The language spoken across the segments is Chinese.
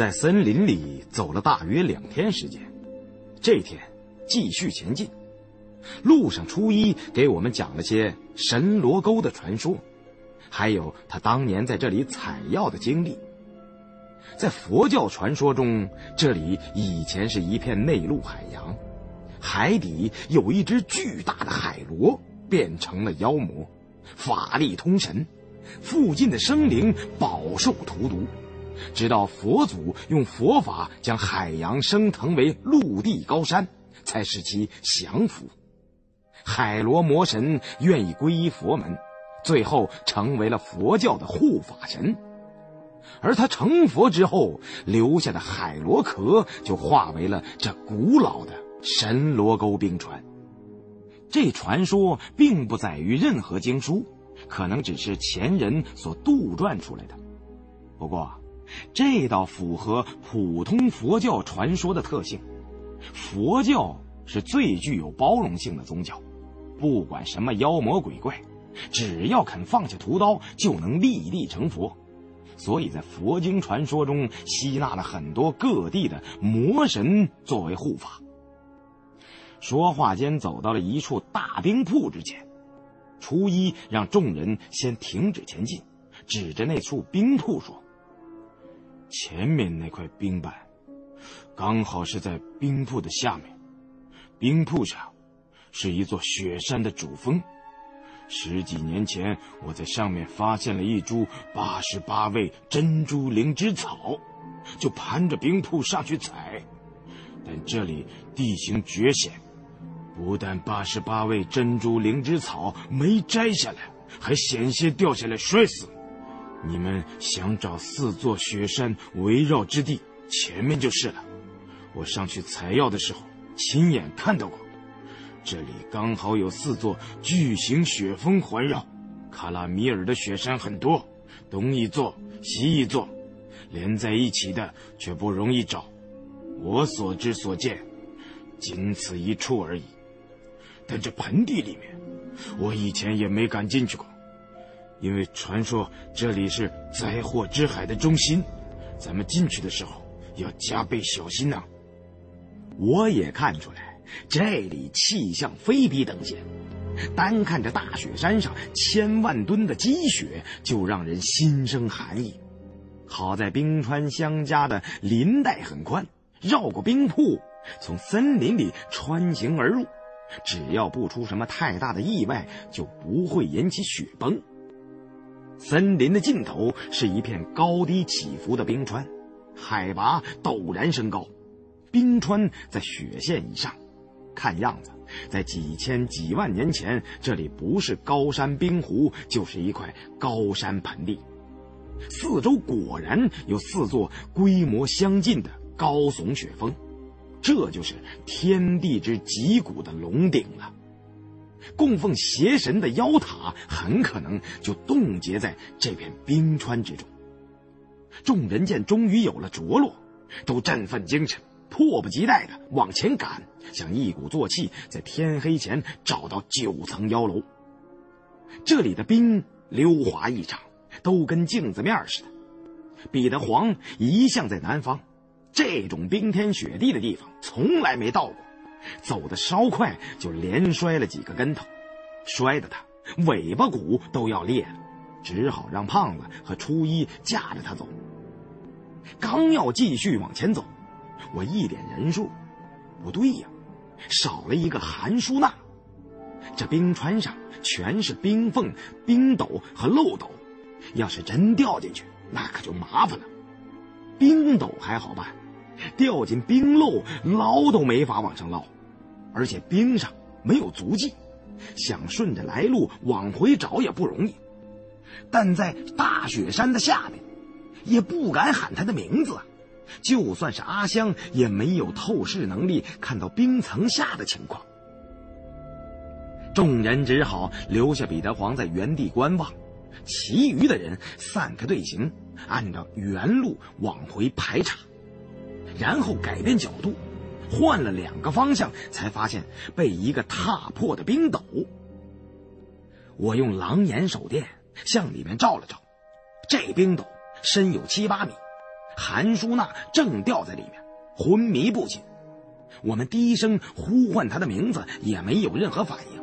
在森林里走了大约两天时间，这天继续前进。路上，初一给我们讲了些神罗沟的传说，还有他当年在这里采药的经历。在佛教传说中，这里以前是一片内陆海洋，海底有一只巨大的海螺变成了妖魔，法力通神，附近的生灵饱受荼毒。直到佛祖用佛法将海洋升腾为陆地高山，才使其降服。海螺魔神愿意皈依佛门，最后成为了佛教的护法神。而他成佛之后留下的海螺壳，就化为了这古老的神罗沟冰川。这传说并不载于任何经书，可能只是前人所杜撰出来的。不过，这倒符合普通佛教传说的特性。佛教是最具有包容性的宗教，不管什么妖魔鬼怪，只要肯放下屠刀，就能立地成佛。所以在佛经传说中，吸纳了很多各地的魔神作为护法。说话间，走到了一处大冰铺之前，初一让众人先停止前进，指着那处冰铺说。前面那块冰板，刚好是在冰瀑的下面。冰瀑上是一座雪山的主峰。十几年前，我在上面发现了一株八十八味珍珠灵芝草，就攀着冰瀑上去采。但这里地形绝险，不但八十八味珍珠灵芝草没摘下来，还险些掉下来摔死。你们想找四座雪山围绕之地，前面就是了。我上去采药的时候，亲眼看到过，这里刚好有四座巨型雪峰环绕。卡拉米尔的雪山很多，东一座，西一座，连在一起的却不容易找。我所知所见，仅此一处而已。但这盆地里面，我以前也没敢进去过。因为传说这里是灾祸之海的中心，咱们进去的时候要加倍小心呐。我也看出来，这里气象非比等闲，单看这大雪山上千万吨的积雪，就让人心生寒意。好在冰川相加的林带很宽，绕过冰瀑，从森林里穿行而入，只要不出什么太大的意外，就不会引起雪崩。森林的尽头是一片高低起伏的冰川，海拔陡然升高，冰川在雪线以上。看样子，在几千几万年前，这里不是高山冰湖，就是一块高山盆地。四周果然有四座规模相近的高耸雪峰，这就是天地之极古的龙顶了。供奉邪神的妖塔很可能就冻结在这片冰川之中。众人见终于有了着落，都振奋精神，迫不及待地往前赶，想一鼓作气在天黑前找到九层妖楼。这里的冰溜滑异常，都跟镜子面似的。彼得黄一向在南方，这种冰天雪地的地方从来没到过。走的稍快，就连摔了几个跟头，摔得他尾巴骨都要裂了，只好让胖子和初一架着他走。刚要继续往前走，我一点人数，不对呀，少了一个韩舒娜。这冰川上全是冰缝、冰斗和漏斗，要是真掉进去，那可就麻烦了。冰斗还好办。掉进冰漏，捞都没法往上捞，而且冰上没有足迹，想顺着来路往回找也不容易。但在大雪山的下面，也不敢喊他的名字，就算是阿香，也没有透视能力看到冰层下的情况。众人只好留下彼得黄在原地观望，其余的人散开队形，按照原路往回排查。然后改变角度，换了两个方向，才发现被一个踏破的冰斗。我用狼眼手电向里面照了照，这冰斗深有七八米，韩淑娜正掉在里面，昏迷不醒。我们低声呼唤她的名字，也没有任何反应。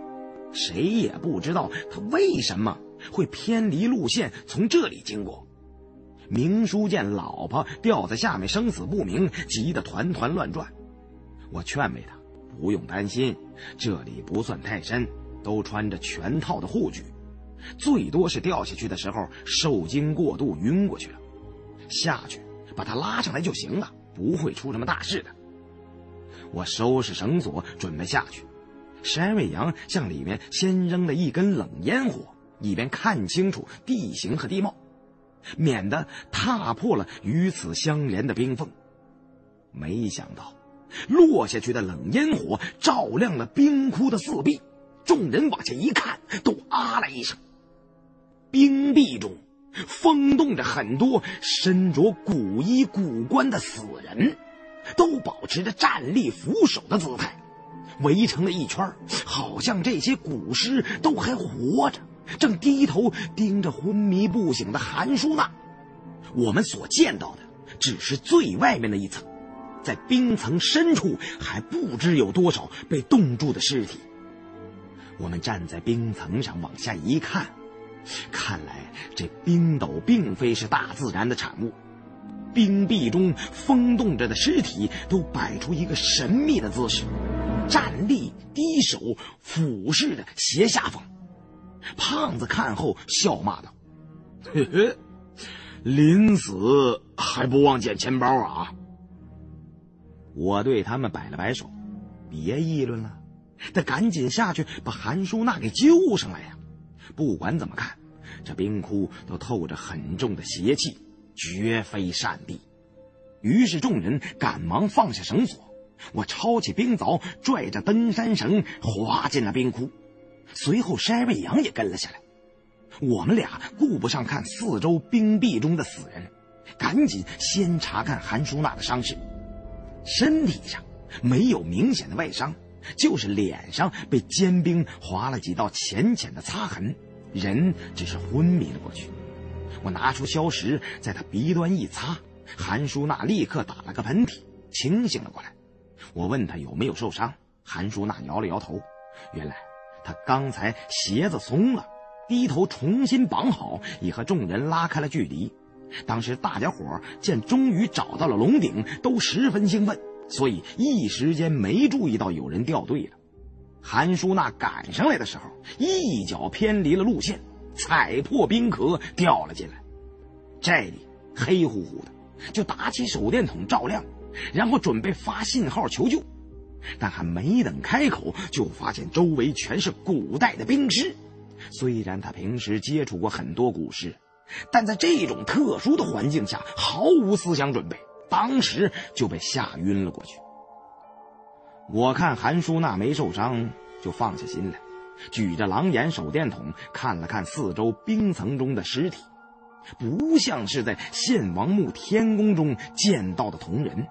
谁也不知道她为什么会偏离路线从这里经过。明叔见老婆掉在下面，生死不明，急得团团乱转。我劝慰他不用担心，这里不算太深，都穿着全套的护具，最多是掉下去的时候受惊过度晕过去了，下去把他拉上来就行了，不会出什么大事的。我收拾绳索准备下去，山瑞阳向里面先扔了一根冷烟火，以便看清楚地形和地貌。免得踏破了与此相连的冰缝。没想到，落下去的冷烟火照亮了冰窟的四壁。众人往下一看，都啊了一声。冰壁中风动着很多身着古衣古冠的死人，都保持着站立扶手的姿态，围成了一圈，好像这些古尸都还活着。正低头盯着昏迷不醒的韩淑娜，我们所见到的只是最外面的一层，在冰层深处还不知有多少被冻住的尸体。我们站在冰层上往下一看，看来这冰斗并非是大自然的产物，冰壁中封冻着的尸体都摆出一个神秘的姿势，站立、低手、俯视着斜下方。胖子看后笑骂道：“嘿嘿，临死还不忘捡钱包啊！”我对他们摆了摆手：“别议论了，得赶紧下去把韩淑娜给救上来呀！不管怎么看，这冰窟都透着很重的邪气，绝非善地。”于是众人赶忙放下绳索，我抄起冰凿，拽着登山绳，滑进了冰窟。随后，山瑞阳也跟了下来。我们俩顾不上看四周冰壁中的死人，赶紧先查看韩淑娜的伤势。身体上没有明显的外伤，就是脸上被坚冰划了几道浅浅的擦痕，人只是昏迷了过去。我拿出消石，在他鼻端一擦，韩淑娜立刻打了个喷嚏，清醒了过来。我问他有没有受伤，韩淑娜摇了摇头。原来。他刚才鞋子松了，低头重新绑好，已和众人拉开了距离。当时大家伙见终于找到了龙顶，都十分兴奋，所以一时间没注意到有人掉队了。韩淑娜赶上来的时候，一脚偏离了路线，踩破冰壳掉了进来。这里黑乎乎的，就打起手电筒照亮，然后准备发信号求救。但还没等开口，就发现周围全是古代的冰尸。虽然他平时接触过很多古尸，但在这种特殊的环境下，毫无思想准备，当时就被吓晕了过去。我看韩淑娜没受伤，就放下心来，举着狼眼手电筒看了看四周冰层中的尸体，不像是在献王墓天宫中见到的铜人，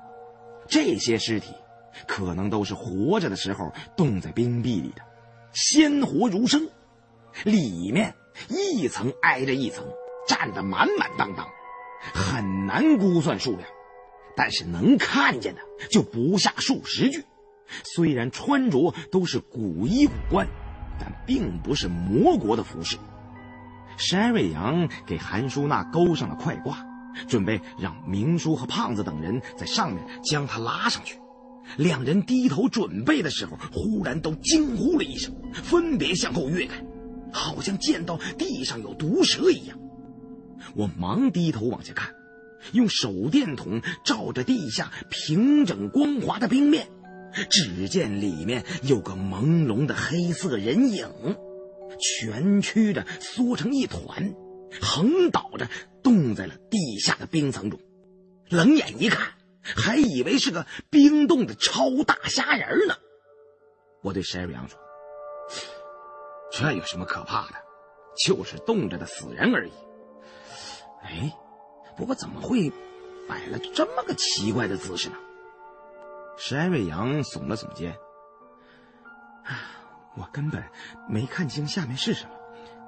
这些尸体。可能都是活着的时候冻在冰壁里的，鲜活如生，里面一层挨着一层，站得满满当当，很难估算数量，但是能看见的就不下数十具。虽然穿着都是古衣古冠，但并不是魔国的服饰。山瑞阳给韩淑娜勾上了快挂，准备让明叔和胖子等人在上面将她拉上去。两人低头准备的时候，忽然都惊呼了一声，分别向后跃开，好像见到地上有毒蛇一样。我忙低头往下看，用手电筒照着地下平整光滑的冰面，只见里面有个朦胧的黑色人影，蜷曲着缩成一团，横倒着冻在了地下的冰层中。冷眼一看。还以为是个冰冻的超大虾仁呢。我对沈瑞阳说：“这有什么可怕的？就是冻着的死人而已。”哎，不过怎么会摆了这么个奇怪的姿势呢？沈瑞阳耸了耸肩：“啊我根本没看清下面是什么，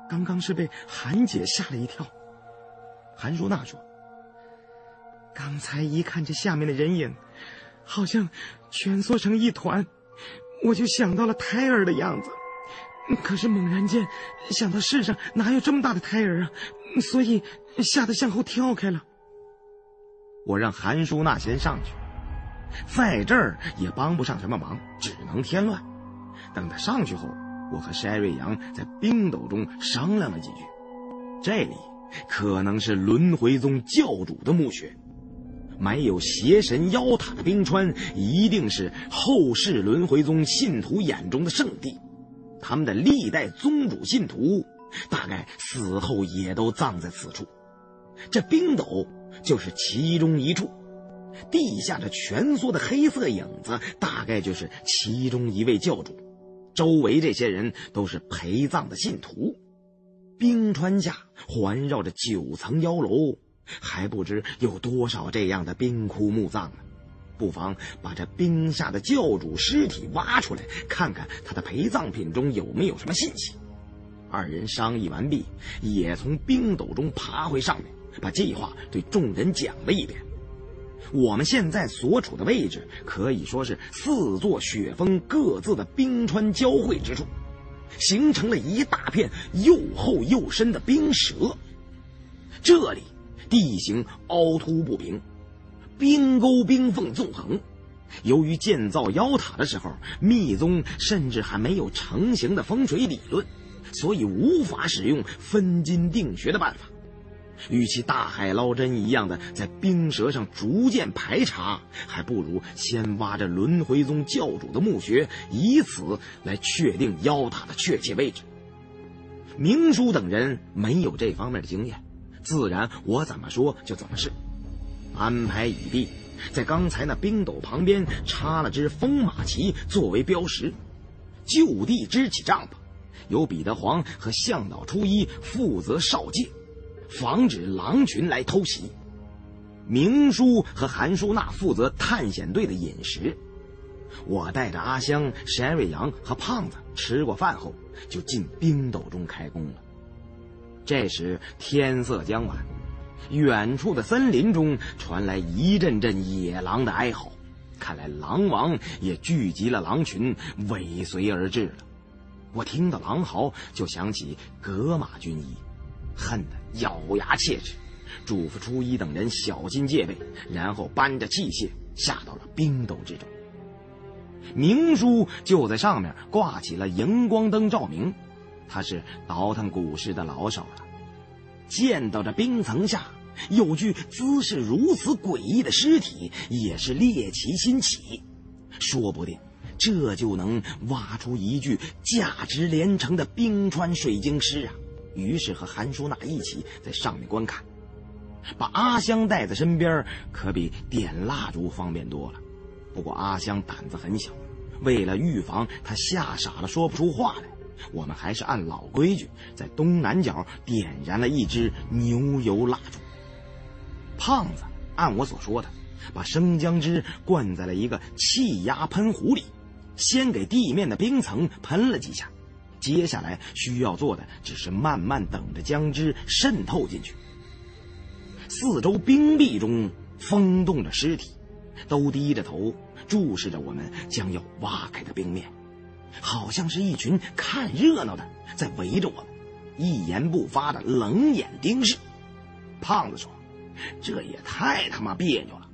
刚刚是被韩姐吓了一跳。”韩淑娜说。刚才一看这下面的人影，好像蜷缩成一团，我就想到了胎儿的样子。可是猛然间想到世上哪有这么大的胎儿啊，所以吓得向后跳开了。我让韩淑娜先上去，在这儿也帮不上什么忙，只能添乱。等他上去后，我和筛瑞阳在冰斗中商量了几句。这里可能是轮回宗教主的墓穴，埋有邪神妖塔的冰川一定是后世轮回宗信徒眼中的圣地。他们的历代宗主信徒，大概死后也都葬在此处。这冰斗就是其中一处，地下这蜷缩的黑色影子，大概就是其中一位教主。周围这些人都是陪葬的信徒。冰川下环绕着九层妖楼，还不知有多少这样的冰窟墓葬呢。不妨把这冰下的教主尸体挖出来，看看他的陪葬品中有没有什么信息。二人商议完毕，也从冰斗中爬回上面，把计划对众人讲了一遍。我们现在所处的位置，可以说是四座雪峰各自的冰川交汇之处，形成了一大片又厚又深的冰舌。这里地形凹凸不平。冰沟冰缝纵横，由于建造妖塔的时候，密宗甚至还没有成型的风水理论，所以无法使用分金定穴的办法。与其大海捞针一样的在冰舌上逐渐排查，还不如先挖着轮回宗教主的墓穴，以此来确定妖塔的确切位置。明叔等人没有这方面的经验，自然我怎么说就怎么是。安排已毕，在刚才那冰斗旁边插了只风马旗作为标识，就地支起帐篷，由彼得黄和向导初一负责哨戒，防止狼群来偷袭。明叔和韩淑娜负责探险队的饮食，我带着阿香、沈瑞阳和胖子吃过饭后，就进冰斗中开工了。这时天色将晚。远处的森林中传来一阵阵野狼的哀嚎，看来狼王也聚集了狼群，尾随而至了。我听到狼嚎，就想起格马军医，恨得咬牙切齿，嘱咐初一等人小心戒备，然后搬着器械下到了冰斗之中。明叔就在上面挂起了荧光灯照明，他是倒腾古尸的老手了。见到这冰层下有具姿势如此诡异的尸体，也是猎奇心起，说不定这就能挖出一具价值连城的冰川水晶尸啊！于是和韩淑娜一起在上面观看，把阿香带在身边，可比点蜡烛方便多了。不过阿香胆子很小，为了预防她吓傻了说不出话来。我们还是按老规矩，在东南角点燃了一支牛油蜡烛。胖子按我所说的，把生姜汁灌在了一个气压喷壶里，先给地面的冰层喷了几下。接下来需要做的只是慢慢等着姜汁渗透进去。四周冰壁中风动着尸体，都低着头注视着我们将要挖开的冰面。好像是一群看热闹的在围着我们，一言不发的冷眼盯视。胖子说：“这也太他妈别扭了，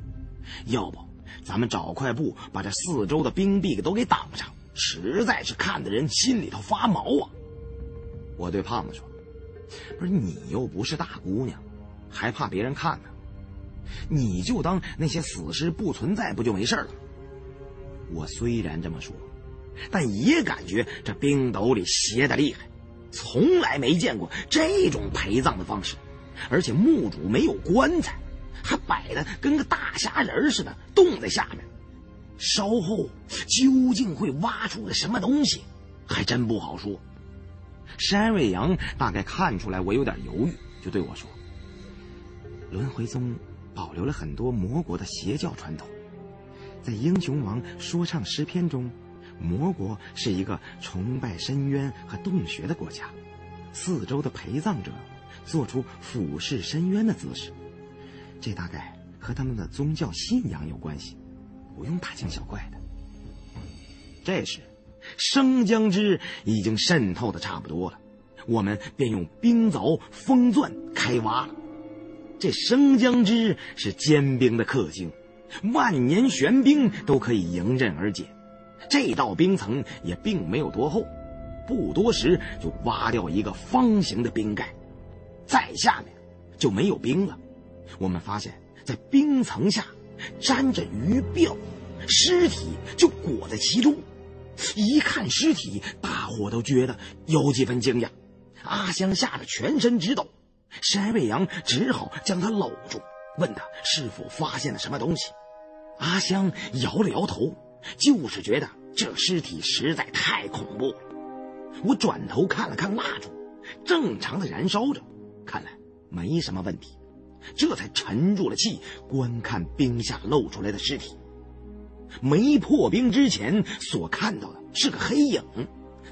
要不咱们找块布把这四周的冰壁都给挡上，实在是看的人心里头发毛啊！”我对胖子说：“不是你又不是大姑娘，还怕别人看呢？你就当那些死尸不存在，不就没事了？”我虽然这么说。但也感觉这冰斗里邪的厉害，从来没见过这种陪葬的方式，而且墓主没有棺材，还摆的跟个大虾仁似的冻在下面。稍后究竟会挖出个什么东西，还真不好说。山瑞阳大概看出来我有点犹豫，就对我说：“轮回宗保留了很多魔国的邪教传统，在英雄王说唱诗篇中。”魔国是一个崇拜深渊和洞穴的国家，四周的陪葬者做出俯视深渊的姿势，这大概和他们的宗教信仰有关系，不用大惊小怪的。这时，生姜汁已经渗透的差不多了，我们便用冰凿、封钻开挖了。这生姜汁是坚冰的克星，万年玄冰都可以迎刃而解。这道冰层也并没有多厚，不多时就挖掉一个方形的冰盖，再下面就没有冰了。我们发现，在冰层下沾着鱼鳔，尸体就裹在其中。一看尸体，大伙都觉得有几分惊讶。阿香吓得全身直抖，翟伟阳只好将他搂住，问他是否发现了什么东西。阿香摇了摇头，就是觉得这尸体实在太恐怖了。我转头看了看蜡烛，正常的燃烧着，看来没什么问题。这才沉住了气，观看冰下露出来的尸体。没破冰之前所看到的是个黑影，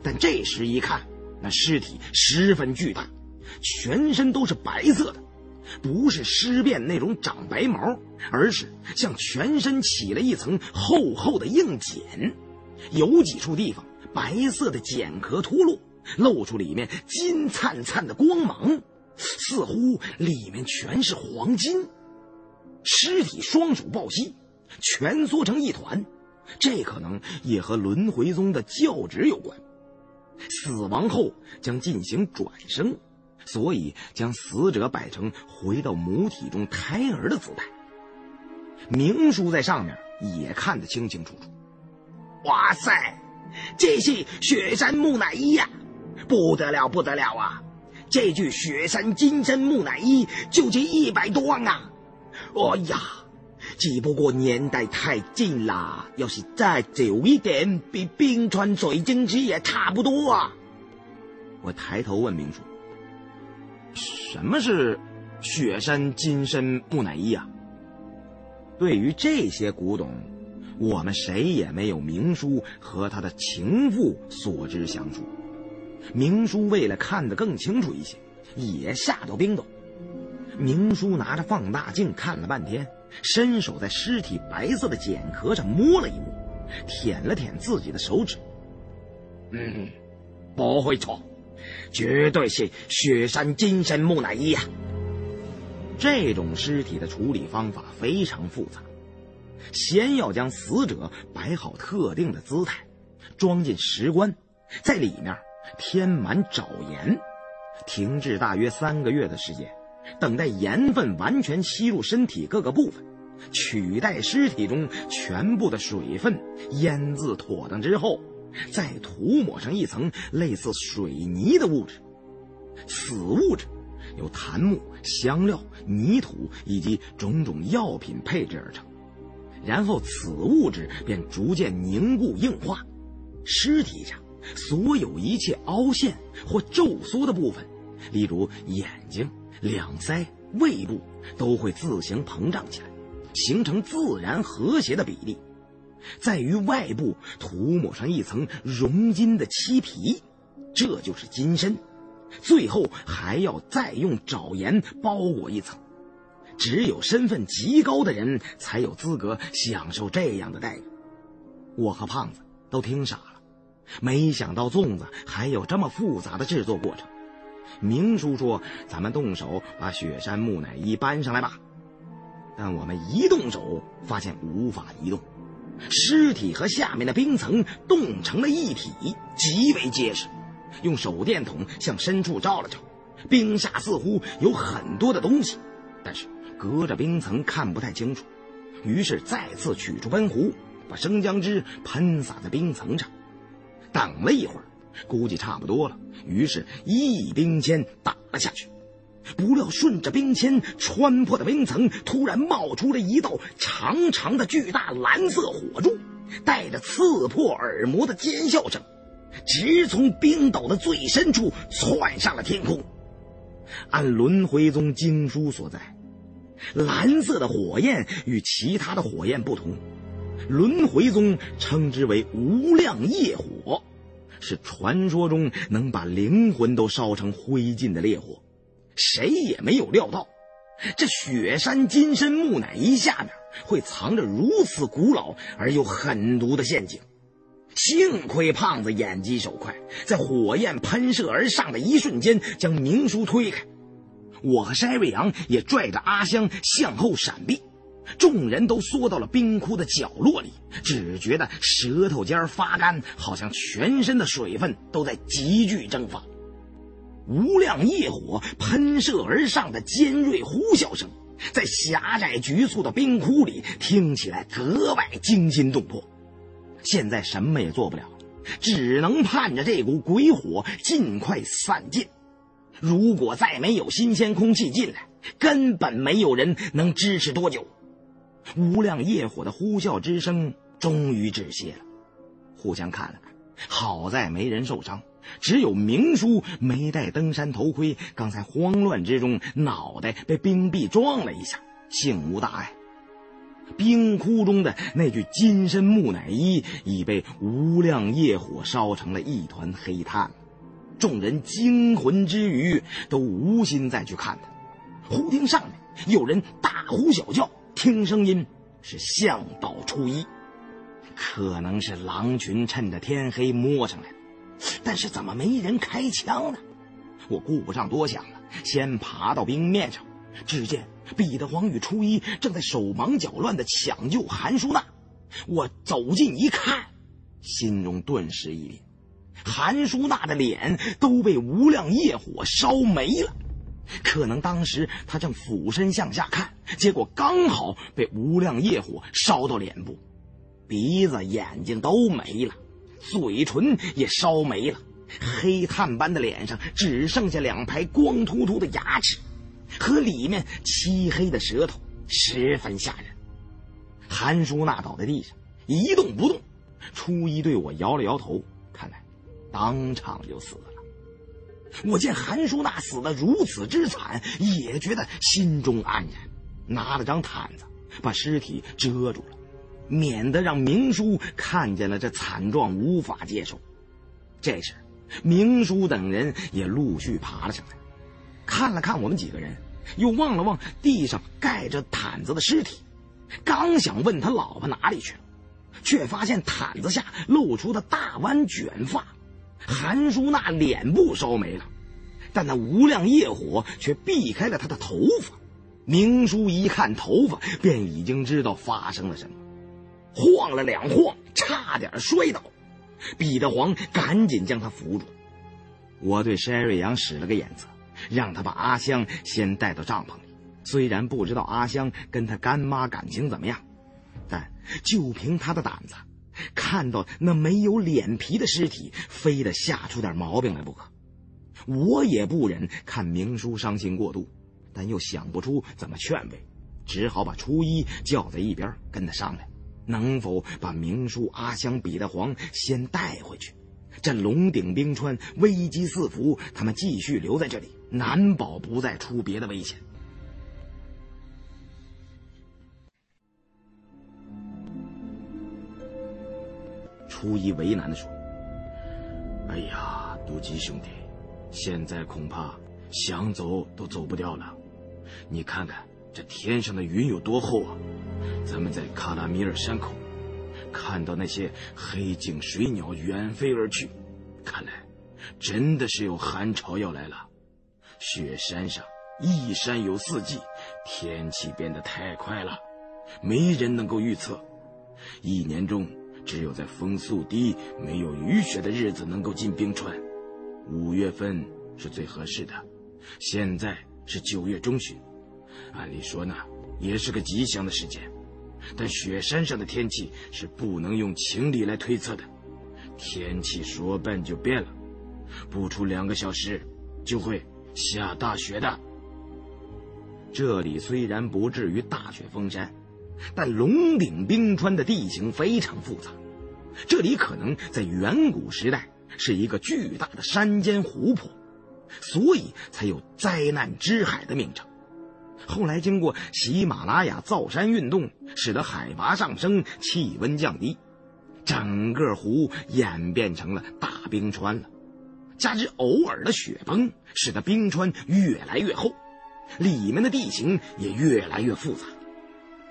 但这时一看，那尸体十分巨大，全身都是白色的，不是尸变那种长白毛，而是像全身起了一层厚厚的硬茧，有几处地方白色的茧壳脱落，露出里面金灿灿的光芒。似乎里面全是黄金，尸体双手抱膝，蜷缩成一团，这可能也和轮回宗的教旨有关。死亡后将进行转生，所以将死者摆成回到母体中胎儿的姿态。明叔在上面也看得清清楚楚。哇塞，这是雪山木乃伊呀，不得了，不得了啊！这具雪山金身木乃伊就值一百多万啊！哎呀，只不过年代太近了，要是再久一点，比冰川水晶石也差不多啊！我抬头问明叔：“什么是雪山金身木乃伊啊？”对于这些古董，我们谁也没有明叔和他的情妇所知详述。明叔为了看得更清楚一些，也下到冰斗。明叔拿着放大镜看了半天，伸手在尸体白色的茧壳上摸了一摸，舔了舔自己的手指。嗯，不会错，绝对是雪山金身木乃伊呀。这种尸体的处理方法非常复杂，先要将死者摆好特定的姿态，装进石棺，在里面。填满沼盐，停滞大约三个月的时间，等待盐分完全吸入身体各个部分，取代尸体中全部的水分，腌渍妥当之后，再涂抹上一层类似水泥的物质。此物质由檀木、香料、泥土以及种种药品配制而成，然后此物质便逐渐凝固硬化，尸体上。所有一切凹陷或皱缩的部分，例如眼睛、两腮、胃部，都会自行膨胀起来，形成自然和谐的比例。在于外部涂抹上一层熔金的漆皮，这就是金身。最后还要再用沼盐包裹一层。只有身份极高的人才有资格享受这样的待遇。我和胖子都听傻了。没想到粽子还有这么复杂的制作过程。明叔说：“咱们动手把雪山木乃伊搬上来吧。”但我们一动手，发现无法移动，尸体和下面的冰层冻成了一体，极为结实。用手电筒向深处照了照，冰下似乎有很多的东西，但是隔着冰层看不太清楚。于是再次取出喷壶，把生姜汁喷洒在冰层上。等了一会儿，估计差不多了，于是一冰签打了下去。不料顺着冰签穿破的冰层，突然冒出了一道长长的巨大蓝色火柱，带着刺破耳膜的尖笑声，直从冰岛的最深处窜上了天空。按轮回宗经书所在，蓝色的火焰与其他的火焰不同。轮回宗称之为无量业火，是传说中能把灵魂都烧成灰烬的烈火。谁也没有料到，这雪山金身木乃伊下面会藏着如此古老而又狠毒的陷阱。幸亏胖子眼疾手快，在火焰喷射而上的一瞬间将明叔推开。我和筛瑞阳也拽着阿香向后闪避，众人都缩到了冰窟的角落里，只觉得舌头尖发干，好像全身的水分都在急剧蒸发。无量业火喷射而上的尖锐呼啸声，在狭窄局促的冰窟里听起来格外惊心动魄。现在什么也做不了，只能盼着这股鬼火尽快散尽。如果再没有新鲜空气进来，根本没有人能支持多久。无量业火的呼啸之声终于止歇了，互相看了看，好在没人受伤，只有明叔没戴登山头盔，刚才慌乱之中脑袋被冰壁撞了一下，幸无大碍。冰窟中的那具金身木乃伊已被无量业火烧成了一团黑炭。众人惊魂之余，都无心再去看他。忽听上面有人大呼小叫，听声音是向导初一，可能是狼群趁着天黑摸上来的。但是怎么没人开枪呢？我顾不上多想了，先爬到冰面上，只见彼得黄与初一正在手忙脚乱地抢救韩淑娜。我走近一看，心中顿时一凛。韩淑娜的脸都被无量业火烧没了，可能当时她正俯身向下看，结果刚好被无量业火烧到脸部，鼻子、眼睛都没了，嘴唇也烧没了，黑炭般的脸上只剩下两排光秃秃的牙齿，和里面漆黑的舌头，十分吓人。韩淑娜倒在地上一动不动，初一对我摇了摇头。看来当场就死了。我见韩淑娜死得如此之惨，也觉得心中黯然，拿了张毯子把尸体遮住了，免得让明叔看见了这惨状无法接受。这时，明叔等人也陆续爬了上来，看了看我们几个人，又望了望地上盖着毯子的尸体，刚想问他老婆哪里去了，却发现毯子下露出的大弯卷发。韩淑娜脸部烧没了，但那无量业火却避开了她的头发。明叔一看头发，便已经知道发生了什么，晃了两晃，差点摔倒。彼得黄赶紧将他扶住。我对筛瑞阳使了个眼色，让他把阿香先带到帐篷里。虽然不知道阿香跟他干妈感情怎么样，但就凭他的胆子。看到那没有脸皮的尸体，非得吓出点毛病来不可。我也不忍看明叔伤心过度，但又想不出怎么劝慰，只好把初一叫在一边跟他商量，能否把明叔、阿香、彼得黄先带回去。这龙顶冰川危机四伏，他们继续留在这里，难保不再出别的危险。初一为难的说：“哎呀，杜吉兄弟，现在恐怕想走都走不掉了。你看看这天上的云有多厚啊！咱们在卡拉米尔山口看到那些黑颈水鸟远飞而去，看来真的是有寒潮要来了。雪山上一山有四季，天气变得太快了，没人能够预测，一年中。”只有在风速低、没有雨雪的日子能够进冰川，五月份是最合适的。现在是九月中旬，按理说呢，也是个吉祥的时间。但雪山上的天气是不能用情理来推测的，天气说变就变了，不出两个小时就会下大雪的。这里虽然不至于大雪封山。但龙顶冰川的地形非常复杂，这里可能在远古时代是一个巨大的山间湖泊，所以才有“灾难之海”的名称。后来经过喜马拉雅造山运动，使得海拔上升，气温降低，整个湖演变成了大冰川了。加之偶尔的雪崩，使得冰川越来越厚。里面的地形也越来越复杂。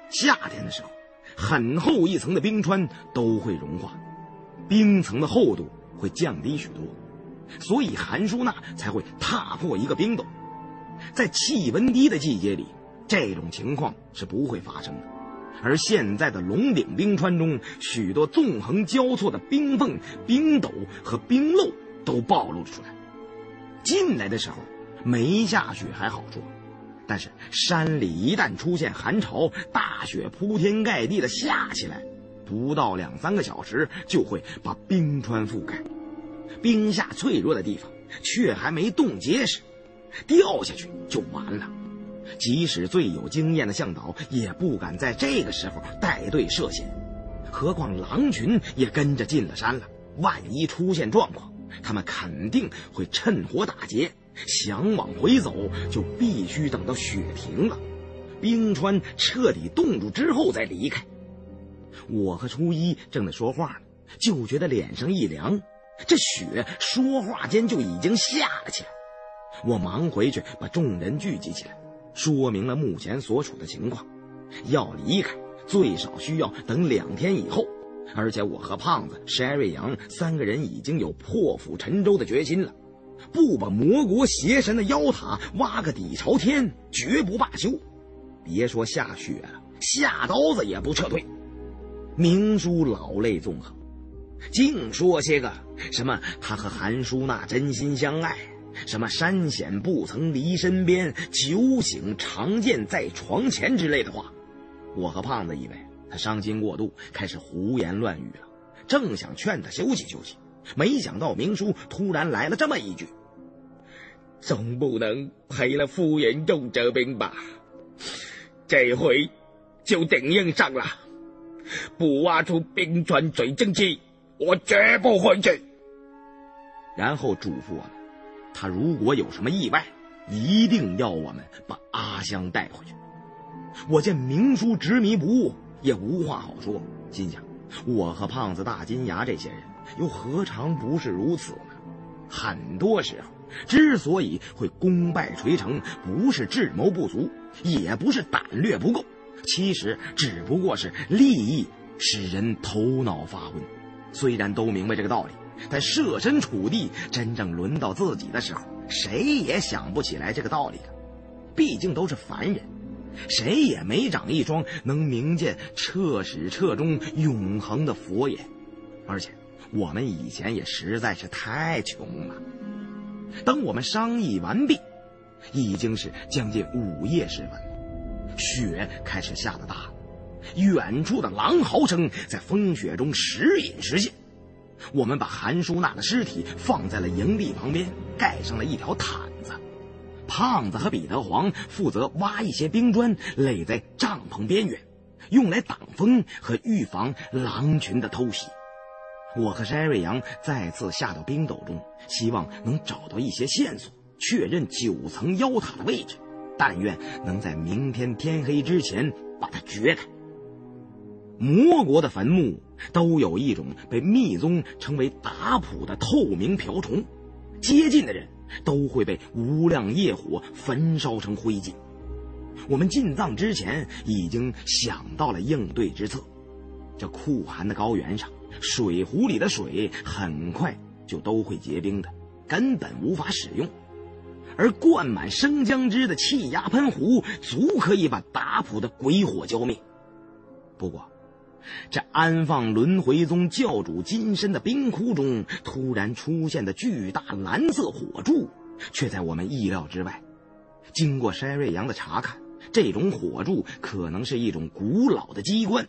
夏天的时候，很厚一层的冰川都会融化，冰层的厚度会降低许多，所以韩舒娜才会踏破一个冰洞。在气温低的季节里，这种情况是不会发生的。而现在的龙顶冰川中，许多纵横交错的冰缝、冰斗和冰漏都暴露了出来。进来的时候没下雪还好说，但是山里一旦出现寒潮，大雪铺天盖地的下起来，不到两三个小时就会把冰川覆盖。冰下脆弱的地方却还没冻结实，掉下去就完了。即使最有经验的向导也不敢在这个时候带队涉险，何况狼群也跟着进了山了。万一出现状况，他们肯定会趁火打劫。想往回走，就必须等到雪停了，冰川彻底冻住之后再离开。我和初一正在说话呢，就觉得脸上一凉，这雪说话间就已经下了起来。我忙回去把众人聚集起来。说明了目前所处的情况，要离开最少需要等两天以后，而且我和胖子、山瑞阳三个人已经有破釜沉舟的决心了，不把魔国邪神的妖塔挖个底朝天，绝不罢休。别说下雪了，下刀子也不撤退。明叔老泪纵横，净说些个什么他和韩叔那真心相爱。什么山险不曾离身边，酒醒长剑在床前之类的话，我和胖子以为他伤心过度，开始胡言乱语了。正想劝他休息休息，没想到明叔突然来了这么一句：“总不能赔了夫人又折兵吧？这回就顶硬上了，不挖出冰川水蒸气，我绝不回去。”然后嘱咐我们。他如果有什么意外，一定要我们把阿香带回去。我见明叔执迷不悟，也无话好说，心想：我和胖子、大金牙这些人，又何尝不是如此呢？很多时候，之所以会功败垂成，不是智谋不足，也不是胆略不够，其实只不过是利益使人头脑发昏。虽然都明白这个道理。但设身处地，真正轮到自己的时候，谁也想不起来这个道理了。毕竟都是凡人，谁也没长一双能明见彻始彻终、永恒的佛眼。而且，我们以前也实在是太穷了。等我们商议完毕，已经是将近午夜时分，雪开始下的大了，远处的狼嚎声在风雪中时隐时现。我们把韩舒娜的尸体放在了营地旁边，盖上了一条毯子。胖子和彼得黄负责挖一些冰砖垒在帐篷边缘，用来挡风和预防狼群的偷袭。我和山瑞阳再次下到冰斗中，希望能找到一些线索，确认九层妖塔的位置。但愿能在明天天黑之前把它掘开。魔国的坟墓都有一种被密宗称为达普的透明瓢虫，接近的人都会被无量业火焚烧成灰烬。我们进藏之前已经想到了应对之策。这酷寒的高原上，水壶里的水很快就都会结冰的，根本无法使用。而灌满生姜汁的气压喷壶，足可以把达普的鬼火浇灭。不过，这安放轮回宗教主金身的冰窟中，突然出现的巨大蓝色火柱，却在我们意料之外。经过山瑞阳的查看，这种火柱可能是一种古老的机关。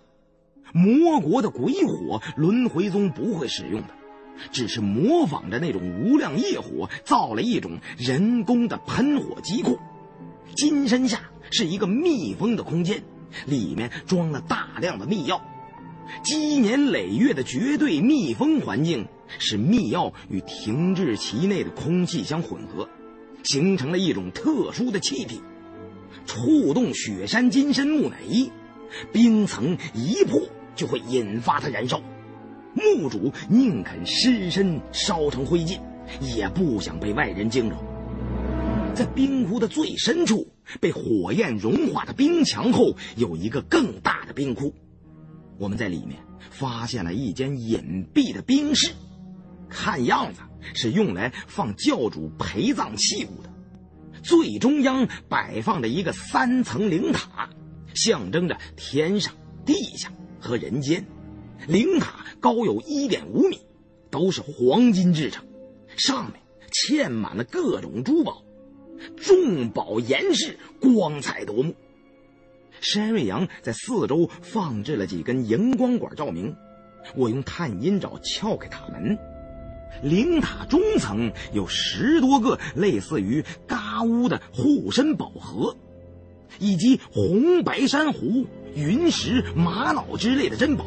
魔国的鬼火，轮回宗不会使用的，只是模仿着那种无量业火，造了一种人工的喷火机库。金身下是一个密封的空间，里面装了大量的密药。积年累月的绝对密封环境，使密钥与停滞其内的空气相混合，形成了一种特殊的气体。触动雪山金身木乃伊，冰层一破就会引发它燃烧。墓主宁肯尸身烧成灰烬，也不想被外人惊扰。在冰窟的最深处，被火焰融化的冰墙后，有一个更大的冰窟。我们在里面发现了一间隐蔽的冰室，看样子是用来放教主陪葬器物的。最中央摆放着一个三层灵塔，象征着天上、地下和人间。灵塔高有一点五米，都是黄金制成，上面嵌满了各种珠宝，重宝严饰，光彩夺目。山瑞阳在四周放置了几根荧光管照明，我用探阴爪撬开塔门。灵塔中层有十多个类似于嘎乌的护身宝盒，以及红白珊瑚、云石、玛瑙之类的珍宝。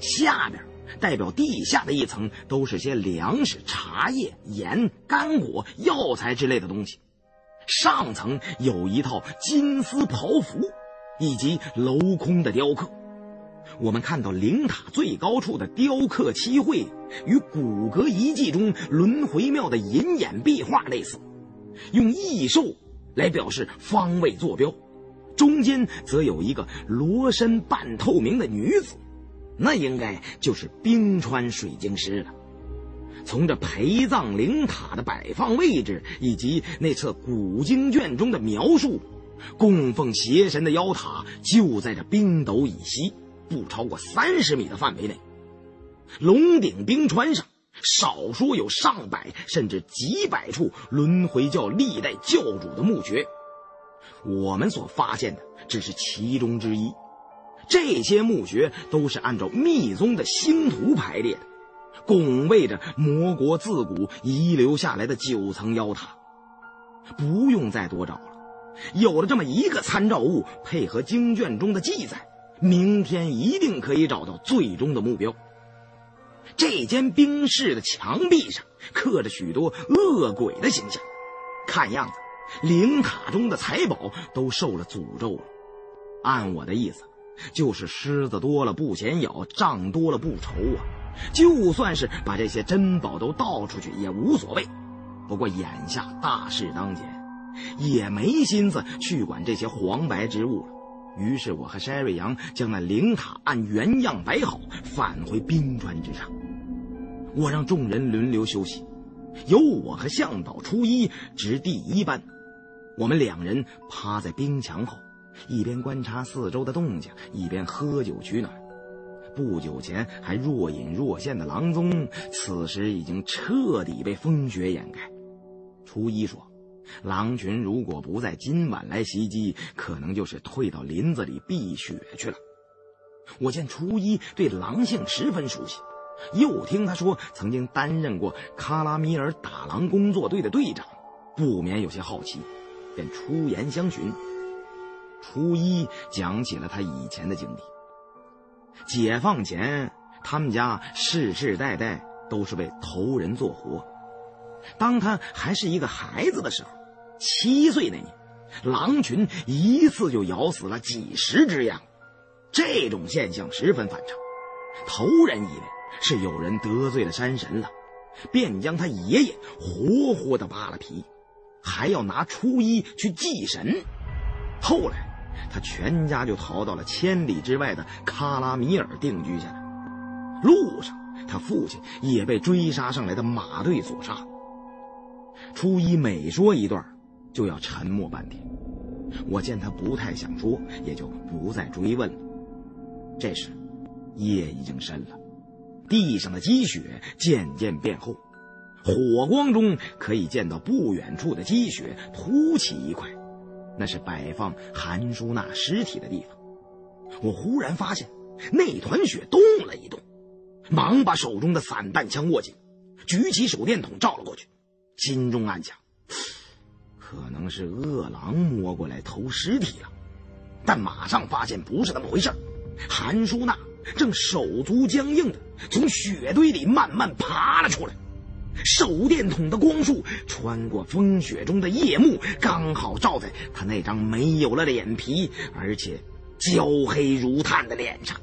下边代表地下的一层都是些粮食、茶叶、盐、干果、药材之类的东西。上层有一套金丝袍服，以及镂空的雕刻。我们看到灵塔最高处的雕刻漆绘，与骨骼遗迹中轮回庙的银眼壁画类似，用异兽来表示方位坐标，中间则有一个罗身半透明的女子，那应该就是冰川水晶师了。从这陪葬灵塔的摆放位置以及那册古经卷中的描述，供奉邪神的妖塔就在这冰斗以西。不超过三十米的范围内，龙顶冰川上少说有上百甚至几百处轮回教历代教主的墓穴。我们所发现的只是其中之一，这些墓穴都是按照密宗的星图排列的，拱卫着魔国自古遗留下来的九层妖塔。不用再多找了，有了这么一个参照物，配合经卷中的记载。明天一定可以找到最终的目标。这间冰室的墙壁上刻着许多恶鬼的形象，看样子灵塔中的财宝都受了诅咒了。按我的意思，就是狮子多了不嫌咬，账多了不愁啊。就算是把这些珍宝都倒出去也无所谓。不过眼下大事当前，也没心思去管这些黄白之物了。于是我和筛瑞阳将那灵塔按原样摆好，返回冰川之上。我让众人轮流休息，由我和向导初一值第一班。我们两人趴在冰墙后，一边观察四周的动静，一边喝酒取暖。不久前还若隐若现的郎宗，此时已经彻底被风雪掩盖。初一说。狼群如果不在今晚来袭击，可能就是退到林子里避雪去了。我见初一对狼性十分熟悉，又听他说曾经担任过卡拉米尔打狼工作队的队长，不免有些好奇，便出言相询。初一讲起了他以前的经历。解放前，他们家世世代代都是为头人做活。当他还是一个孩子的时候，七岁那年，狼群一次就咬死了几十只羊，这种现象十分反常。头人以为是有人得罪了山神了，便将他爷爷活活的扒了皮，还要拿初一去祭神。后来，他全家就逃到了千里之外的卡拉米尔定居下来。路上，他父亲也被追杀上来的马队所杀。初一每说一段，就要沉默半天。我见他不太想说，也就不再追问了。这时，夜已经深了，地上的积雪渐渐变厚，火光中可以见到不远处的积雪凸起一块，那是摆放韩舒娜尸体的地方。我忽然发现，那团雪动了一动，忙把手中的散弹枪握紧，举起手电筒照了过去。心中暗想，可能是恶狼摸过来偷尸体了，但马上发现不是那么回事韩舒娜正手足僵硬的从雪堆里慢慢爬了出来，手电筒的光束穿过风雪中的夜幕，刚好照在他那张没有了脸皮而且焦黑如炭的脸上，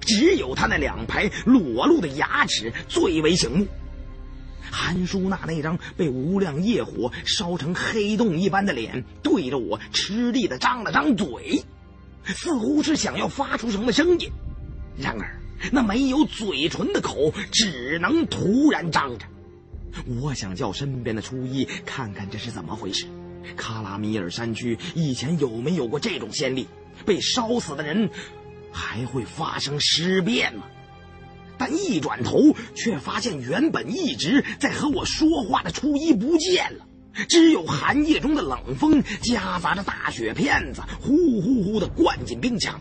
只有他那两排裸露的牙齿最为醒目。韩淑娜那张被无量业火烧成黑洞一般的脸，对着我吃力的张了张嘴，似乎是想要发出什么声音。然而，那没有嘴唇的口只能突然张着。我想叫身边的初一看看这是怎么回事。卡拉米尔山区以前有没有过这种先例？被烧死的人还会发生尸变吗？但一转头，却发现原本一直在和我说话的初一不见了，只有寒夜中的冷风夹杂着大雪片子，呼呼呼的灌进冰墙。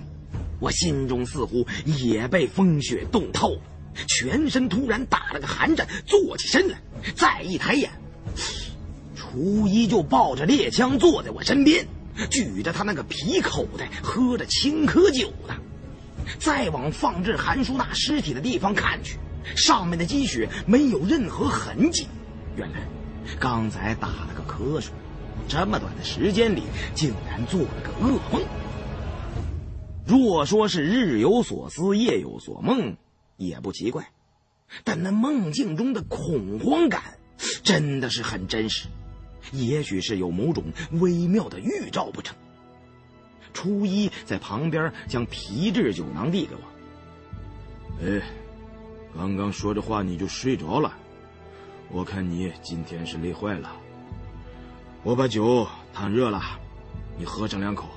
我心中似乎也被风雪冻透了，全身突然打了个寒颤，坐起身来，再一抬眼，初一就抱着猎枪坐在我身边，举着他那个皮口袋，喝着青稞酒呢。再往放置韩淑娜尸体的地方看去，上面的积雪没有任何痕迹。原来，刚才打了个瞌睡，这么短的时间里竟然做了个噩梦。若说是日有所思，夜有所梦，也不奇怪。但那梦境中的恐慌感，真的是很真实。也许是有某种微妙的预兆不成？初一在旁边将皮质酒囊递给我。哎，刚刚说着话你就睡着了，我看你今天是累坏了。我把酒烫热了，你喝上两口。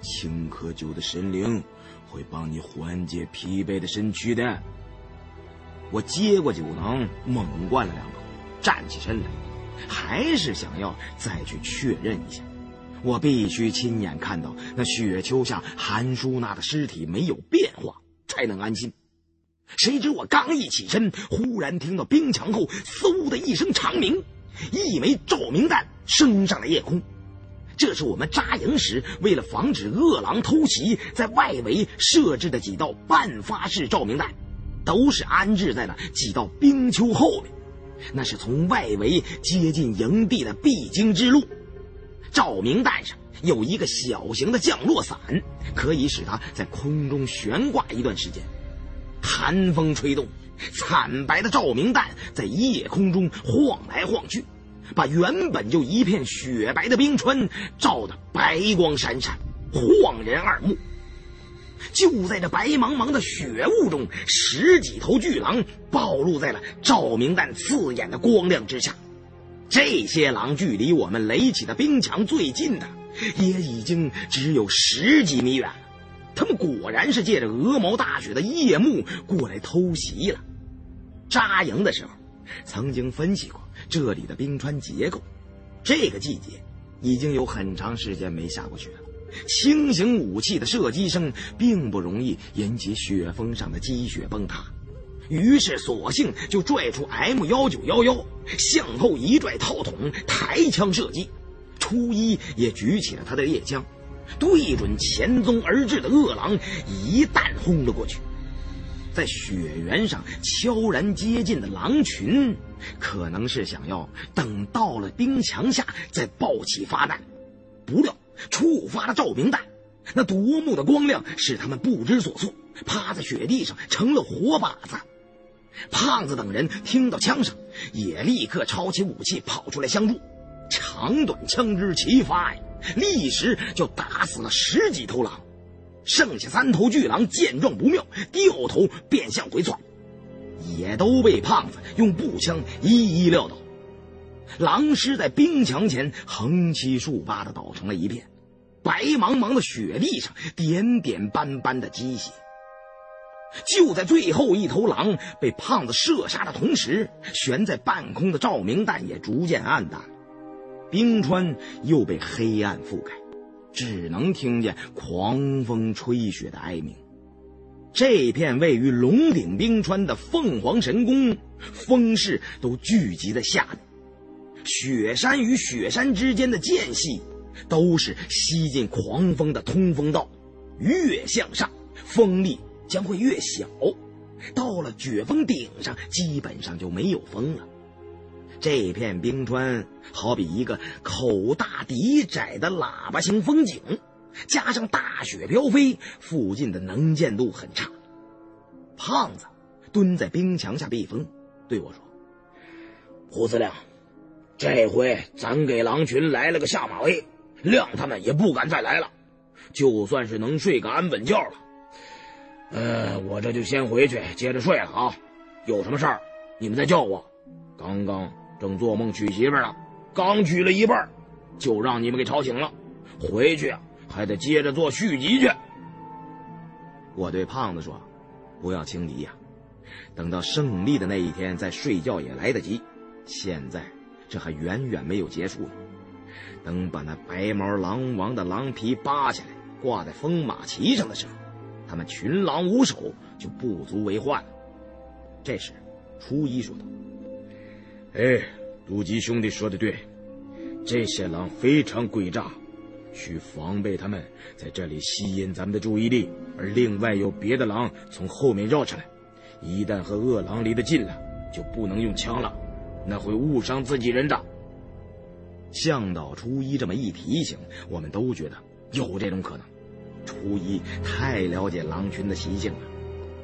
青稞酒的神灵会帮你缓解疲惫的身躯的。我接过酒囊，猛灌了两口，站起身来，还是想要再去确认一下。我必须亲眼看到那雪丘下韩淑娜的尸体没有变化，才能安心。谁知我刚一起身，忽然听到冰墙后“嗖”的一声长鸣，一枚照明弹升上了夜空。这是我们扎营时为了防止恶狼偷袭，在外围设置的几道半发式照明弹，都是安置在了几道冰丘后面，那是从外围接近营地的必经之路。照明弹上有一个小型的降落伞，可以使它在空中悬挂一段时间。寒风吹动，惨白的照明弹在夜空中晃来晃去，把原本就一片雪白的冰川照得白光闪闪，晃人耳目。就在这白茫茫的雪雾中，十几头巨狼暴露在了照明弹刺眼的光亮之下。这些狼距离我们垒起的冰墙最近的，也已经只有十几米远了。他们果然是借着鹅毛大雪的夜幕过来偷袭了。扎营的时候，曾经分析过这里的冰川结构。这个季节，已经有很长时间没下过雪了。轻型武器的射击声并不容易引起雪峰上的积雪崩塌。于是，索性就拽出 M 幺九幺幺，向后一拽套筒，抬枪射击。初一也举起了他的猎枪，对准前踪而至的恶狼，一弹轰了过去。在雪原上悄然接近的狼群，可能是想要等到了冰墙下再爆起发弹，不料触发了照明弹，那夺目的光亮使他们不知所措，趴在雪地上成了活靶子。胖子等人听到枪声，也立刻抄起武器跑出来相助。长短枪支齐发呀，立时就打死了十几头狼。剩下三头巨狼见状不妙，掉头便向回窜，也都被胖子用步枪一一撂倒。狼尸在冰墙前横七竖八的倒成了一片，白茫茫的雪地上点点斑斑的积血。就在最后一头狼被胖子射杀的同时，悬在半空的照明弹也逐渐暗淡，冰川又被黑暗覆盖，只能听见狂风吹雪的哀鸣。这片位于龙顶冰川的凤凰神宫，风势都聚集在下面。雪山与雪山之间的间隙，都是吸进狂风的通风道，越向上，风力。将会越小，到了雪峰顶上，基本上就没有风了。这片冰川好比一个口大底窄的喇叭形风景，加上大雪飘飞，附近的能见度很差。胖子蹲在冰墙下避风，对我说：“胡司令，这回咱给狼群来了个下马威，谅他们也不敢再来了。就算是能睡个安稳觉了。呃，我这就先回去接着睡了啊。有什么事儿，你们再叫我。刚刚正做梦娶媳妇呢，刚娶了一半，就让你们给吵醒了。回去啊，还得接着做续集去。我对胖子说：“不要轻敌呀，等到胜利的那一天再睡觉也来得及。现在这还远远没有结束呢。等把那白毛狼王的狼皮扒下来，挂在风马旗上的时候，他们群狼无首就不足为患了。”这时，初一说道：“哎，杜吉兄弟说的对，这些狼非常诡诈。”去防备他们在这里吸引咱们的注意力，而另外有别的狼从后面绕上来。一旦和恶狼离得近了，就不能用枪了，那会误伤自己人的。向导初一这么一提醒，我们都觉得有这种可能。初一太了解狼群的习性了，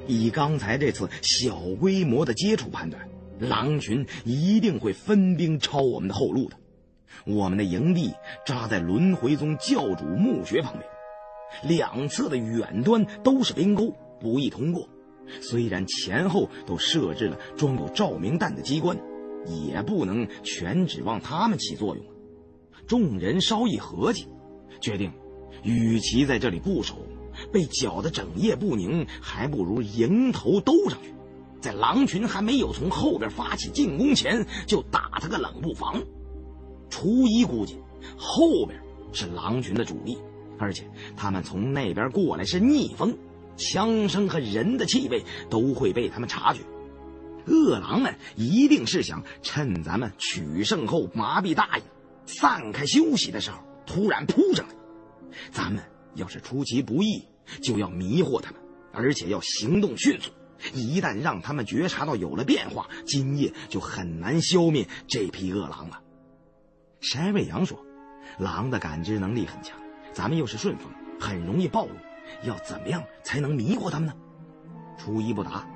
以刚才这次小规模的接触判断，狼群一定会分兵抄我们的后路的。我们的营地扎在轮回宗教主墓穴旁边，两侧的远端都是冰沟，不易通过。虽然前后都设置了装有照明弹的机关，也不能全指望他们起作用。众人稍一合计，决定，与其在这里固守，被搅得整夜不宁，还不如迎头兜上去，在狼群还没有从后边发起进攻前，就打他个冷不防。初一估计，后边是狼群的主力，而且他们从那边过来是逆风，枪声和人的气味都会被他们察觉。恶狼们一定是想趁咱们取胜后麻痹大意、散开休息的时候突然扑上来。咱们要是出其不意，就要迷惑他们，而且要行动迅速。一旦让他们觉察到有了变化，今夜就很难消灭这批恶狼了。山瑞阳说：“狼的感知能力很强，咱们又是顺风，很容易暴露。要怎么样才能迷惑他们呢？”初一不答，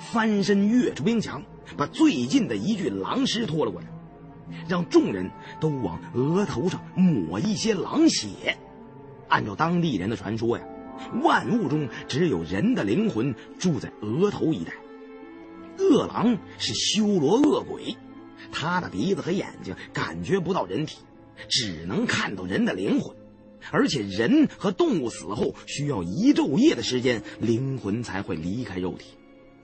翻身跃出冰墙，把最近的一具狼尸拖了过来，让众人都往额头上抹一些狼血。按照当地人的传说呀，万物中只有人的灵魂住在额头一带，恶狼是修罗恶鬼。他的鼻子和眼睛感觉不到人体，只能看到人的灵魂，而且人和动物死后需要一昼夜的时间，灵魂才会离开肉体，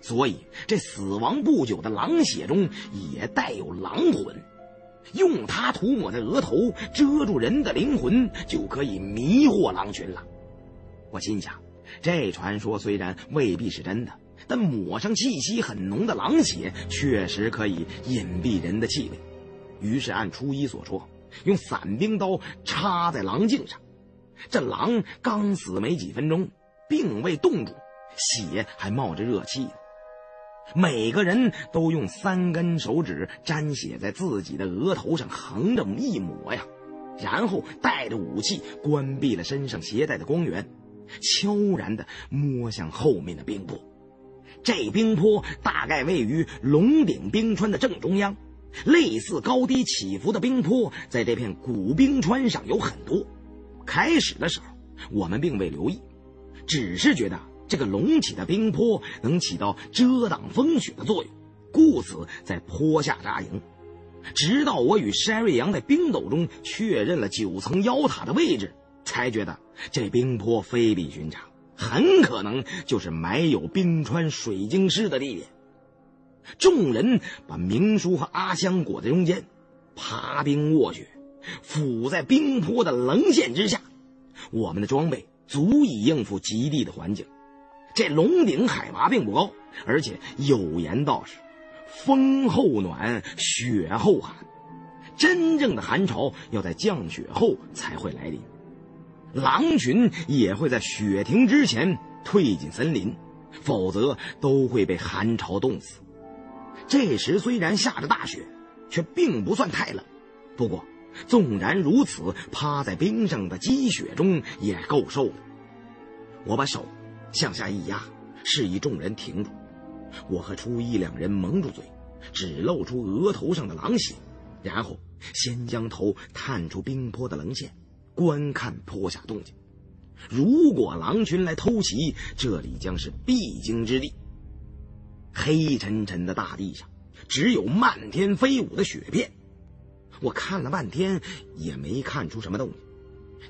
所以这死亡不久的狼血中也带有狼魂，用它涂抹在额头，遮住人的灵魂，就可以迷惑狼群了。我心想，这传说虽然未必是真的。但抹上气息很浓的狼血，确实可以隐蔽人的气味。于是按初一所说，用伞兵刀插在狼颈上。这狼刚死没几分钟，并未冻住，血还冒着热气。每个人都用三根手指沾血在自己的额头上横着一抹呀，然后带着武器关闭了身上携带的光源，悄然地摸向后面的冰坡。这冰坡大概位于龙顶冰川的正中央，类似高低起伏的冰坡在这片古冰川上有很多。开始的时候，我们并未留意，只是觉得这个隆起的冰坡能起到遮挡风雪的作用，故此在坡下扎营。直到我与山瑞阳在冰斗中确认了九层妖塔的位置，才觉得这冰坡非比寻常。很可能就是埋有冰川水晶尸的地点。众人把明叔和阿香裹在中间，爬冰卧雪，伏在冰坡的棱线之下。我们的装备足以应付极地的环境。这龙顶海拔并不高，而且有言道是：风后暖，雪后寒。真正的寒潮要在降雪后才会来临。狼群也会在雪停之前退进森林，否则都会被寒潮冻死。这时虽然下着大雪，却并不算太冷。不过，纵然如此，趴在冰上的积雪中也够受的。我把手向下一压，示意众人停住。我和初一两人蒙住嘴，只露出额头上的狼血，然后先将头探出冰坡的棱线，观看坡下动静。如果狼群来偷袭，这里将是必经之地。黑沉沉的大地上，只有漫天飞舞的雪片。我看了半天，也没看出什么动静。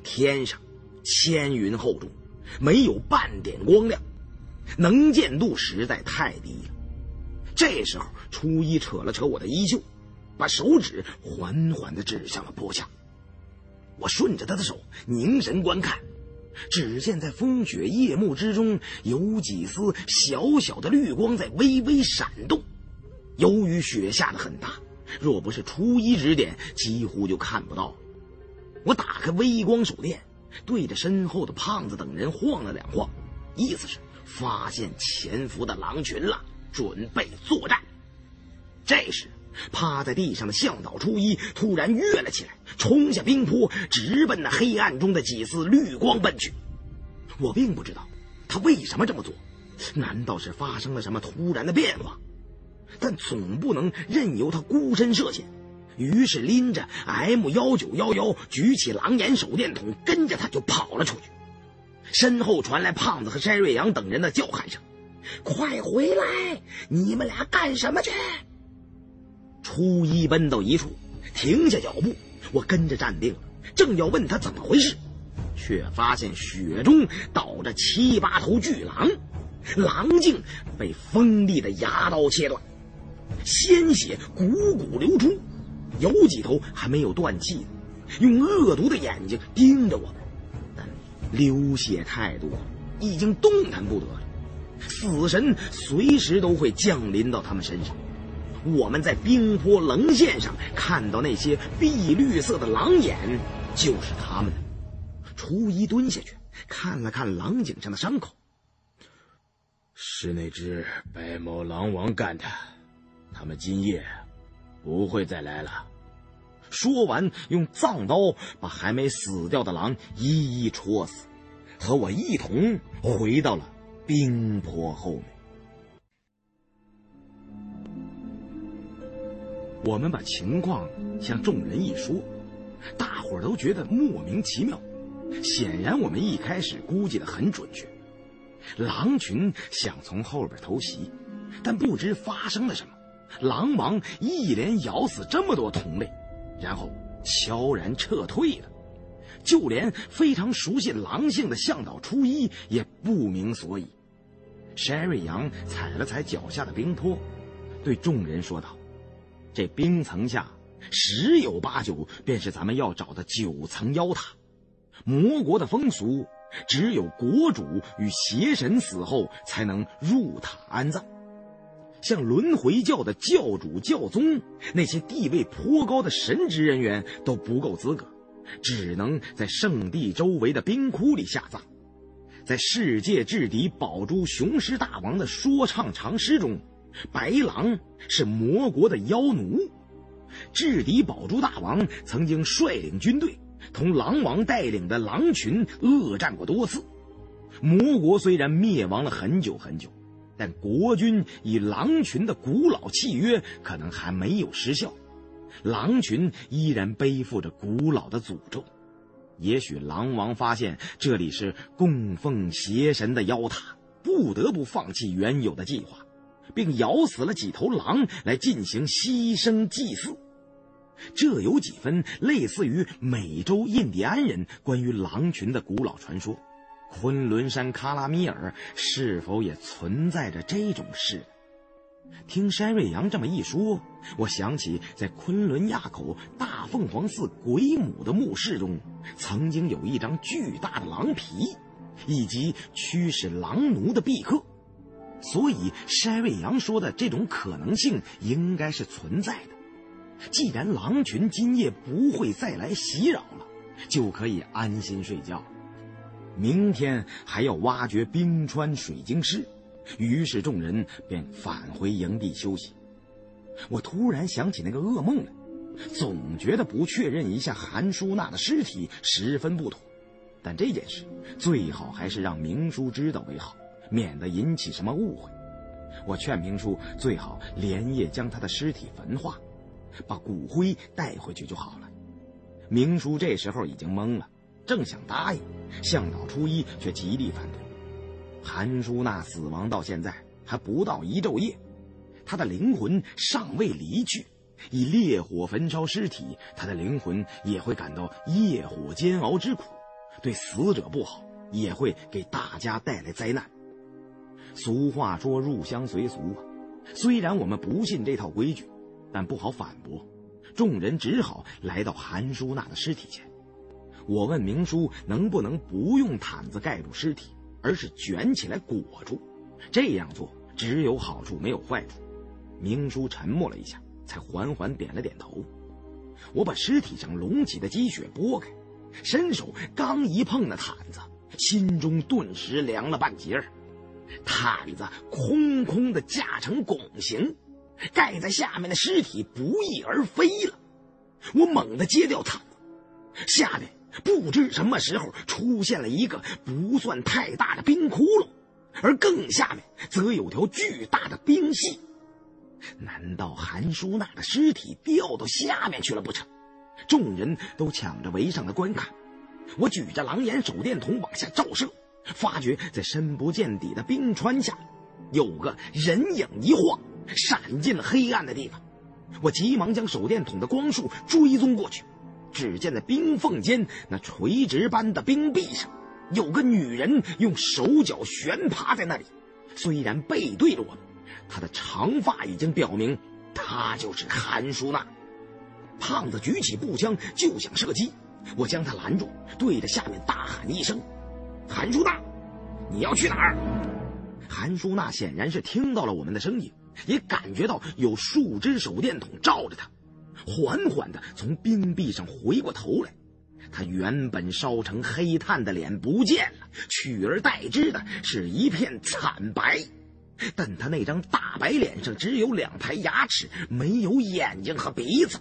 天上千云厚重，没有半点光亮，能见度实在太低了。这时候，初一扯了扯我的衣袖，把手指缓缓的指向了坡下。我顺着他的手凝神观看。只见在风雪夜幕之中，有几丝小小的绿光在微微闪动。由于雪下的很大，若不是初一指点，几乎就看不到。我打开微光手电，对着身后的胖子等人晃了两晃，意思是发现潜伏的狼群了，准备作战。这时，趴在地上的向导初一突然跃了起来，冲下冰坡，直奔那黑暗中的几丝绿光奔去。我并不知道他为什么这么做，难道是发生了什么突然的变化？但总不能任由他孤身涉险，于是拎着 M 幺九幺幺，举起狼眼手电筒，跟着他就跑了出去。身后传来胖子和山瑞阳等人的叫喊声：“快回来！你们俩干什么去？”初一奔到一处，停下脚步，我跟着站定了，正要问他怎么回事，却发现雪中倒着七八头巨狼，狼颈被锋利的牙刀切断，鲜血汩汩流出，有几头还没有断气，用恶毒的眼睛盯着我们，但流血太多，已经动弹不得了，死神随时都会降临到他们身上。我们在冰坡棱线上看到那些碧绿色的狼眼，就是他们的。初一蹲下去看了看狼颈上的伤口，是那只白毛狼王干的。他们今夜不会再来了。说完，用藏刀把还没死掉的狼一一戳死，和我一同回到了冰坡后面。我们把情况向众人一说，大伙儿都觉得莫名其妙。显然，我们一开始估计的很准确，狼群想从后边偷袭，但不知发生了什么，狼王一连咬死这么多同类，然后悄然撤退了。就连非常熟悉狼性的向导初一也不明所以。山瑞阳踩了踩脚下的冰坡，对众人说道。这冰层下，十有八九便是咱们要找的九层妖塔。魔国的风俗，只有国主与邪神死后才能入塔安葬。像轮回教的教主、教宗，那些地位颇高的神职人员都不够资格，只能在圣地周围的冰窟里下葬。在世界制敌宝珠雄狮大王的说唱长诗中。白狼是魔国的妖奴，智敌宝珠大王曾经率领军队，同狼王带领的狼群恶战过多次。魔国虽然灭亡了很久很久，但国君与狼群的古老契约可能还没有失效，狼群依然背负着古老的诅咒。也许狼王发现这里是供奉邪神的妖塔，不得不放弃原有的计划。并咬死了几头狼来进行牺牲祭祀，这有几分类似于美洲印第安人关于狼群的古老传说。昆仑山卡拉米尔是否也存在着这种事？听山瑞阳这么一说，我想起在昆仑垭口大凤凰寺鬼母的墓室中，曾经有一张巨大的狼皮，以及驱使狼奴的壁刻。所以，山瑞阳说的这种可能性应该是存在的。既然狼群今夜不会再来袭扰了，就可以安心睡觉。明天还要挖掘冰川水晶尸，于是众人便返回营地休息。我突然想起那个噩梦来，总觉得不确认一下韩舒娜的尸体十分不妥。但这件事最好还是让明叔知道为好。免得引起什么误会。我劝明叔最好连夜将他的尸体焚化，把骨灰带回去就好了。明叔这时候已经懵了，正想答应，向导初一却极力反对。韩淑娜死亡到现在还不到一昼夜，她的灵魂尚未离去，以烈火焚烧尸体，她的灵魂也会感到业火煎熬之苦，对死者不好，也会给大家带来灾难。俗话说“入乡随俗”啊，虽然我们不信这套规矩，但不好反驳。众人只好来到韩淑娜的尸体前。我问明叔能不能不用毯子盖住尸体，而是卷起来裹住？这样做只有好处没有坏处。明叔沉默了一下，才缓缓点了点头。我把尸体上隆起的积雪拨开，伸手刚一碰那毯子，心中顿时凉了半截儿。毯子空空的架成拱形，盖在下面的尸体不翼而飞了。我猛地揭掉毯子，下面不知什么时候出现了一个不算太大的冰窟窿，而更下面则有条巨大的冰隙。难道韩淑娜的尸体掉到下面去了不成？众人都抢着围上来观看。我举着狼眼手电筒往下照射。发觉在深不见底的冰川下，有个人影一晃，闪进了黑暗的地方。我急忙将手电筒的光束追踪过去，只见在冰缝间那垂直般的冰壁上，有个女人用手脚悬趴在那里。虽然背对着我们，她的长发已经表明，她就是韩淑娜。胖子举起步枪就想射击，我将他拦住，对着下面大喊一声。韩淑娜，你要去哪儿？韩淑娜显然是听到了我们的声音，也感觉到有数只手电筒照着她，缓缓地从冰壁上回过头来。他原本烧成黑炭的脸不见了，取而代之的是一片惨白。但他那张大白脸上只有两排牙齿，没有眼睛和鼻子。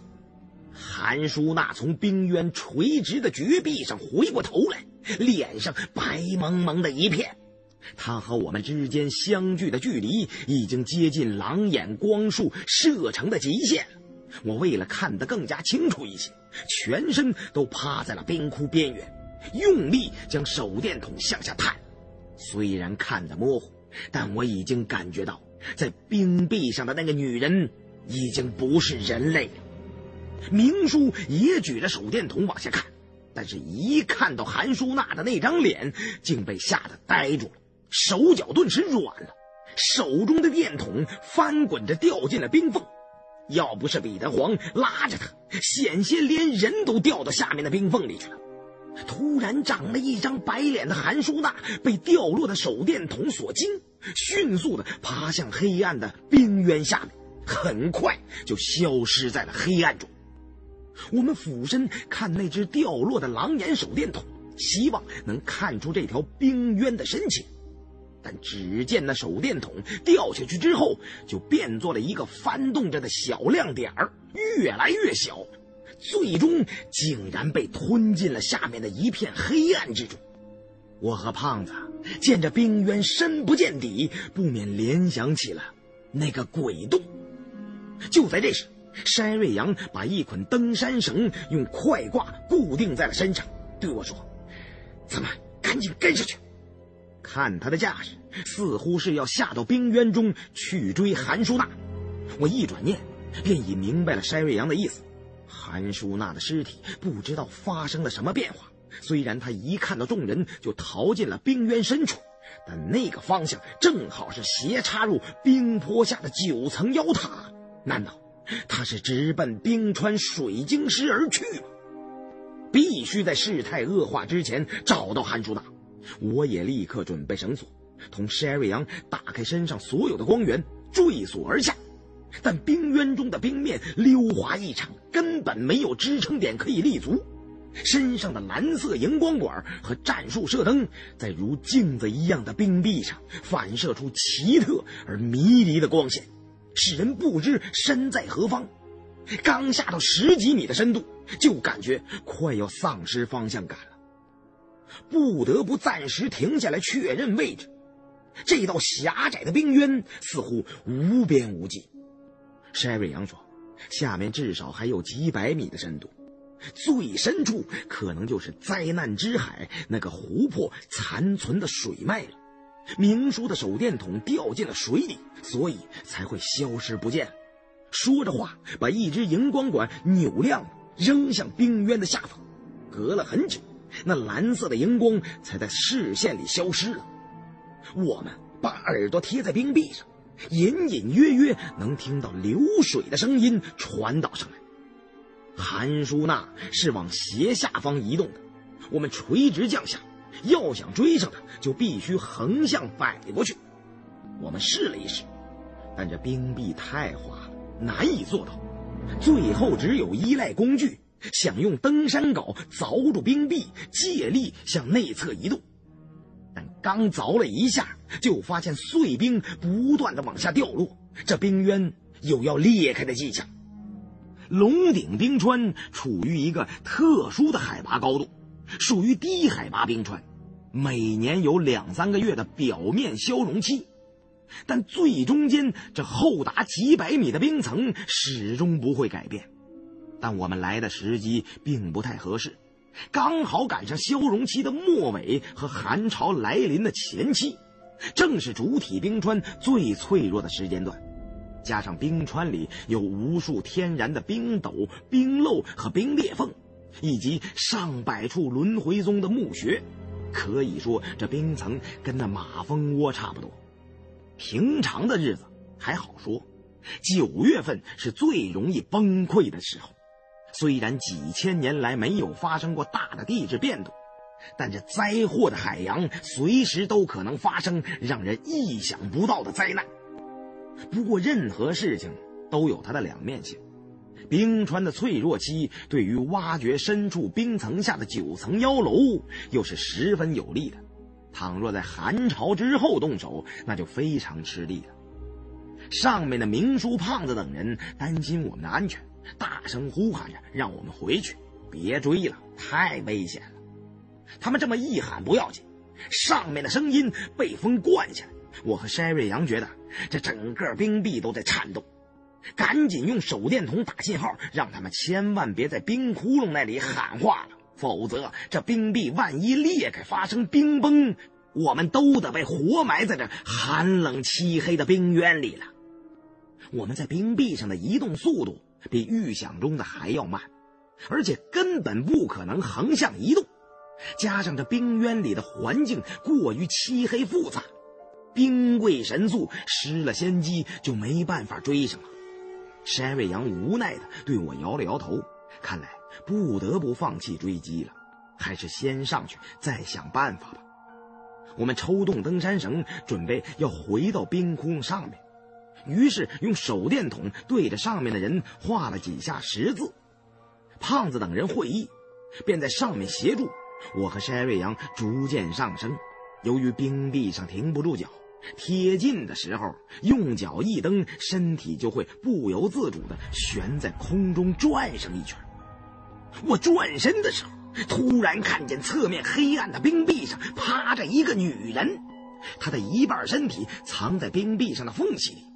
韩淑娜从冰渊垂直的绝壁上回过头来。脸上白蒙蒙的一片，他和我们之间相距的距离已经接近狼眼光束射程的极限。我为了看得更加清楚一些，全身都趴在了冰窟边缘，用力将手电筒向下探。虽然看得模糊，但我已经感觉到，在冰壁上的那个女人已经不是人类了。明叔也举着手电筒往下看。但是，一看到韩淑娜的那张脸，竟被吓得呆住了，手脚顿时软了，手中的电筒翻滚着掉进了冰缝。要不是彼得黄拉着他，险些连人都掉到下面的冰缝里去了。突然，长了一张白脸的韩淑娜被掉落的手电筒所惊，迅速的爬向黑暗的冰渊下面，很快就消失在了黑暗中。我们俯身看那只掉落的狼眼手电筒，希望能看出这条冰渊的深浅。但只见那手电筒掉下去之后，就变作了一个翻动着的小亮点儿，越来越小，最终竟然被吞进了下面的一片黑暗之中。我和胖子见这冰渊深不见底，不免联想起了那个鬼洞。就在这时。山瑞阳把一捆登山绳用快挂固定在了身上，对我说：“咱们赶紧跟上去。”看他的架势，似乎是要下到冰渊中去追韩淑娜。我一转念，便已明白了山瑞阳的意思。韩淑娜的尸体不知道发生了什么变化，虽然他一看到众人就逃进了冰渊深处，但那个方向正好是斜插入冰坡下的九层妖塔。难道？他是直奔冰川水晶石而去吗？必须在事态恶化之前找到韩淑娜。我也立刻准备绳索，同 Sherry 杨打开身上所有的光源，坠索而下。但冰渊中的冰面溜滑异常，根本没有支撑点可以立足。身上的蓝色荧光管和战术射灯，在如镜子一样的冰壁上反射出奇特而迷离的光线。使人不知身在何方，刚下到十几米的深度，就感觉快要丧失方向感了，不得不暂时停下来确认位置。这道狭窄的冰渊似乎无边无际。塞瑞扬说：“下面至少还有几百米的深度，最深处可能就是灾难之海那个湖泊残存的水脉了。明叔的手电筒掉进了水里，所以才会消失不见。”说着话，把一只荧光管扭亮，扔向冰渊的下方。隔了很久，那蓝色的荧光才在视线里消失了。我们把耳朵贴在冰壁上，隐隐约约能听到流水的声音传导上来。韩舒娜是往斜下方移动的，我们垂直降下，要想追上她，就必须横向摆过去。我们试了一试，但这冰壁太滑了，难以做到。最后只有依赖工具，想用登山镐凿住冰壁，借力向内侧移动。但刚凿了一下，就发现碎冰不断的往下掉落，这冰渊有要裂开的迹象。龙顶冰川处于一个特殊的海拔高度，属于低海拔冰川，每年有两三个月的表面消融期，但最中间这厚达几百米的冰层始终不会改变。但我们来的时机并不太合适。刚好赶上消融期的末尾和寒潮来临的前期，正是主体冰川最脆弱的时间段。加上冰川里有无数天然的冰斗、冰漏和冰裂缝，以及上百处轮回宗的墓穴，可以说这冰层跟那马蜂窝差不多。平常的日子还好说，九月份是最容易崩溃的时候。虽然几千年来没有发生过大的地质变动，但这灾祸的海洋随时都可能发生让人意想不到的灾难。不过，任何事情都有它的两面性。冰川的脆弱期对于挖掘深处冰层下的九层妖楼又是十分有利的。倘若在寒潮之后动手，那就非常吃力了。上面的明叔、胖子等人担心我们的安全。大声呼喊着，让我们回去，别追了，太危险了。他们这么一喊不要紧，上面的声音被风灌下来。我和山瑞阳觉得这整个冰壁都在颤动，赶紧用手电筒打信号，让他们千万别在冰窟窿那里喊话了，否则这冰壁万一裂开发生冰崩，我们都得被活埋在这寒冷漆黑的冰渊里了。我们在冰壁上的移动速度。比预想中的还要慢，而且根本不可能横向移动。加上这冰渊里的环境过于漆黑复杂，冰贵神速，失了先机就没办法追上了。山瑞阳无奈的对我摇了摇头，看来不得不放弃追击了，还是先上去再想办法吧。我们抽动登山绳，准备要回到冰窟上面。于是用手电筒对着上面的人画了几下十字，胖子等人会意，便在上面协助。我和山瑞阳逐渐上升，由于冰壁上停不住脚，贴近的时候用脚一蹬，身体就会不由自主地悬在空中转上一圈。我转身的时候，突然看见侧面黑暗的冰壁上趴着一个女人，她的一半身体藏在冰壁上的缝隙里。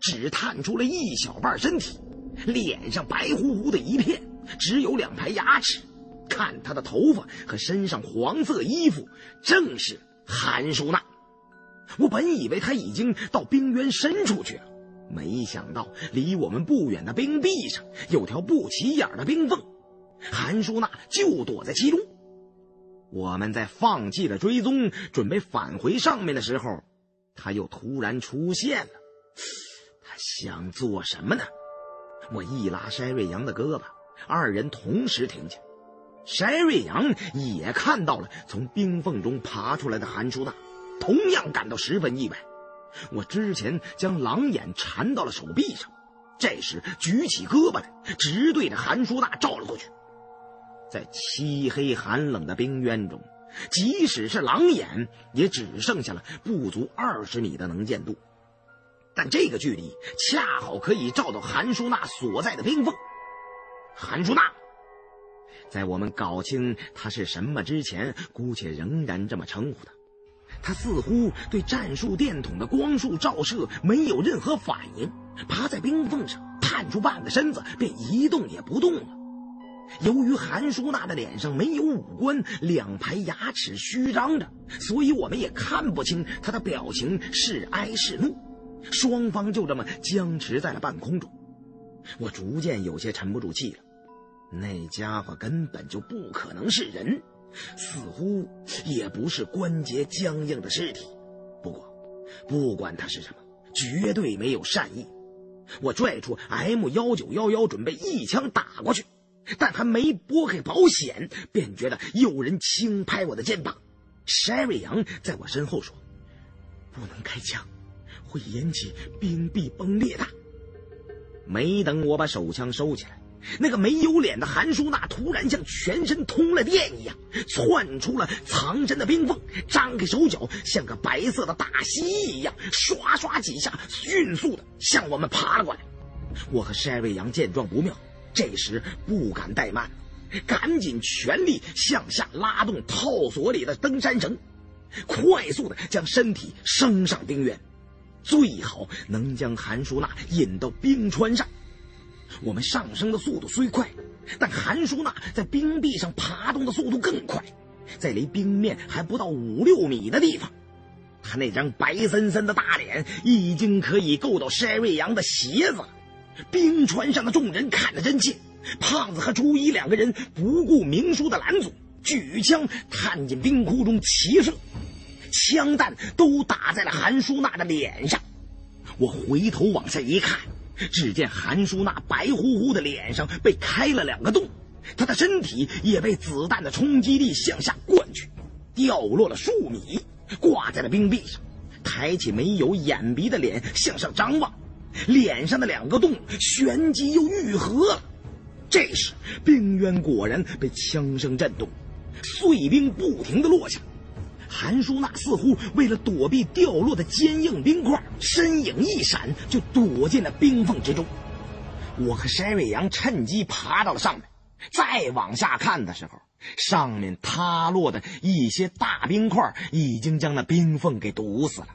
只探出了一小半身体，脸上白乎乎的一片，只有两排牙齿。看他的头发和身上黄色衣服，正是韩淑娜。我本以为他已经到冰渊深处去了，没想到离我们不远的冰壁上有条不起眼的冰缝，韩淑娜就躲在其中。我们在放弃了追踪，准备返回上面的时候，他又突然出现了。想做什么呢？我一拉山瑞阳的胳膊，二人同时停下。山瑞阳也看到了从冰缝中爬出来的韩淑娜，同样感到十分意外。我之前将狼眼缠到了手臂上，这时举起胳膊来，直对着韩淑娜照了过去。在漆黑寒冷的冰渊中，即使是狼眼，也只剩下了不足二十米的能见度。但这个距离恰好可以照到韩淑娜所在的冰缝。韩淑娜，在我们搞清她是什么之前，姑且仍然这么称呼她。她似乎对战术电筒的光束照射没有任何反应，趴在冰缝上，探出半个身子，便一动也不动了。由于韩淑娜的脸上没有五官，两排牙齿虚张着，所以我们也看不清她的表情是哀是怒。双方就这么僵持在了半空中，我逐渐有些沉不住气了。那家伙根本就不可能是人。似乎也不是关节僵硬的尸体，不过，不管他是什么，绝对没有善意。我拽出 M 幺九幺幺，准备一枪打过去，但还没拨开保险，便觉得有人轻拍我的肩膀。Sherry 杨在我身后说：“不能开枪，会引起冰壁崩裂的。”没等我把手枪收起来。那个没有脸的韩淑娜突然像全身通了电一样，窜出了藏身的冰缝，张开手脚，像个白色的大蜥蜴一样，刷刷几下，迅速的向我们爬了过来。我和山瑞阳见状不妙，这时不敢怠慢，赶紧全力向下拉动套索里的登山绳，快速的将身体升上冰原，最好能将韩淑娜引到冰川上。我们上升的速度虽快，但韩淑娜在冰壁上爬动的速度更快。在离冰面还不到五六米的地方，她那张白森森的大脸已经可以够到山瑞阳的鞋子了。冰川上的众人看得真切，胖子和初一两个人不顾明叔的拦阻，举枪探进冰窟中齐射，枪弹都打在了韩淑娜的脸上。我回头往下一看。只见韩淑娜白乎乎的脸上被开了两个洞，她的身体也被子弹的冲击力向下灌去，掉落了数米，挂在了冰壁上，抬起没有眼鼻的脸向上张望，脸上的两个洞旋即又愈合了。这时，冰渊果然被枪声震动，碎冰不停的落下。韩淑娜似乎为了躲避掉落的坚硬冰块，身影一闪就躲进了冰缝之中。我和山瑞阳趁机爬到了上面，再往下看的时候，上面塌落的一些大冰块已经将那冰缝给堵死了。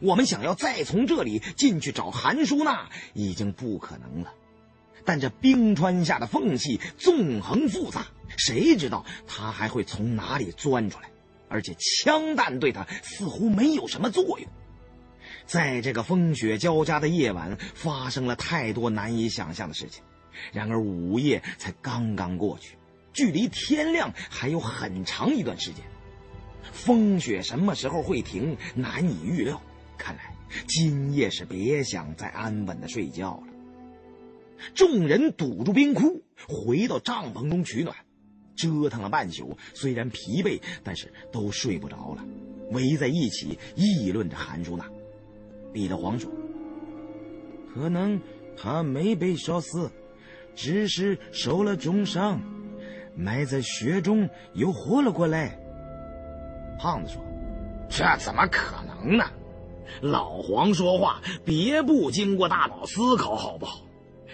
我们想要再从这里进去找韩淑娜，已经不可能了。但这冰川下的缝隙纵横复杂，谁知道她还会从哪里钻出来？而且枪弹对他似乎没有什么作用。在这个风雪交加的夜晚，发生了太多难以想象的事情。然而午夜才刚刚过去，距离天亮还有很长一段时间。风雪什么时候会停，难以预料。看来今夜是别想再安稳的睡觉了。众人堵住冰窟，回到帐篷中取暖。折腾了半宿，虽然疲惫，但是都睡不着了，围在一起议论着韩淑娜。彼得黄说：“可能他没被烧死，只是受了重伤，埋在雪中又活了过来。”胖子说：“这怎么可能呢？老黄说话别不经过大脑思考好不好？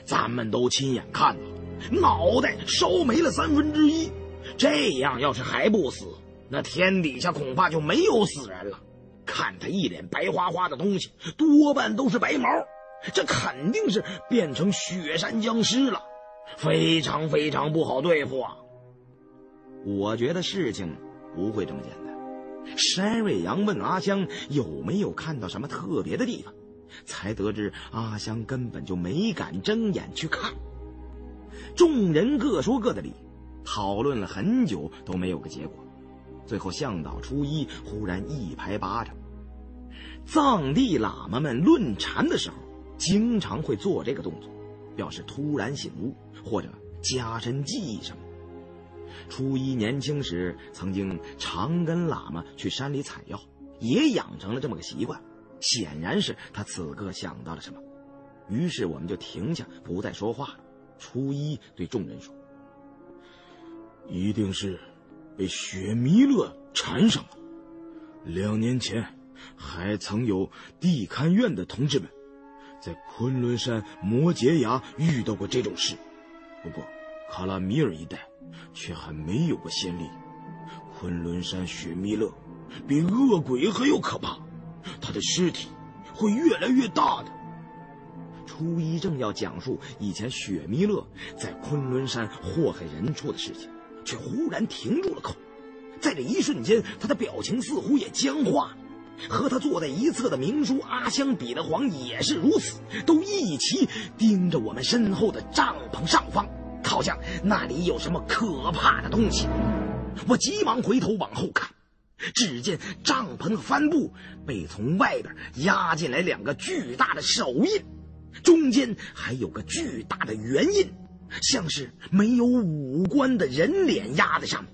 咱们都亲眼看到。”脑袋烧没了三分之一，这样要是还不死，那天底下恐怕就没有死人了。看他一脸白花花的东西，多半都是白毛，这肯定是变成雪山僵尸了，非常非常不好对付啊！我觉得事情不会这么简单。山瑞阳问阿香有没有看到什么特别的地方，才得知阿香根本就没敢睁眼去看。众人各说各的理，讨论了很久都没有个结果。最后，向导初一忽然一拍巴掌。藏地喇嘛们论禅的时候，经常会做这个动作，表示突然醒悟或者加深记忆什么。初一年轻时曾经常跟喇嘛去山里采药，也养成了这么个习惯。显然是他此刻想到了什么，于是我们就停下，不再说话。初一对众人说：“一定是被雪弥勒缠上了。两年前，还曾有地勘院的同志们在昆仑山摩羯崖遇到过这种事。不过，卡拉米尔一带却还没有过先例。昆仑山雪弥勒比恶鬼还要可怕，他的尸体会越来越大的。初一正要讲述以前雪弥勒在昆仑山祸害人畜的事情，却忽然停住了口。在这一瞬间，他的表情似乎也僵化了。和他坐在一侧的明叔阿香、比得黄也是如此，都一齐盯着我们身后的帐篷上方，好像那里有什么可怕的东西。我急忙回头往后看，只见帐篷的帆布被从外边压进来两个巨大的手印，中间还有个巨大的圆印，像是没有五官的人脸压在上面，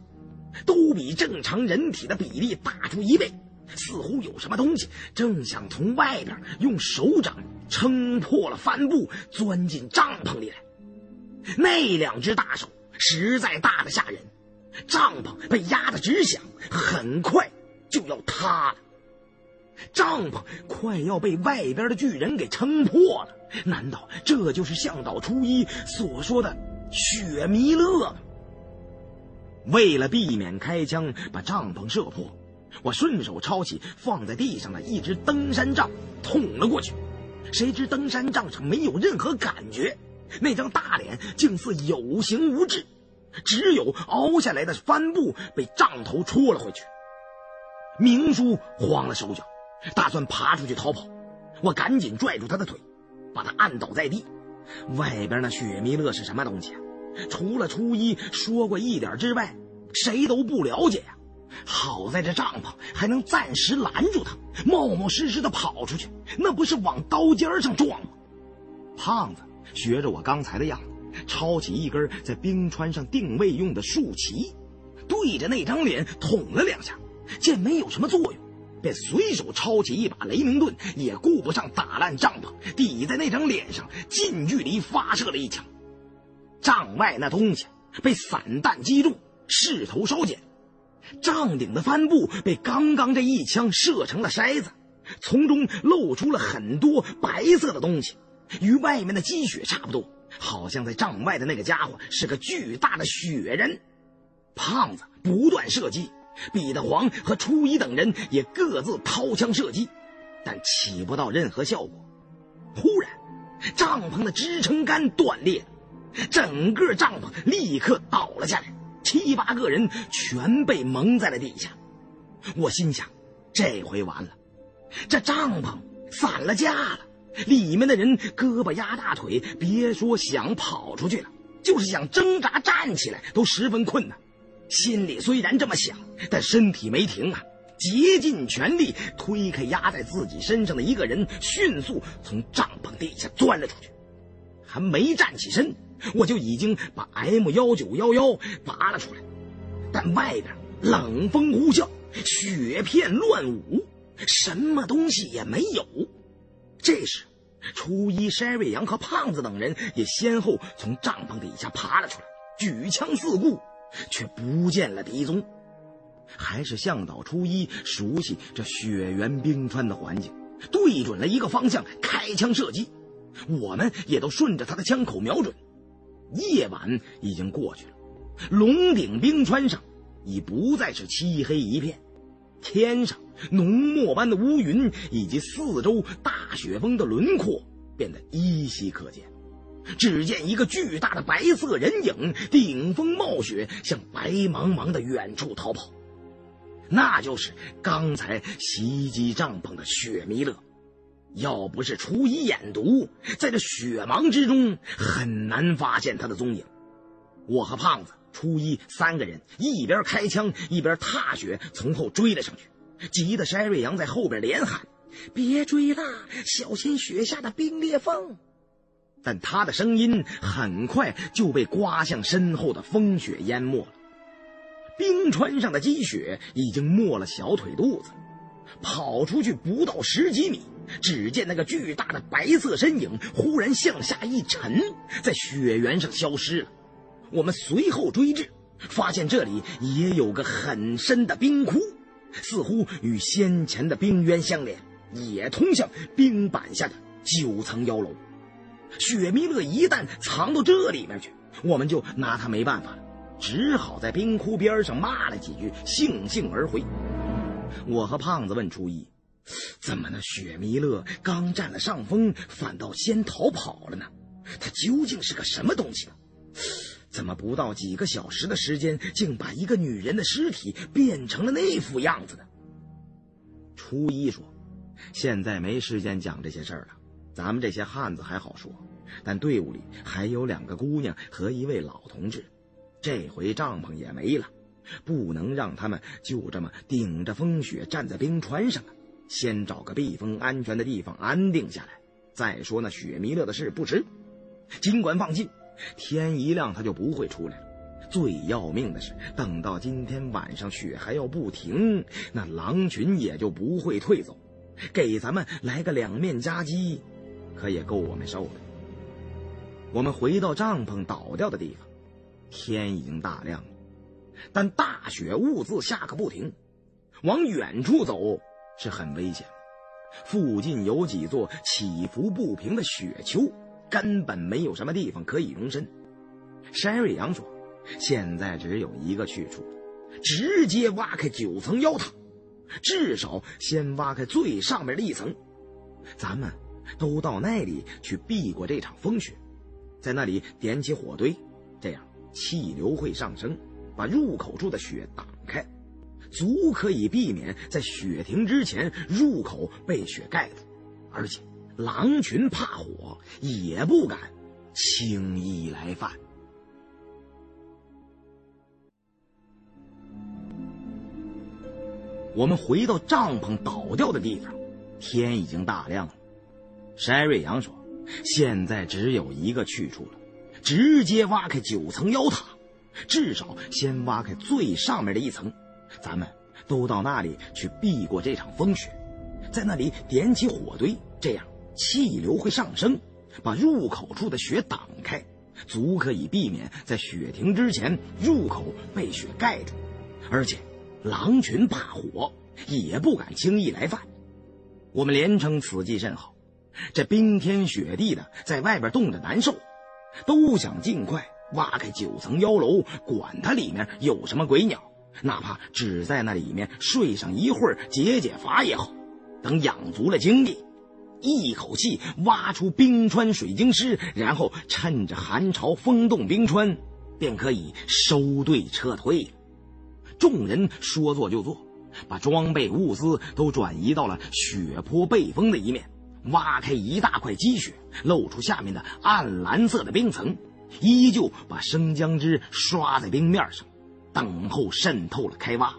都比正常人体的比例大出一倍。似乎有什么东西正想从外边用手掌撑破了帆布，钻进帐篷里来。那两只大手实在大的吓人，帐篷被压得直响，很快就要塌了。帐篷快要被外边的巨人给撑破了。难道这就是向导初一所说的雪弥勒？为了避免开枪把帐篷射破。我顺手抄起放在地上的一只登山杖，捅了过去。谁知登山杖上没有任何感觉，那张大脸竟似有形无质，只有凹下来的帆布被杖头戳了回去。明叔慌了手脚，打算爬出去逃跑。我赶紧拽住他的腿，把他按倒在地。外边那雪弥勒是什么东西啊？除了初一说过一点之外，谁都不了解呀。好在这帐篷还能暂时拦住他，冒冒失失的跑出去，那不是往刀尖上撞吗？胖子学着我刚才的样子，抄起一根在冰川上定位用的竖旗，对着那张脸捅了两下，见没有什么作用，便随手抄起一把雷鸣盾，也顾不上打烂帐篷，抵在那张脸上，近距离发射了一枪。帐外那东西被散弹击中，势头稍减。帐顶的帆布被刚刚这一枪射成了筛子，从中露出了很多白色的东西，与外面的积雪差不多，好像在帐外的那个家伙是个巨大的雪人。胖子不断射击，彼得黄和初一等人也各自掏枪射击，但起不到任何效果。忽然，帐篷的支撑杆断裂，整个帐篷立刻倒了下来。七八个人全被蒙在了地下，我心想，这回完了，这帐篷散了架了，里面的人胳膊压大腿，别说想跑出去了，就是想挣扎站起来都十分困难。心里虽然这么想，但身体没停啊，竭尽全力推开压在自己身上的一个人，迅速从帐篷底下钻了出去，还没站起身。我就已经把 M 幺九幺幺拔了出来，但外边冷风呼啸，雪片乱舞，什么东西也没有。这时，初一、筛瑞阳和胖子等人也先后从帐篷底下爬了出来，举枪四顾，却不见了敌踪。还是向导初一熟悉这雪原冰川的环境，对准了一个方向开枪射击，我们也都顺着他的枪口瞄准。夜晚已经过去了，龙顶冰川上已不再是漆黑一片，天上浓墨般的乌云以及四周大雪峰的轮廓变得依稀可见。只见一个巨大的白色人影顶风冒雪，向白茫茫的远处逃跑，那就是刚才袭击帐篷的雪弥勒。要不是初一眼毒，在这雪茫之中很难发现他的踪影。我和胖子、初一三个人一边开枪一边踏雪从后追了上去，急得筛瑞阳在后边连喊：“别追了，小心雪下的冰裂缝！”但他的声音很快就被刮向身后的风雪淹没了。冰川上的积雪已经没了小腿肚子，跑出去不到十几米。只见那个巨大的白色身影忽然向下一沉，在雪原上消失了。我们随后追至，发现这里也有个很深的冰窟，似乎与先前的冰渊相连，也通向冰板下的九层妖楼。雪弥勒一旦藏到这里面去，我们就拿他没办法了，只好在冰窟边上骂了几句，悻悻而回。我和胖子问初一：“怎么那雪弥勒刚占了上风，反倒先逃跑了呢？他究竟是个什么东西？怎么不到几个小时的时间，竟把一个女人的尸体变成了那副样子呢？”初一说：“现在没时间讲这些事儿了，咱们这些汉子还好说，但队伍里还有两个姑娘和一位老同志，这回帐篷也没了。”不能让他们就这么顶着风雪站在冰川上啊！先找个避风安全的地方安定下来，再说那雪弥勒的事不迟。尽管放心，天一亮他就不会出来了。最要命的是，等到今天晚上雪还要不停，那狼群也就不会退走。给咱们来个两面夹击，可也够我们受的。我们回到帐篷倒掉的地方，天已经大亮了。但大雪兀自下个不停，往远处走是很危险。附近有几座起伏不平的雪丘，根本没有什么地方可以容身。山瑞阳说：“现在只有一个去处，直接挖开九层妖塔，至少先挖开最上面的一层。咱们都到那里去避过这场风雪，在那里点起火堆，这样气流会上升。”把入口处的雪挡开，足可以避免在雪停之前入口被雪盖住。而且狼群怕火，也不敢轻易来犯。我们回到帐篷倒掉的地方，天已经大亮了。山瑞阳说：“现在只有一个去处了，直接挖开九层妖塔。”至少先挖开最上面的一层，咱们都到那里去避过这场风雪，在那里点起火堆，这样气流会上升，把入口处的雪挡开，足可以避免在雪停之前入口被雪盖住。而且，狼群怕火，也不敢轻易来犯。我们连称此计甚好，这冰天雪地的，在外边冻着难受，都想尽快。挖开九层妖楼，管它里面有什么鬼鸟，哪怕只在那里面睡上一会儿解解乏也好。等养足了精力，一口气挖出冰川水晶尸，然后趁着寒潮封冻冰川，便可以收队撤退了。众人说做就做，把装备物资都转移到了雪坡背风的一面，挖开一大块积雪，露出下面的暗蓝色的冰层。依旧把生姜汁刷在冰面上，等候渗透了开挖。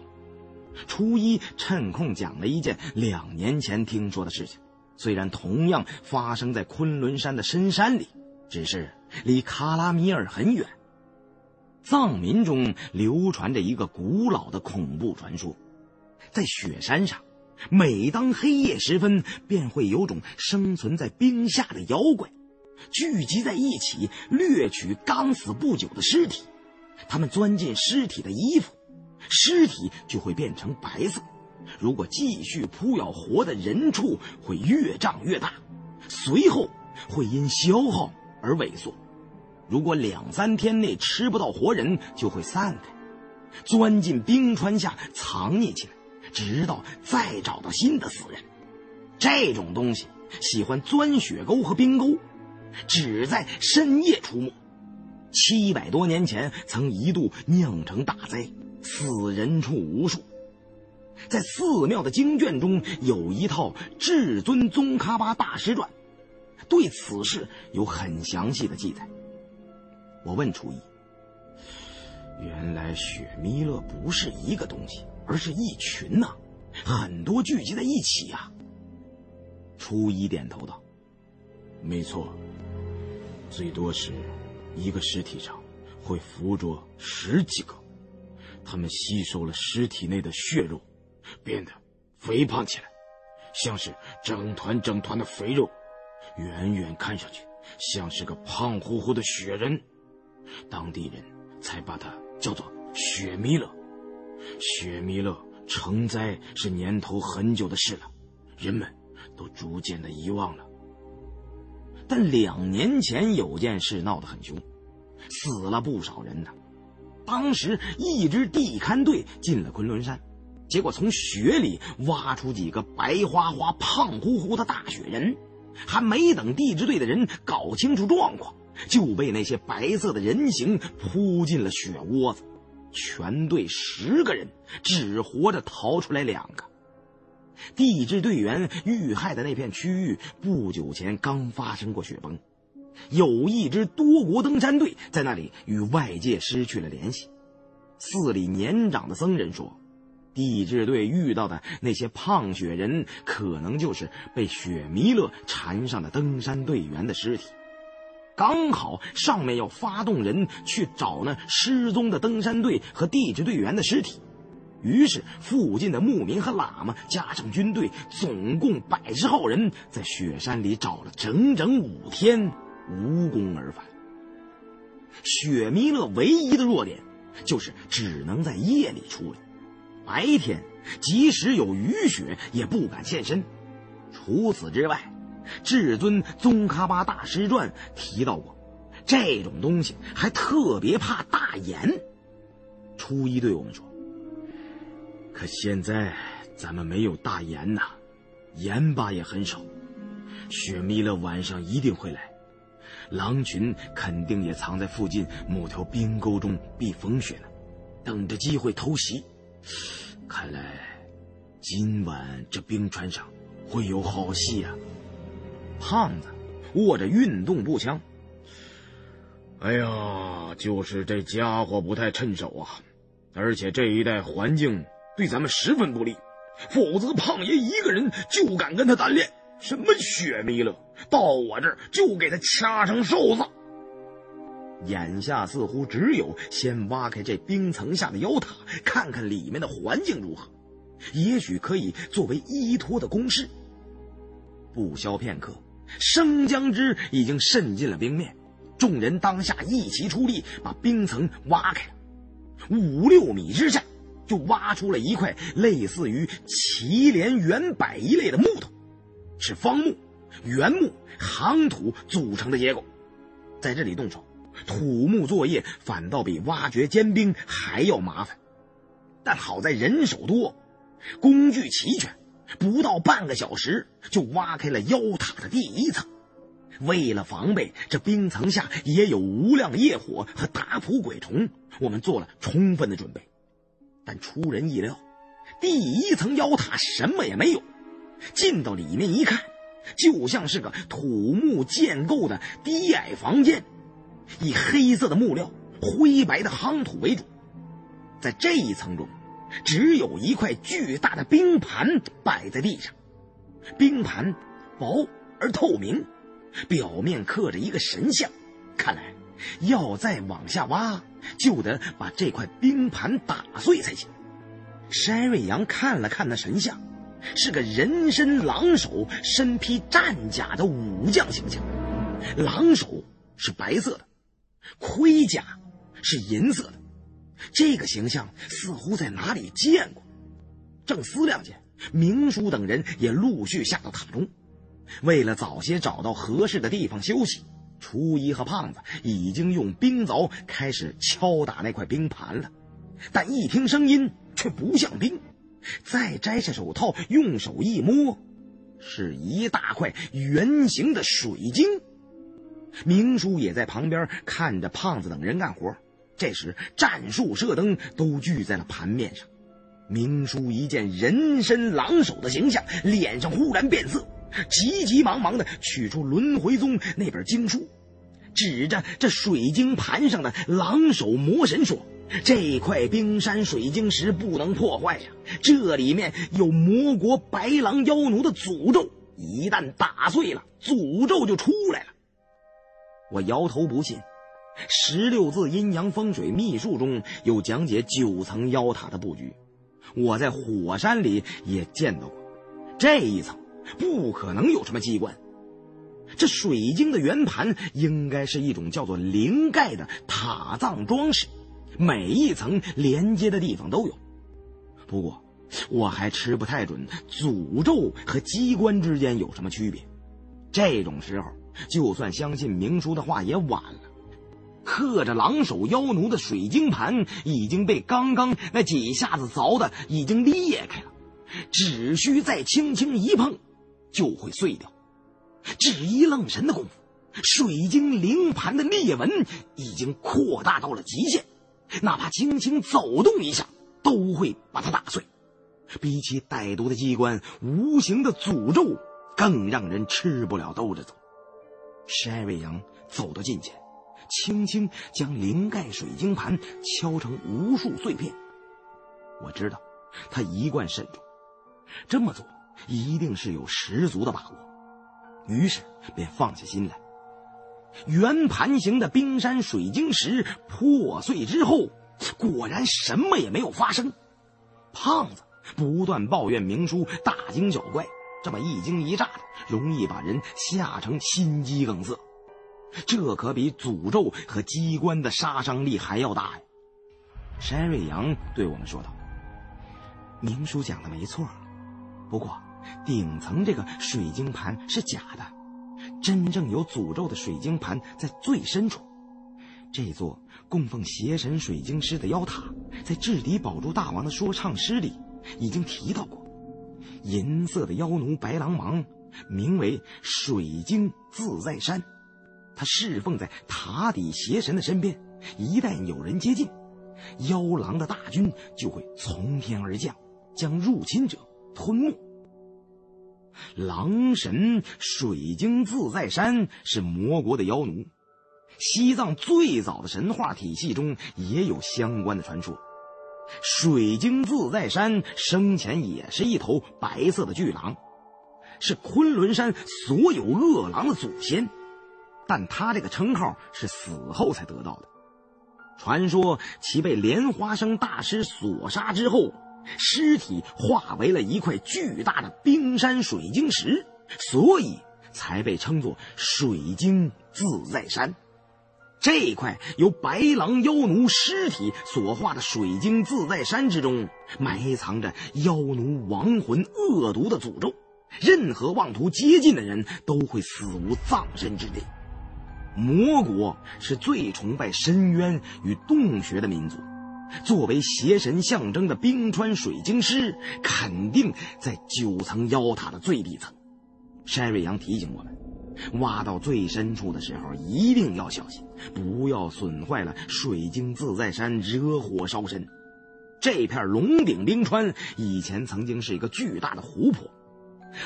初一趁空讲了一件两年前听说的事情，虽然同样发生在昆仑山的深山里，只是离卡拉米尔很远。藏民中流传着一个古老的恐怖传说，在雪山上，每当黑夜时分，便会有种生存在冰下的妖怪。聚集在一起，掠取刚死不久的尸体。他们钻进尸体的衣服，尸体就会变成白色。如果继续扑咬活的人畜，会越长越大，随后会因消耗而萎缩。如果两三天内吃不到活人，就会散开，钻进冰川下藏匿起来，直到再找到新的死人。这种东西喜欢钻雪沟和冰沟。只在深夜出没，七百多年前曾一度酿成大灾，死人畜无数。在寺庙的经卷中有一套《至尊宗喀巴大师传》，对此事有很详细的记载。我问初一：“原来雪弥勒不是一个东西，而是一群呐，很多聚集在一起呀。”初一点头道：“没错。”最多是，一个尸体上会附着十几个，他们吸收了尸体内的血肉，变得肥胖起来，像是整团整团的肥肉，远远看上去像是个胖乎乎的雪人。当地人才把它叫做雪弥勒。雪弥勒成灾是年头很久的事了，人们都逐渐的遗忘了。但两年前有件事闹得很凶，死了不少人呢。当时一支地勘队进了昆仑山，结果从雪里挖出几个白花花、胖乎乎的大雪人，还没等地质队的人搞清楚状况，就被那些白色的人形扑进了雪窝子。全队十个人只活着逃出来两个。地质队员遇害的那片区域不久前刚发生过雪崩，有一支多国登山队在那里与外界失去了联系。寺里年长的僧人说，地质队遇到的那些胖雪人，可能就是被雪弥勒缠上的登山队员的尸体。刚好上面要发动人去找那失踪的登山队和地质队员的尸体。于是，附近的牧民和喇嘛加上军队，总共百十号人，在雪山里找了整整五天，无功而返。雪弥勒唯一的弱点，就是只能在夜里出来，白天即使有雨雪，也不敢现身。除此之外，至尊宗喀巴大师传提到过，这种东西还特别怕大盐。初一对我们说。可现在咱们没有大盐呐，盐巴也很少。雪弥勒晚上一定会来，狼群肯定也藏在附近某条冰沟中避风雪呢，等着机会偷袭。看来今晚这冰川上会有好戏啊！胖子握着运动步枪，哎呀，就是这家伙不太趁手啊，而且这一带环境。对咱们十分不利，否则胖爷一个人就敢跟他单练。什么雪弥勒，到我这儿就给他掐成瘦子。眼下似乎只有先挖开这冰层下的妖塔，看看里面的环境如何，也许可以作为依托的工事。不消片刻，生姜汁已经渗进了冰面，众人当下一齐出力，把冰层挖开了，五六米之下。就挖出了一块类似于祁连圆柏一类的木头，是方木、原木、夯土组成的结构。在这里动手，土木作业反倒比挖掘坚冰还要麻烦。但好在人手多，工具齐全，不到半个小时就挖开了妖塔的第一层。为了防备这冰层下也有无量业火和打扑鬼虫，我们做了充分的准备。但出人意料，第一层妖塔什么也没有。进到里面一看，就像是个土木建构的低矮房间，以黑色的木料、灰白的夯土为主。在这一层中，只有一块巨大的冰盘摆在地上，冰盘薄而透明，表面刻着一个神像。看来。要再往下挖，就得把这块冰盘打碎才行。山瑞阳看了看那神像，是个人身狼首、身披战甲的武将形象。狼首是白色的，盔甲是银色的。这个形象似乎在哪里见过。正思量间，明叔等人也陆续下到塔中，为了早些找到合适的地方休息。初一和胖子已经用冰凿开始敲打那块冰盘了，但一听声音却不像冰。再摘下手套，用手一摸，是一大块圆形的水晶。明叔也在旁边看着胖子等人干活。这时，战术射灯都聚在了盘面上。明叔一见人身狼首的形象，脸上忽然变色。急急忙忙的取出轮回宗那本经书，指着这水晶盘上的狼首魔神说：“这块冰山水晶石不能破坏呀，这里面有魔国白狼妖奴的诅咒，一旦打碎了，诅咒就出来了。”我摇头不信。十六字阴阳风水秘术中有讲解九层妖塔的布局，我在火山里也见到过这一层。不可能有什么机关。这水晶的圆盘应该是一种叫做灵盖的塔葬装饰，每一层连接的地方都有。不过，我还吃不太准诅咒和机关之间有什么区别。这种时候，就算相信明叔的话也晚了。刻着狼首妖奴的水晶盘已经被刚刚那几下子凿的已经裂开了，只需再轻轻一碰，就会碎掉。只一愣神的功夫，水晶灵盘的裂纹已经扩大到了极限，哪怕轻轻走动一下，都会把它打碎。比起歹毒的机关，无形的诅咒更让人吃不了兜着走。山瑞阳走到近前。轻轻将灵盖水晶盘敲成无数碎片。我知道，他一贯慎重，这么做一定是有十足的把握。于是便放下心来。圆盘形的冰山水晶石破碎之后，果然什么也没有发生。胖子不断抱怨明叔大惊小怪，这么一惊一乍的，容易把人吓成心肌梗塞。这可比诅咒和机关的杀伤力还要大呀！山瑞阳对我们说道：“明叔讲的没错，不过顶层这个水晶盘是假的，真正有诅咒的水晶盘在最深处。这座供奉邪神水晶师的妖塔，在智敌宝珠大王的说唱诗里已经提到过。银色的妖奴白狼王，名为水晶自在山。”他侍奉在塔底邪神的身边，一旦有人接近，妖狼的大军就会从天而降，将入侵者吞没。狼神水晶自在山是魔国的妖奴，西藏最早的神话体系中也有相关的传说。水晶自在山生前也是一头白色的巨狼，是昆仑山所有恶狼的祖先。但他这个称号是死后才得到的。传说其被莲花生大师所杀之后，尸体化为了一块巨大的冰山水晶石，所以才被称作水晶自在山。这块由白狼妖奴尸体所化的水晶自在山之中，埋藏着妖奴亡魂恶毒的诅咒，任何妄图接近的人都会死无葬身之地。魔国是最崇拜深渊与洞穴的民族，作为邪神象征的冰川水晶师，肯定在九层妖塔的最底层。山瑞阳提醒我们，挖到最深处的时候一定要小心，不要损坏了水晶自在山，惹火烧身。这片龙顶冰川以前曾经是一个巨大的湖泊。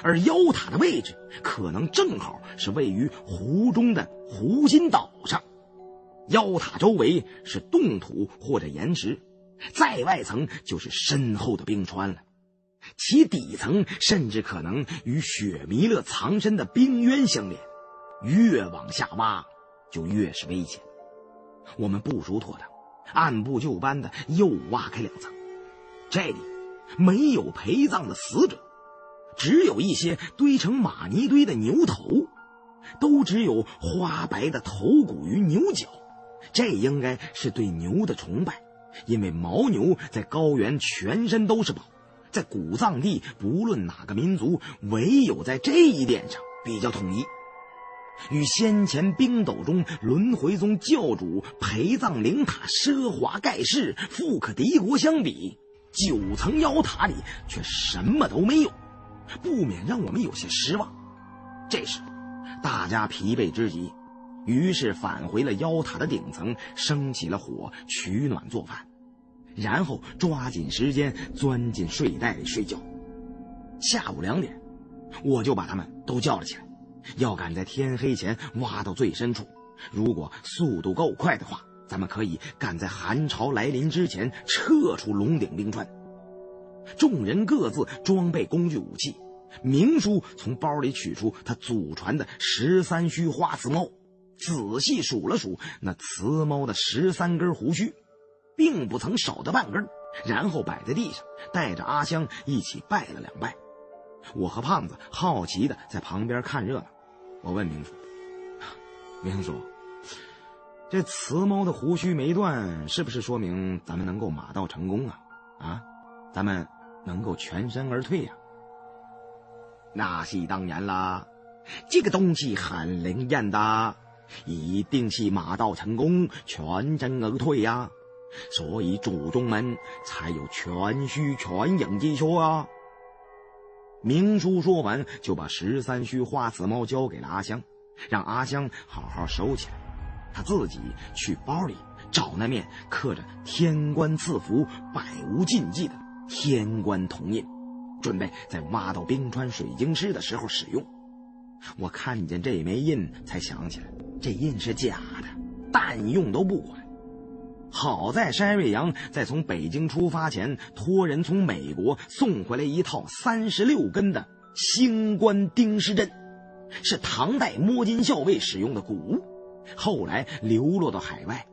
而妖塔的位置可能正好是位于湖中的湖心岛上，妖塔周围是冻土或者岩石，再外层就是深厚的冰川了，其底层甚至可能与雪弥勒藏身的冰渊相连，越往下挖就越是危险。我们部署妥当，按部就班的又挖开两层，这里没有陪葬的死者。只有一些堆成玛尼堆的牛头，都只有花白的头骨与牛角，这应该是对牛的崇拜，因为牦牛在高原全身都是宝，在古藏地不论哪个民族，唯有在这一点上比较统一。与先前冰斗中轮回宗教主陪葬灵塔奢华盖世、富可敌国相比，九层妖塔里却什么都没有。不免让我们有些失望。这时，大家疲惫之极，于是返回了妖塔的顶层，生起了火，取暖做饭，然后抓紧时间钻进睡袋里睡觉。下午两点，我就把他们都叫了起来，要赶在天黑前挖到最深处。如果速度够快的话，咱们可以赶在寒潮来临之前撤出龙顶冰川。众人各自装备工具武器，明叔从包里取出他祖传的十三须花瓷猫，仔细数了数那瓷猫的十三根胡须，并不曾少得半根，然后摆在地上，带着阿香一起拜了两拜。我和胖子好奇的在旁边看热闹。我问明叔：“明叔，这瓷猫的胡须没断，是不是说明咱们能够马到成功啊？啊，咱们？”能够全身而退呀？那是当然啦，这个东西很灵验的。一定是马到成功，全身而退呀。所以祖宗们才有全虚全影之说啊。明叔说完，就把十三须花刺猫交给了阿香，让阿香好好收起来，他自己去包里找那面刻着“天官赐福，百无禁忌”的天官铜印，准备在挖到冰川水晶石的时候使用。我看见这枚印，才想起来这印是假的，但用都不管。好在山瑞阳在从北京出发前，托人从美国送回来一套三十六根的星官钉尸阵，是唐代摸金校尉使用的古物，后来流落到海外。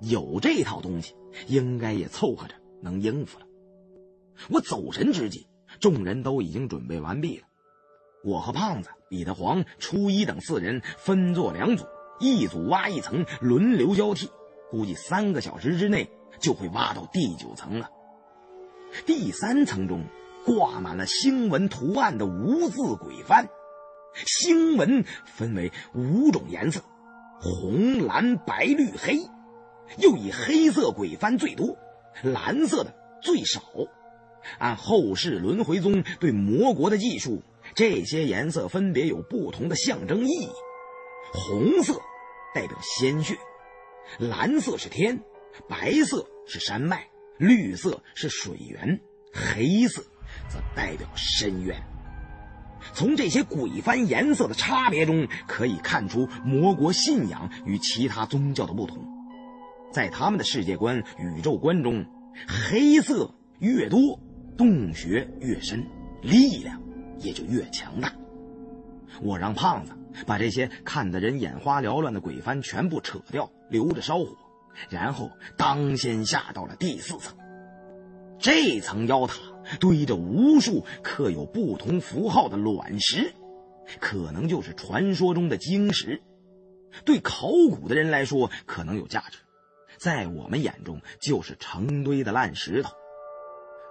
有这套东西，应该也凑合着能应付了。我走神之际，众人都已经准备完毕了。我和胖子、彼得黄、初一等四人分作两组，一组挖一层，轮流交替。估计三个小时之内就会挖到第九层了。第三层中挂满了星纹图案的无字鬼幡，星纹分为五种颜色：红、蓝、白、绿、黑，又以黑色鬼幡最多，蓝色的最少。按后世轮回宗对魔国的记述，这些颜色分别有不同的象征意义。红色代表鲜血。蓝色是天，白色是山脉，绿色是水源，黑色则代表深渊。从这些鬼幡颜色的差别中，可以看出魔国信仰与其他宗教的不同。在他们的世界观、宇宙观中，黑色越多，洞穴越深，力量也就越强大。我让胖子。把这些看得人眼花缭乱的鬼幡全部扯掉，留着烧火，然后当先下到了第四层。这层妖塔堆着无数刻有不同符号的卵石，可能就是传说中的晶石。对考古的人来说可能有价值，在我们眼中就是成堆的烂石头。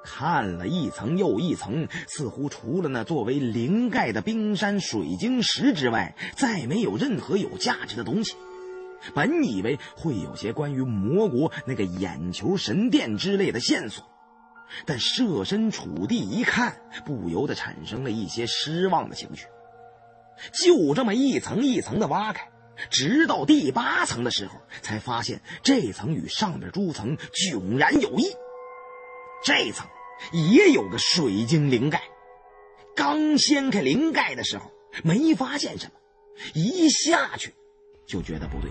看了一层又一层，似乎除了那作为灵盖的冰山水晶石之外，再没有任何有价值的东西。本以为会有些关于魔国那个眼球神殿之类的线索，但设身处地一看，不由得产生了一些失望的情绪。就这么一层一层的挖开，直到第八层的时候，才发现这层与上边诸层迥然有异。这层。也有个水晶灵盖，刚掀开灵盖的时候没发现什么，一下去就觉得不对，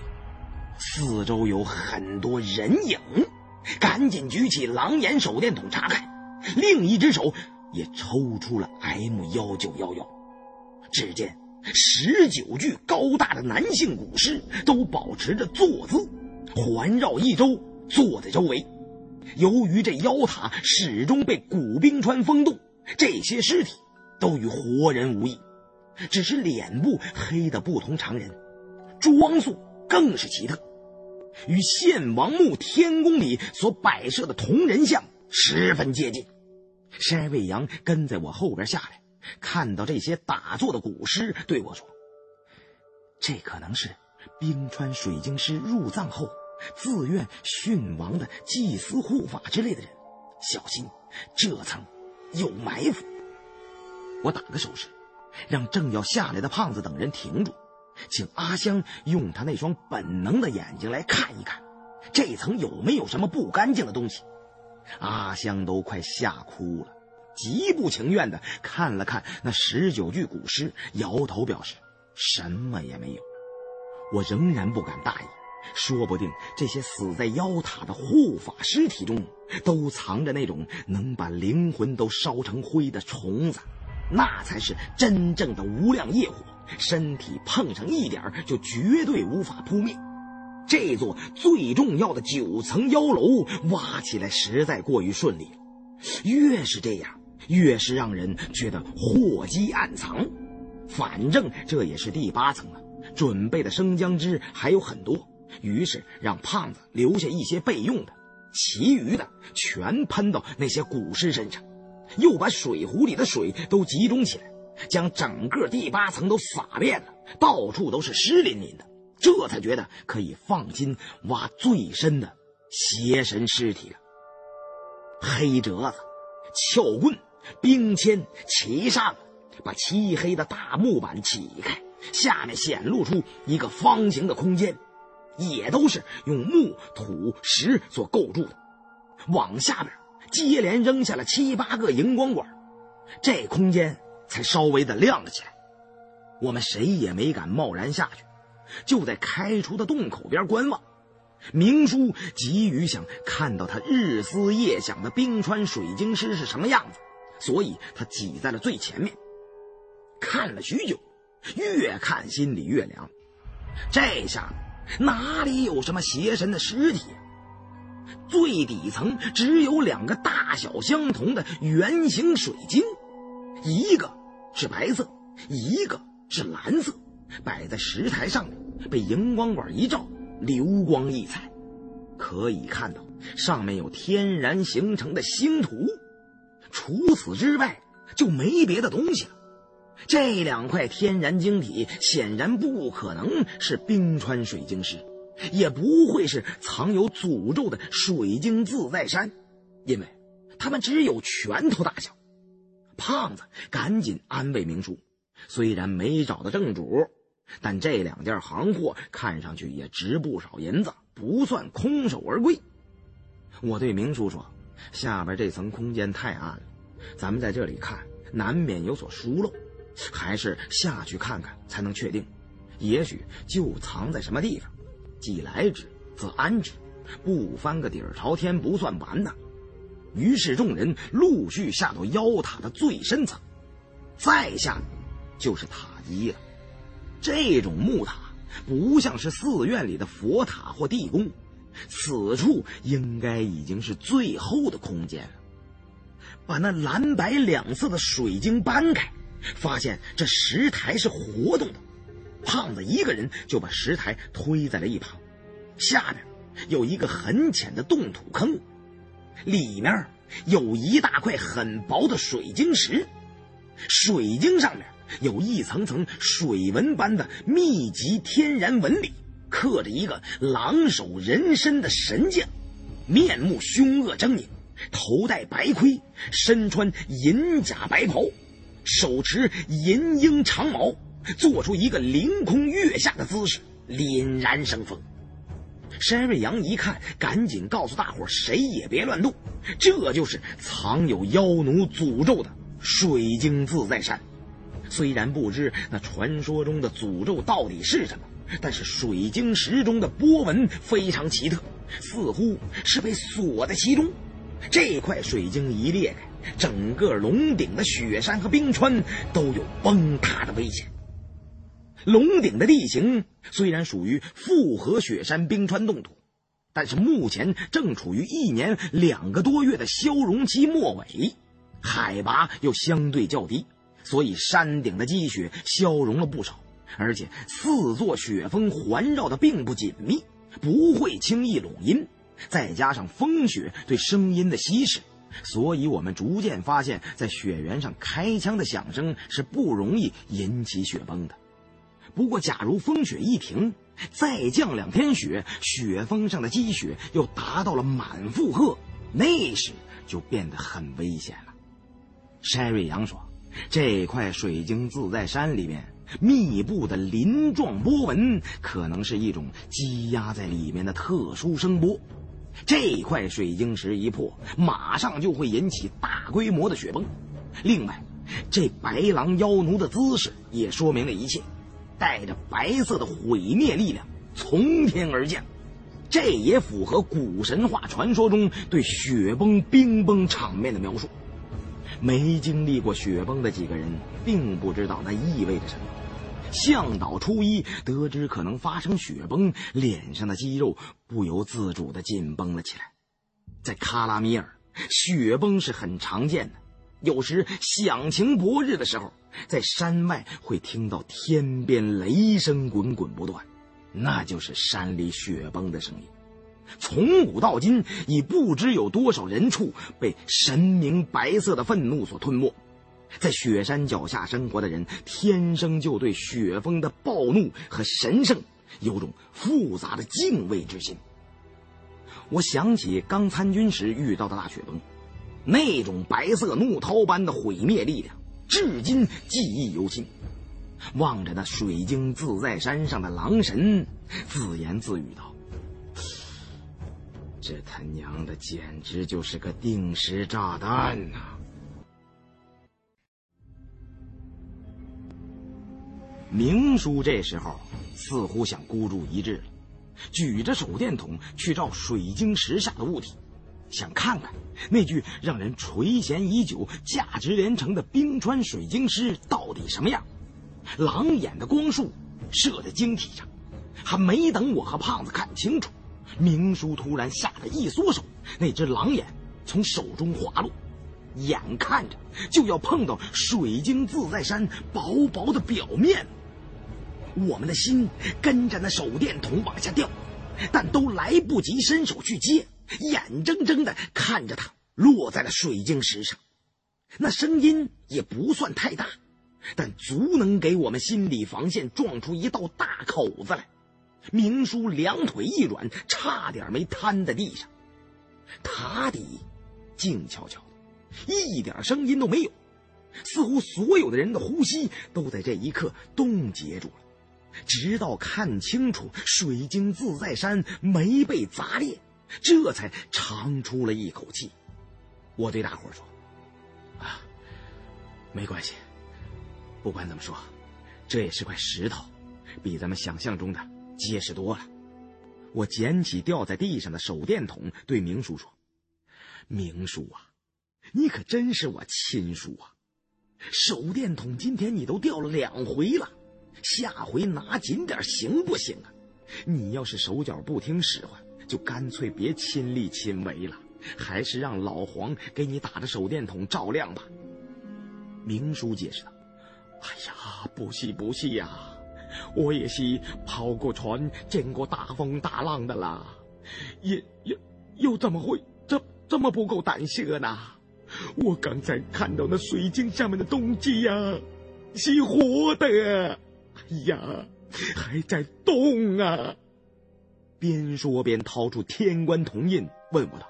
四周有很多人影，赶紧举起狼眼手电筒查看，另一只手也抽出了 M 幺九幺幺，只见十九具高大的男性古尸都保持着坐姿，环绕一周坐在周围。由于这妖塔始终被古冰川封冻，这些尸体都与活人无异，只是脸部黑的不同常人，装束更是奇特，与献王墓天宫里所摆设的铜人像十分接近。山卫阳跟在我后边下来，看到这些打坐的古尸，对我说：“这可能是冰川水晶师入葬后。”自愿殉亡的祭司护法之类的人，小心，这层有埋伏。我打个手势，让正要下来的胖子等人停住，请阿香用他那双本能的眼睛来看一看，这层有没有什么不干净的东西。阿香都快吓哭了，极不情愿地看了看那十九具古尸，摇头表示什么也没有。我仍然不敢大意。说不定这些死在妖塔的护法尸体中，都藏着那种能把灵魂都烧成灰的虫子，那才是真正的无量业火，身体碰上一点就绝对无法扑灭。这座最重要的九层妖楼挖起来实在过于顺利了，越是这样，越是让人觉得祸机暗藏。反正这也是第八层了，准备的生姜汁还有很多。于是让胖子留下一些备用的，其余的全喷到那些古尸身上，又把水壶里的水都集中起来，将整个第八层都洒遍了，到处都是湿淋淋的，这才觉得可以放心挖最深的邪神尸体了。黑折子、撬棍、冰签齐上，把漆黑的大木板起开，下面显露出一个方形的空间，也都是用木、土、石所构筑的。往下边接连扔下了七八个荧光管，这空间才稍微的亮了起来。我们谁也没敢贸然下去，就在开出的洞口边观望。明叔急于想看到他日思夜想的冰川水晶师是什么样子，所以他挤在了最前面。看了许久，越看心里越凉。这下哪里有什么邪神的尸体？最底层只有两个大小相同的圆形水晶，一个是白色，一个是蓝色，摆在石台上面，被荧光管一照。流光溢彩，可以看到上面有天然形成的星图。除此之外，就没别的东西了。这两块天然晶体显然不可能是冰川水晶石，也不会是藏有诅咒的水晶自在山，因为它们只有拳头大小。胖子赶紧安慰明叔：“虽然没找到正主。”但这两件行货看上去也值不少银子，不算空手而归。我对明叔说：“下边这层空间太暗了，咱们在这里看难免有所疏漏，还是下去看看才能确定。也许就藏在什么地方。既来之，则安之，不翻个底儿朝天不算完呐。”于是众人陆续下到妖塔的最深层，再下就是塔基了。这种木塔不像是寺院里的佛塔或地宫，此处应该已经是最后的空间了。把那蓝白两色的水晶搬开，发现这石台是活动的。胖子一个人就把石台推在了一旁，下面有一个很浅的冻土坑，里面有一大块很薄的水晶石，水晶上面。有一层层水纹般的密集天然纹理，刻着一个狼首人身的神将，面目凶恶狰狞，头戴白盔，身穿银甲白袍，手持银鹰长矛，做出一个凌空跃下的姿势，凛然生风。山瑞阳一看，赶紧告诉大伙儿谁也别乱动，这就是藏有妖奴诅咒的水晶自在山。虽然不知那传说中的诅咒到底是什么，但是水晶石中的波纹非常奇特，似乎是被锁在其中。这块水晶一裂开，整个龙顶的雪山和冰川都有崩塌的危险。龙顶的地形虽然属于复合雪山冰川冻土，但是目前正处于一年两个多月的消融期末尾，海拔又相对较低。所以山顶的积雪消融了不少，而且四座雪峰环绕的并不紧密，不会轻易拢音。再加上风雪对声音的稀释，所以我们逐渐发现，在雪原上开枪的响声是不容易引起雪崩的。不过，假如风雪一停，再降两天雪，雪峰上的积雪又达到了满负荷，那时就变得很危险了。山瑞阳说。这块水晶自在山里面密布的鳞状波纹，可能是一种积压在里面的特殊声波。这块水晶石一破，马上就会引起大规模的雪崩。另外，这白狼妖奴的姿势也说明了一切，带着白色的毁灭力量从天而降。这也符合古神话传说中对雪崩、冰崩场面的描述。没经历过雪崩的几个人，并不知道那意味着什么。向导初一得知可能发生雪崩，脸上的肌肉不由自主的紧绷了起来。在喀拉米尔，雪崩是很常见的。有时响晴博日的时候，在山外会听到天边雷声滚滚不断，那就是山里雪崩的声音。从古到今，已不知有多少人畜被神明白色的愤怒所吞没。在雪山脚下生活的人，天生就对雪峰的暴怒和神圣有种复杂的敬畏之心。我想起刚参军时遇到的大雪崩，那种白色怒涛般的毁灭力量，至今记忆犹新。望着那水晶自在山上的狼神，自言自语道：“这他娘的简直就是个定时炸弹呐！”明叔这时候似乎想孤注一掷了，举着手电筒去照水晶石下的物体，想看看那具让人垂涎已久、价值连城的冰川水晶石到底什么样。狼眼的光束射在晶体上，还没等我和胖子看清楚，明叔突然吓得一缩手，那只狼眼从手中滑落，眼看着就要碰到水晶自在山薄薄的表面。我们的心跟着那手电筒往下掉，但都来不及伸手去接，眼睁睁的看着它落在了水晶石上。那声音也不算太大，但足能给我们心理防线撞出一道大口子来。明叔两腿一软，差点没瘫在地上。塔底静悄悄的，一点声音都没有，似乎所有的人的呼吸都在这一刻冻结住了。直到看清楚水晶自在山没被砸裂，这才长出了一口气。我对大伙说：“啊，没关系，不管怎么说，这也是块石头，比咱们想象中的结实多了。”我捡起掉在地上的手电筒，对明叔说：“明叔啊，你可真是我亲叔啊！手电筒今天你都掉了两回了。”下回拿紧点行不行啊？你要是手脚不听使唤，就干脆别亲力亲为了，还是让老黄给你打着手电筒照亮吧。明叔解释道：“哎呀，不是不是呀，我也是跑过船、见过大风大浪的啦，也又又怎么会这这么不够胆色呢？我刚才看到那水晶下面的东西呀，是活的。”哎呀，还在动啊！边说边掏出天官铜印，问我道：“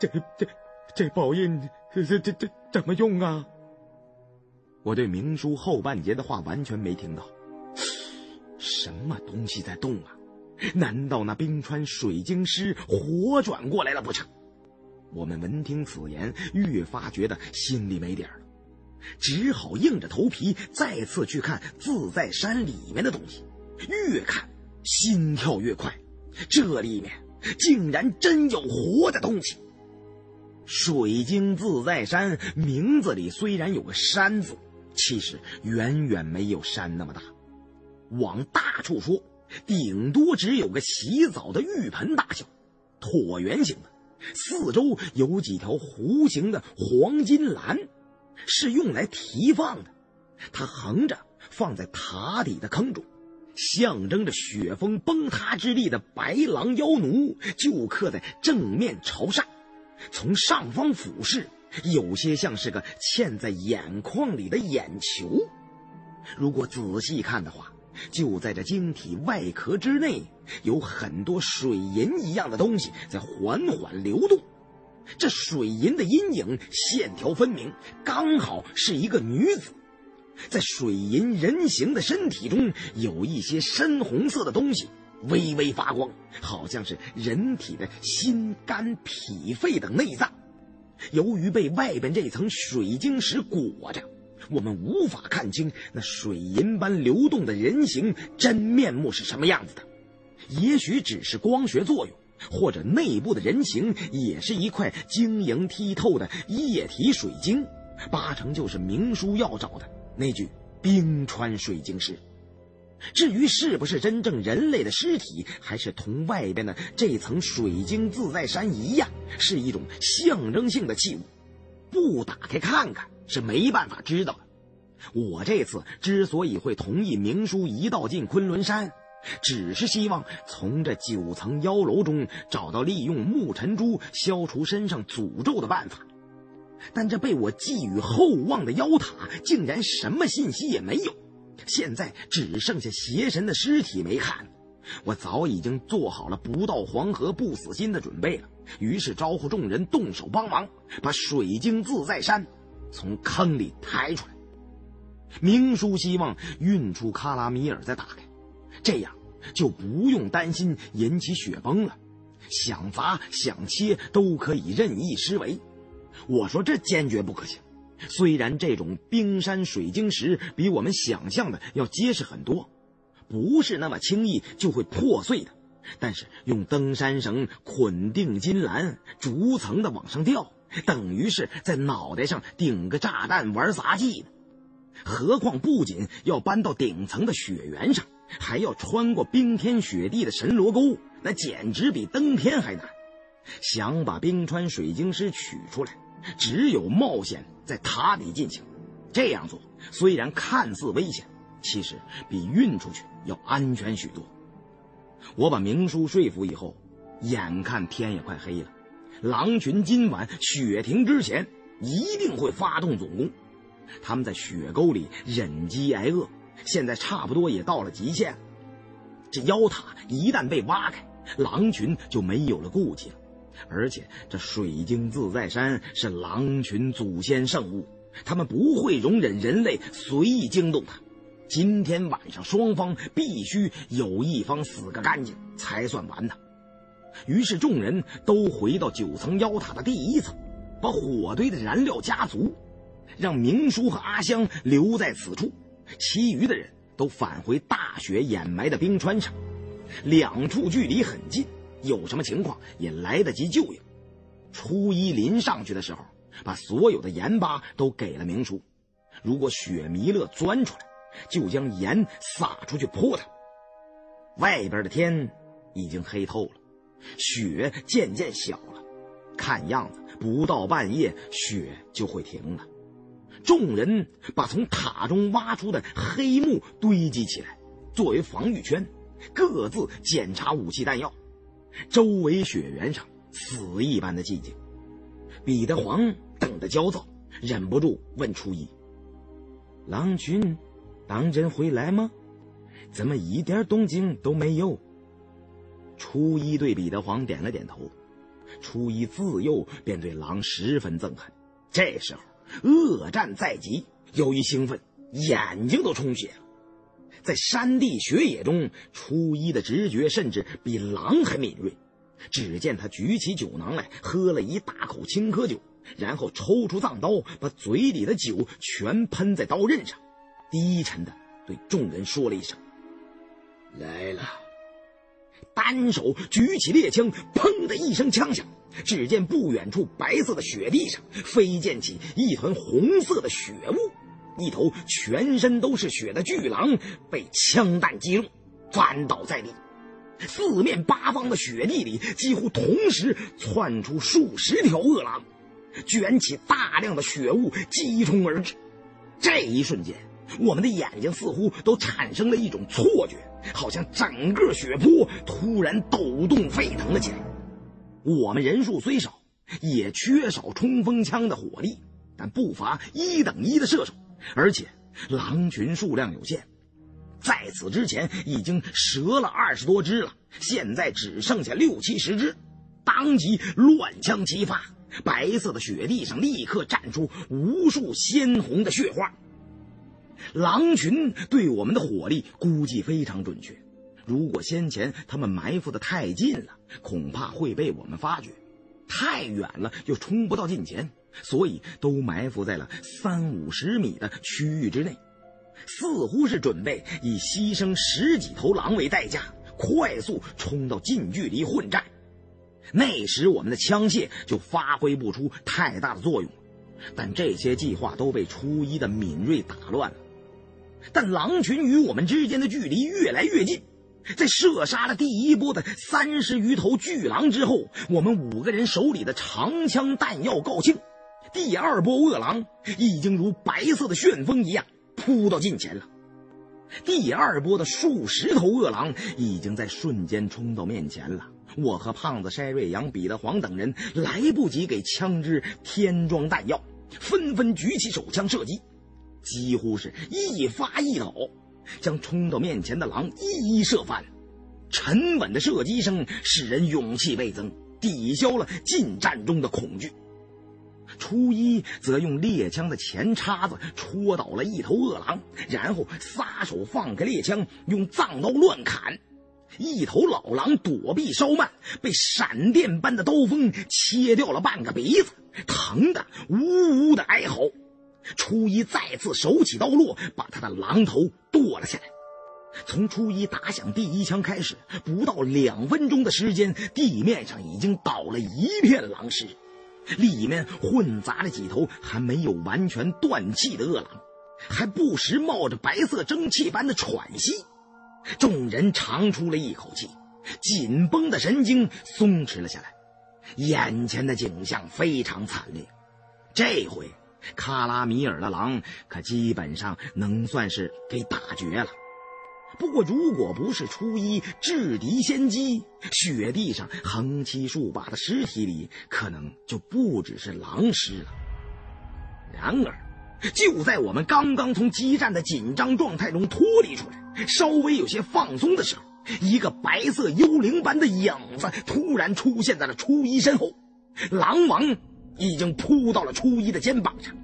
这这这宝印，这这这怎么用啊？”我对明叔后半截的话完全没听到。什么东西在动啊？难道那冰川水晶师活转过来了不成？我们闻听此言，越发觉得心里没底儿了。只好硬着头皮再次去看自在山里面的东西，越看心跳越快。这里面竟然真有活的东西！水晶自在山名字里虽然有个“山”字，其实远远没有山那么大。往大处说，顶多只有个洗澡的浴盆大小，椭圆形的，四周有几条弧形的黄金栏。是用来提放的，它横着放在塔底的坑中，象征着雪峰崩塌之力的白狼妖奴就刻在正面朝上，从上方俯视，有些像是个嵌在眼眶里的眼球。如果仔细看的话，就在这晶体外壳之内，有很多水银一样的东西在缓缓流动。这水银的阴影线条分明，刚好是一个女子。在水银人形的身体中，有一些深红色的东西，微微发光，好像是人体的心、肝、脾、肺等内脏。由于被外边这层水晶石裹着，我们无法看清那水银般流动的人形真面目是什么样子的。也许只是光学作用。或者内部的人形也是一块晶莹剔透的液体水晶，八成就是明叔要找的那具冰川水晶石。至于是不是真正人类的尸体，还是同外边的这层水晶自在山一样，是一种象征性的器物，不打开看看是没办法知道的。我这次之所以会同意明叔一道进昆仑山。只是希望从这九层妖楼中找到利用木尘珠消除身上诅咒的办法，但这被我寄予厚望的妖塔竟然什么信息也没有，现在只剩下邪神的尸体没看。我早已经做好了不到黄河不死心的准备了，于是招呼众人动手帮忙，把水晶自在山从坑里抬出来。明叔希望运出卡拉米尔再打开，这样就不用担心引起雪崩了。想砸想切都可以任意施为。我说这坚决不可行。虽然这种冰山水晶石比我们想象的要结实很多。不是那么轻易就会破碎的，但是用登山绳捆定金兰，逐层的往上吊，等于是在脑袋上顶个炸弹玩杂技呢。何况不仅要搬到顶层的雪原上，还要穿过冰天雪地的神罗沟，那简直比登天还难。想把冰川水晶石取出来，只有冒险在塔底进行。这样做虽然看似危险。其实比运出去要安全许多。我把明叔说服以后，眼看天也快黑了，狼群今晚雪停之前一定会发动总攻。他们在雪沟里忍饥挨饿，现在差不多也到了极限。这妖塔一旦被挖开，狼群就没有了顾忌了。而且这水晶自在山是狼群祖先圣物，他们不会容忍人类随意惊动它。今天晚上，双方必须有一方死个干净才算完呢。于是众人都回到九层妖塔的第一层，把火堆的燃料加足，让明叔和阿香留在此处，其余的人都返回大雪掩埋的冰川上。两处距离很近，有什么情况也来得及救应。初一临上去的时候，把所有的盐巴都给了明叔，如果雪弥勒钻出来。就将盐撒出去泼他。外边的天已经黑透了，雪渐渐小了，看样子不到半夜雪就会停了。众人把从塔中挖出的黑木堆积起来，作为防御圈，各自检查武器弹药。周围雪原上死一般的寂静。彼得黄等得焦躁，忍不住问初一：“狼群？”当真会来吗？怎么一点动静都没有？初一对彼得黄点了点头。初一自幼便对狼十分憎恨，这时候恶战在即，由于兴奋，眼睛都充血了。在山地雪野中，初一的直觉甚至比狼还敏锐。只见他举起酒囊来，喝了一大口青稞酒，然后抽出藏刀，把嘴里的酒全喷在刀刃上。低沉的对众人说了一声：“来了。”单手举起猎枪，砰的一声枪响，只见不远处白色的雪地上飞溅起一团红色的血雾，一头全身都是血的巨狼被枪弹击中，翻倒在地。四面八方的雪地里几乎同时窜出数十条恶狼，卷起大量的血雾击冲而至。这一瞬间。我们的眼睛似乎都产生了一种错觉，好像整个雪坡突然抖动沸腾了起来。我们人数虽少，也缺少冲锋枪的火力，但不乏一等一的射手，而且狼群数量有限，在此之前已经折了二十多只了，现在只剩下六七十只，当即乱枪齐发，白色的雪地上立刻绽出无数鲜红的血花。狼群对我们的火力估计非常准确，如果先前他们埋伏的太近了，恐怕会被我们发觉；太远了又冲不到近前，所以都埋伏在了三五十米的区域之内，似乎是准备以牺牲十几头狼为代价，快速冲到近距离混战。那时我们的枪械就发挥不出太大的作用，但这些计划都被初一的敏锐打乱了。但狼群与我们之间的距离越来越近，在射杀了第一波的三十余头巨狼之后，我们五个人手里的长枪弹药告罄，第二波恶狼已经如白色的旋风一样扑到近前了。第二波的数十头恶狼已经在瞬间冲到面前了，我和胖子筛瑞阳、彼得黄等人来不及给枪支添装弹药，纷纷举起手枪射击。几乎是一发一倒，将冲到面前的狼一一射翻。沉稳的射击声使人勇气倍增，抵消了近战中的恐惧。初一则用猎枪的前叉子戳倒了一头恶狼，然后撒手放开猎枪，用藏刀乱砍。一头老狼躲避稍慢，被闪电般的刀锋切掉了半个鼻子，疼得呜呜的哀嚎。初一再次手起刀落，把他的狼头剁了下来。从初一打响第一枪开始，不到两分钟的时间，地面上已经倒了一片狼尸，里面混杂了几头还没有完全断气的恶狼，还不时冒着白色蒸汽般的喘息。众人长出了一口气，紧绷的神经松弛了下来。眼前的景象非常惨烈，这回卡拉米尔的狼可基本上能算是给打绝了。不过，如果不是初一制敌先机，雪地上横七竖八的尸体里，可能就不只是狼尸了。然而，就在我们刚刚从激战的紧张状态中脱离出来，稍微有些放松的时候，一个白色幽灵般的影子突然出现在了初一身后。狼王已经扑到了初一的肩膀上，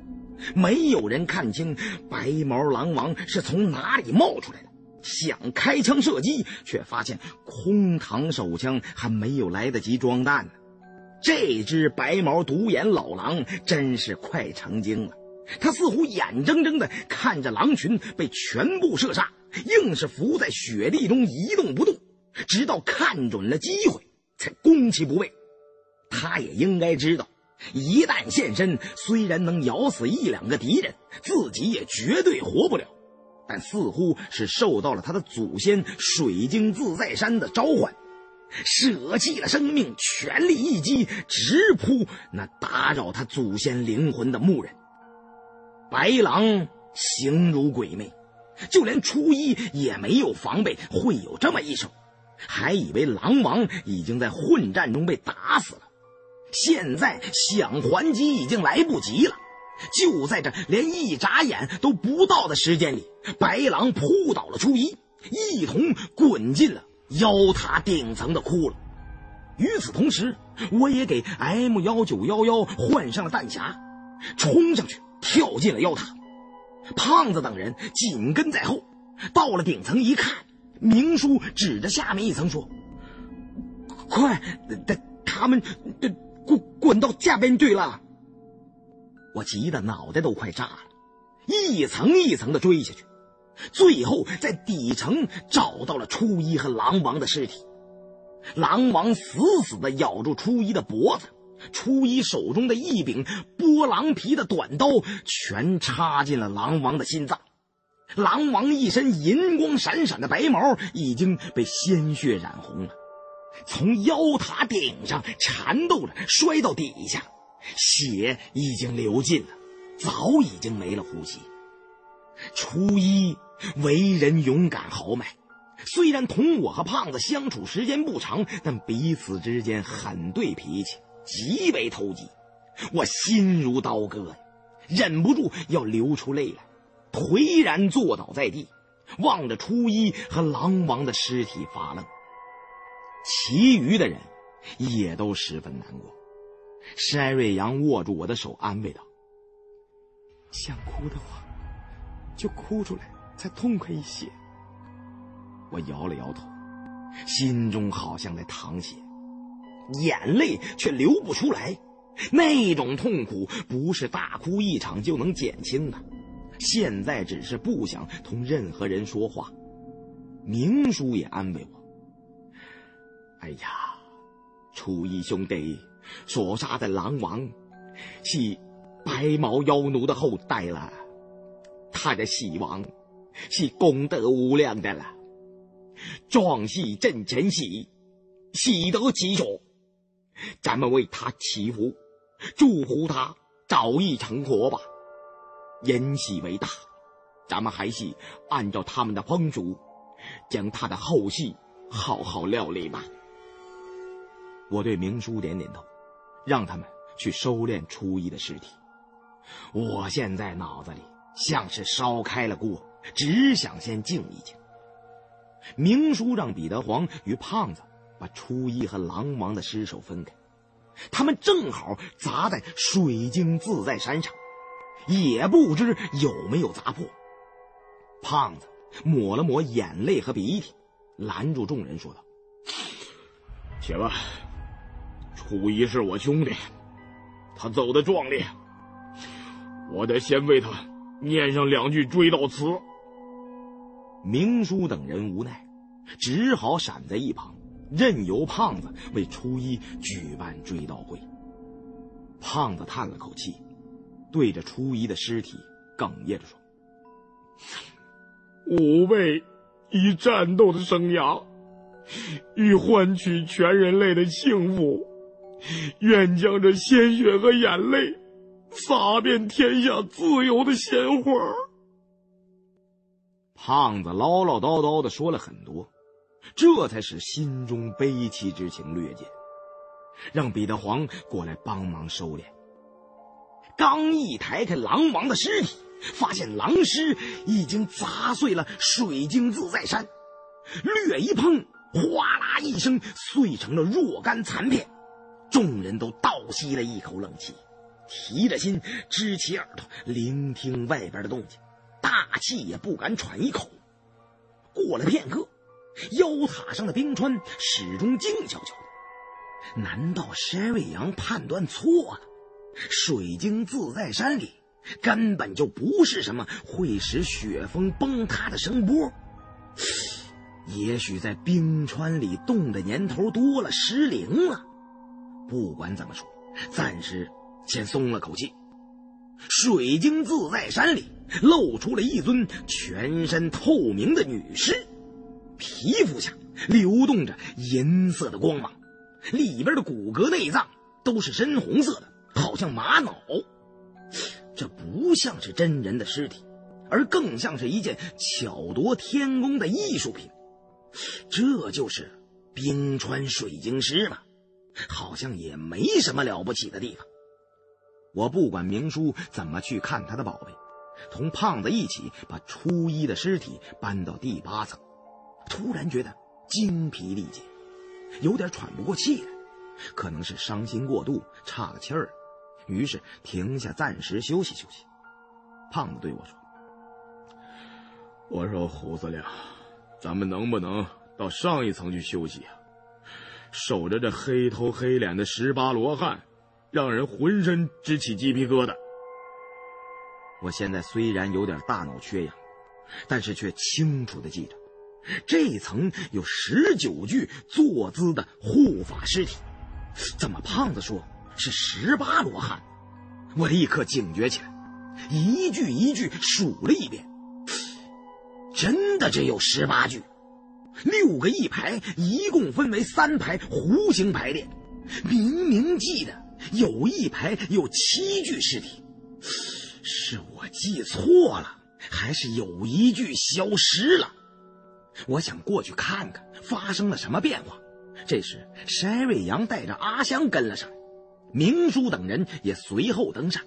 没有人看清白毛狼王是从哪里冒出来的。想开枪射击，却发现空膛手枪还没有来得及装弹呢。这只白毛独眼老狼真是快成精了，他似乎眼睁睁地看着狼群被全部射杀，硬是伏在雪地中一动不动，直到看准了机会才攻其不备。他也应该知道，一旦现身，虽然能咬死一两个敌人，自己也绝对活不了。但似乎是受到了他的祖先水晶自在山的召唤，舍弃了生命，全力一击，直扑那打扰他祖先灵魂的牧人。白狼形如鬼魅，就连初一也没有防备会有这么一手，还以为狼王已经在混战中被打死了，现在想还击已经来不及了。就在这连一眨眼都不到的时间里，白狼扑倒了初一，一同滚进了妖塔顶层的窟窿。与此同时，我也给 M 幺九幺幺换上了弹匣，冲上去跳进了妖塔。胖子等人紧跟在后。到了顶层一看，明叔指着下面一层说：“快，他他们滚滚到下边去了。”我急得脑袋都快炸了，一层一层的追下去，最后在底层找到了初一和狼王的尸体。狼王死死的咬住初一的脖子，初一手中的一柄剥狼皮的短刀全插进了狼王的心脏。狼王一身银光闪闪的白毛已经被鲜血染红了，从妖塔顶上缠斗着摔到底下。血已经流尽了，早已经没了呼吸。初一为人勇敢豪迈，虽然同我和胖子相处时间不长，但彼此之间很对脾气，极为投机。我心如刀割，忍不住要流出泪来，颓然坐倒在地，望着初一和狼王的尸体发愣。其余的人也都十分难过。山瑞阳握住我的手，安慰道：“想哭的话，就哭出来，才痛快一些。”我摇了摇头，心中好像在淌血，眼泪却流不出来。那种痛苦不是大哭一场就能减轻的。现在只是不想同任何人说话。明叔也安慰我：“哎呀，楚义兄弟。”所杀的狼王是白毛妖奴的后代了，他的死亡是功德无量的了。壮士正前喜，喜得其所。咱们为他祈福，祝福他早日成佛吧。人喜为大，咱们还是按照他们的风俗，将他的后事好好料理吧。我对明叔点点头。让他们去收敛初一的尸体。我现在脑子里像是烧开了锅，只想先静一静。明叔让彼得黄与胖子把初一和狼王的尸首分开，他们正好砸在水晶自在山上，也不知有没有砸破。胖子抹了抹眼泪和鼻涕，拦住众人说道：“且慢，初一是我兄弟，他走的壮烈，我得先为他念上两句追悼词。”明叔等人无奈，只好闪在一旁，任由胖子为初一举办追悼会。胖子叹了口气，对着初一的尸体哽咽着说：“五位以战斗的生涯，欲换取全人类的幸福，愿将这鲜血和眼泪，洒遍天下自由的鲜花。”胖子唠唠叨叨的说了很多，这才使心中悲戚之情略减，让彼得黄过来帮忙收敛。刚一抬开狼王的尸体，发现狼尸已经砸碎了水晶自在山，略一碰，哗啦一声碎成了若干残片。众人都倒吸了一口冷气，提着心，支起耳朵聆听外边的动静。大气也不敢喘一口。过了片刻，妖塔上的冰川始终静悄悄的。难道山瑞阳判断错了？水晶自在山里根本就不是什么会使雪峰崩塌的声波。也许在冰川里冻的年头多了，失灵了。不管怎么说，暂时先松了口气。水晶自在山里。露出了一尊全身透明的女尸，皮肤下流动着银色的光芒，里边的骨骼内脏都是深红色的，好像玛瑙。这不像是真人的尸体，而更像是一件巧夺天工的艺术品。这就是冰川水晶尸吗？好像也没什么了不起的地方。我不管明叔怎么去看他的宝贝。同胖子一起把初一的尸体搬到第八层，突然觉得精疲力竭，有点喘不过气来，可能是伤心过度，岔了气儿，于是停下暂时休息休息。胖子对我说：“我说胡子亮，咱们能不能到上一层去休息啊？守着这黑头黑脸的十八罗汉，让人浑身直起鸡皮疙瘩。”我现在虽然有点大脑缺氧，但是却清楚的记着，这一层有十九具坐姿的护法尸体。怎么胖子说是十八罗汉？我立刻警觉起来，一句一句数了一遍，真的只有十八具，六个一排，一共分为三排弧形排列。明明记得有一排有七具尸体。是我记错了，还是有一具消失了？我想过去看看发生了什么变化。这时，山瑞阳带着阿香跟了上来，明叔等人也随后登上。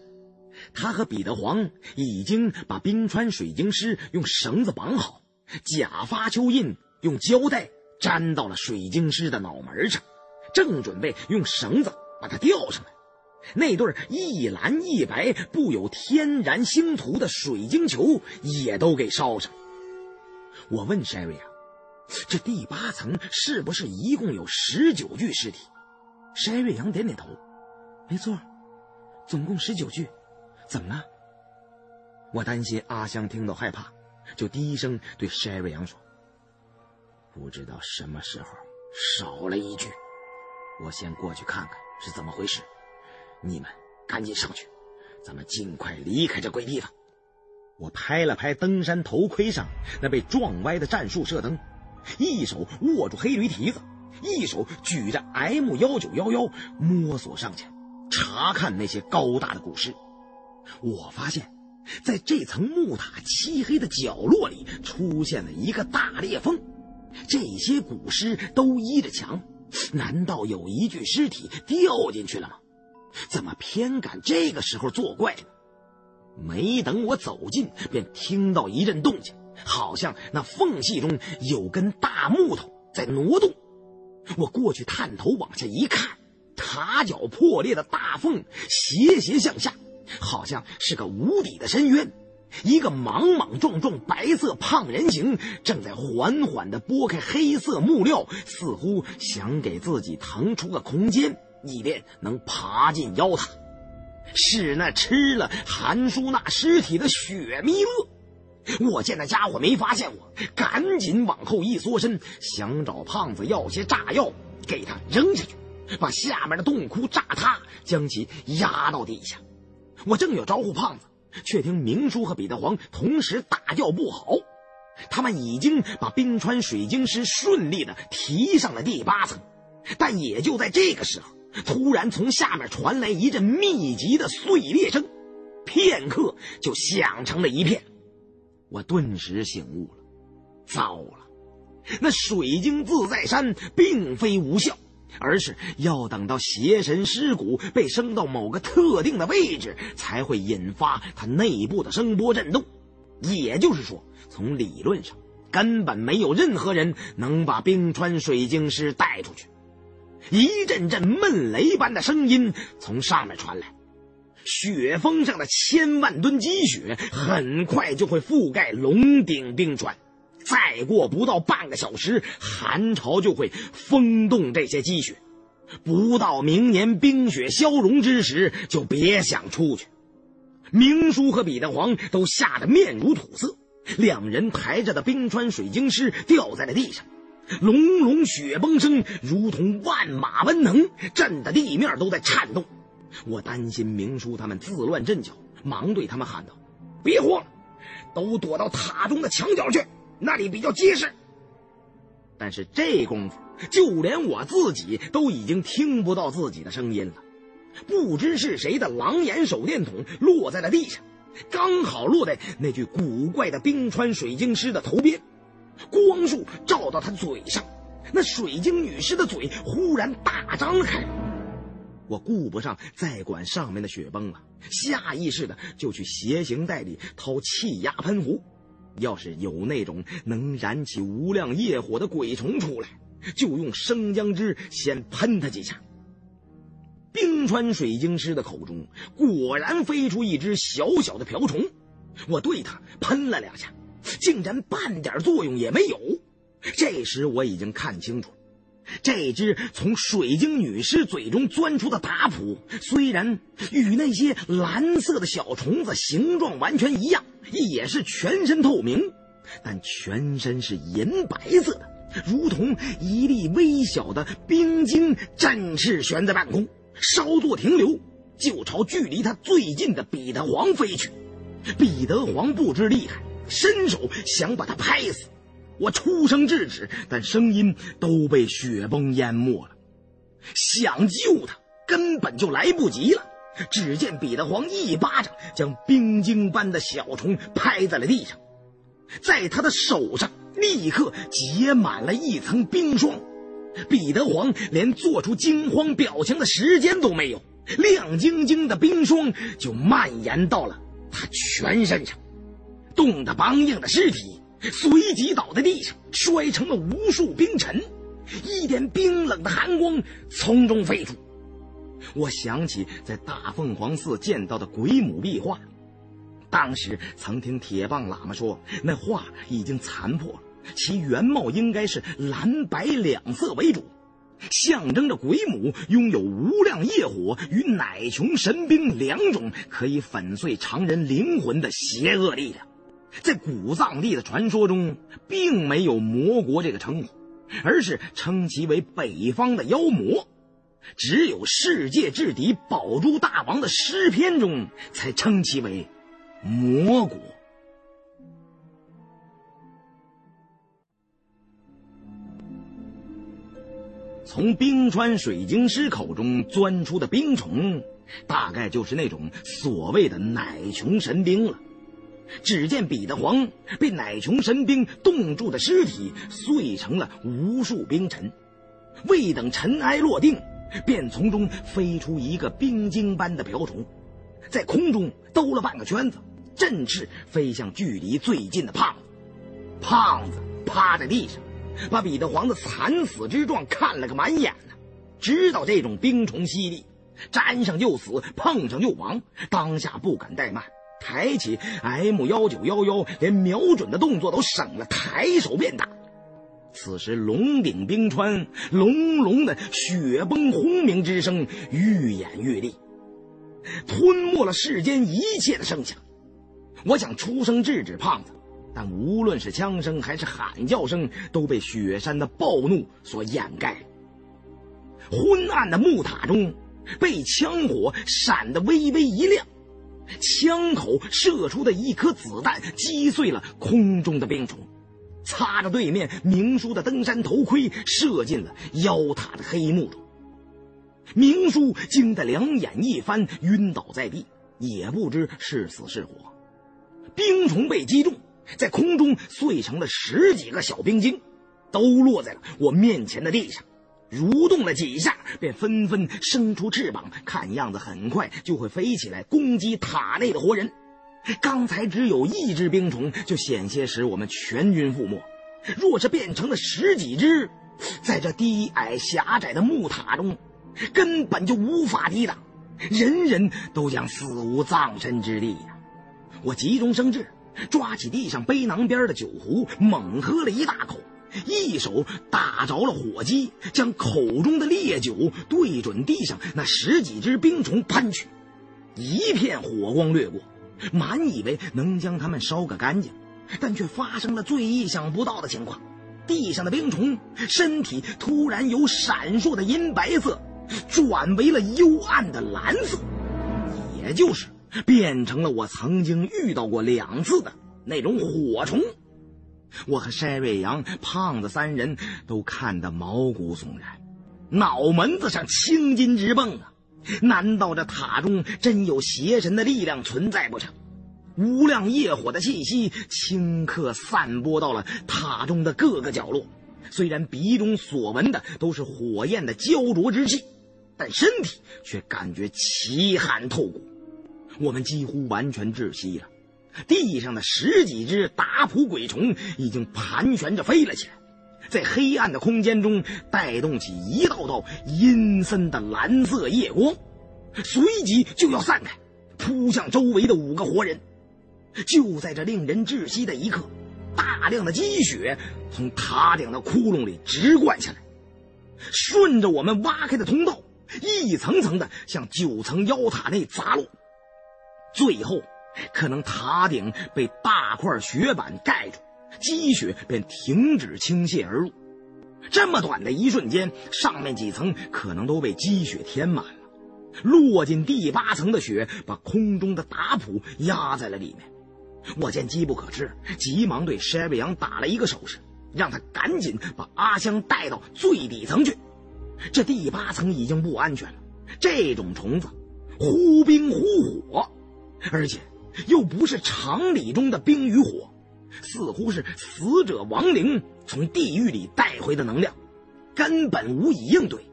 他和彼得黄已经把冰川水晶师用绳子绑好，假发蚯蚓用胶带粘到了水晶师的脑门上，正准备用绳子把它吊上来。那对一蓝一白、布有天然星图的水晶球也都给烧上。我问山瑞啊，这第八层是不是一共有十九具尸体？山瑞阳点点头，没错，总共十九具。怎么了？我担心阿香听到害怕，就低声对山瑞阳说：“不知道什么时候少了一具，我先过去看看是怎么回事。”你们赶紧上去，咱们尽快离开这鬼地方。我拍了拍登山头盔上那被撞歪的战术射灯，一手握住黑驴蹄子，一手举着 M 幺九幺幺，摸索上去查看那些高大的古尸。我发现，在这层木塔漆黑的角落里出现了一个大裂缝，这些古尸都依着墙，难道有一具尸体掉进去了吗？怎么偏赶这个时候作怪呢？没等我走近，便听到一阵动静，好像那缝隙中有根大木头在挪动。我过去探头往下一看，塔角破裂的大缝斜斜向下，好像是个无底的深渊。一个莽莽撞撞、白色胖人形正在缓缓地拨开黑色木料，似乎想给自己腾出个空间，以便能爬进妖塔。是那吃了韩舒那尸体的雪弥勒。我见那家伙没发现我，赶紧往后一缩身，想找胖子要些炸药给他扔下去，把下面的洞窟炸塌，将其压到地下。我正要招呼胖子，却听明叔和彼得黄同时大叫不好。他们已经把冰川水晶石顺利的提上了第八层，但也就在这个时候，突然从下面传来一阵密集的碎裂声，片刻就响成了一片。我顿时醒悟了，糟了！那水晶自在山并非无效，而是要等到邪神尸骨被升到某个特定的位置，才会引发它内部的声波震动。也就是说，从理论上，根本没有任何人能把冰川水晶师带出去。一阵阵闷雷般的声音从上面传来。雪峰上的千万吨积雪很快就会覆盖龙顶冰川，再过不到半个小时，寒潮就会封冻这些积雪，不到明年冰雪消融之时，就别想出去。明叔和彼得黄都吓得面如土色，两人抬着的冰川水晶尸掉在了地上，隆隆雪崩声如同万马奔腾，震得地面都在颤动。我担心明叔他们自乱阵脚，忙对他们喊道：“别慌，都躲到塔中的墙角去，那里比较结实。”但是这功夫，就连我自己都已经听不到自己的声音了。不知是谁的狼眼手电筒落在了地上，刚好落在那具古怪的冰川水晶尸的头边，光束照到他嘴上，那水晶女尸的嘴忽然大张开。我顾不上再管上面的雪崩了，下意识的就去斜行袋里掏气压喷壶。要是有那种能燃起无量业火的鬼虫出来，就用生姜汁先喷它几下。冰川水晶师的口中果然飞出一只小小的瓢虫，我对它喷了两下，竟然半点作用也没有。这时我已经看清楚了。这只从水晶女尸嘴中钻出的打谱，虽然与那些蓝色的小虫子形状完全一样，也是全身透明，但全身是银白色的，如同一粒微小的冰晶，振翅悬在半空，稍作停留，就朝距离他最近的彼得黄飞去。彼得黄不知厉害，伸手想把他拍死。我出声制止，但声音都被雪崩淹没了。想救他，根本就来不及了。只见彼得黄一巴掌将冰晶般的小虫拍在了地上，在他的手上立刻结满了一层冰霜。彼得黄连做出惊慌表情的时间都没有，亮晶晶的冰霜就蔓延到了他全身上，冻得梆硬的尸体。随即倒在地上，摔成了无数冰尘，一点冰冷的寒光从中飞出。我想起在大凤凰寺见到的鬼母壁画，当时曾听铁棒喇嘛说，那画已经残破了，其原貌应该是蓝白两色为主，象征着鬼母拥有无量业火与乃琼神兵两种可以粉碎常人灵魂的邪恶力量。在古藏地的传说中，并没有魔国这个称呼，而是称其为北方的妖魔。只有世界之敌宝珠大王的诗篇中才称其为魔国。从冰川水晶师口中钻出的冰虫，大概就是那种所谓的奶琼神兵了。只见彼得黄被乃琼神兵冻住的尸体碎成了无数冰尘，未等尘埃落定，便从中飞出一个冰晶般的瓢虫，在空中兜了半个圈子，振翅飞向距离最近的胖子。胖子趴在地上，把彼得黄的惨死之状看了个满眼呢。知道这种冰虫犀利，沾上就死，碰上就亡，当下不敢怠慢，抬起 M 幺九幺幺，连瞄准的动作都省了，抬手便打。此时龙顶冰川，隆隆的雪崩轰鸣之声愈演愈烈，吞没了世间一切的声响。我想出声制止胖子，但无论是枪声还是喊叫声，都被雪山的暴怒所掩盖。昏暗的木塔中，被枪火闪得微微一亮，枪口射出的一颗子弹击碎了空中的冰虫，擦着对面明叔的登山头盔，射进了妖塔的黑幕中。明叔惊得两眼一翻，晕倒在地，也不知是死是活。冰虫被击中，在空中碎成了十几个小冰晶，都落在了我面前的地上。蠕动了几下，便纷纷生出翅膀，看样子很快就会飞起来攻击塔内的活人。刚才只有一只冰虫，就险些使我们全军覆没。若是变成了十几只，在这低矮狭窄的木塔中，根本就无法抵挡，人人都将死无葬身之地呀！我急中生智，抓起地上背囊边的酒壶，猛喝了一大口。一手打着了火机，将口中的烈酒对准地上那十几只冰虫喷去，一片火光掠过，满以为能将它们烧个干净，但却发生了最意想不到的情况：地上的冰虫身体突然由闪烁的银白色转为了幽暗的蓝色，也就是变成了我曾经遇到过两次的那种火虫。我和筛瑞阳、胖子三人都看得毛骨悚然，脑门子上青筋直蹦啊！难道这塔中真有邪神的力量存在不成？无量业火的气息顷刻散播到了塔中的各个角落，虽然鼻中所闻的都是火焰的焦灼之气，但身体却感觉奇寒透骨，我们几乎完全窒息了。地上的十几只打扑鬼虫已经盘旋着飞了起来，在黑暗的空间中带动起一道道阴森的蓝色夜光，随即就要散开，扑向周围的五个活人。就在这令人窒息的一刻，大量的积雪从塔顶的窟窿里直灌下来，顺着我们挖开的通道，一层层的向九层妖塔内砸落，最后。可能塔顶被大块雪板盖住，积雪便停止倾泻而入。这么短的一瞬间，上面几层可能都被积雪填满了。落进第八层的雪把空中的打谱压在了里面。我见机不可失，急忙对筛瑞阳打了一个手势，让他赶紧把阿香带到最底层去。这第八层已经不安全了，这种虫子忽冰忽火，而且。又不是常理中的冰与火，似乎是死者亡灵从地狱里带回的能量，根本无以应对，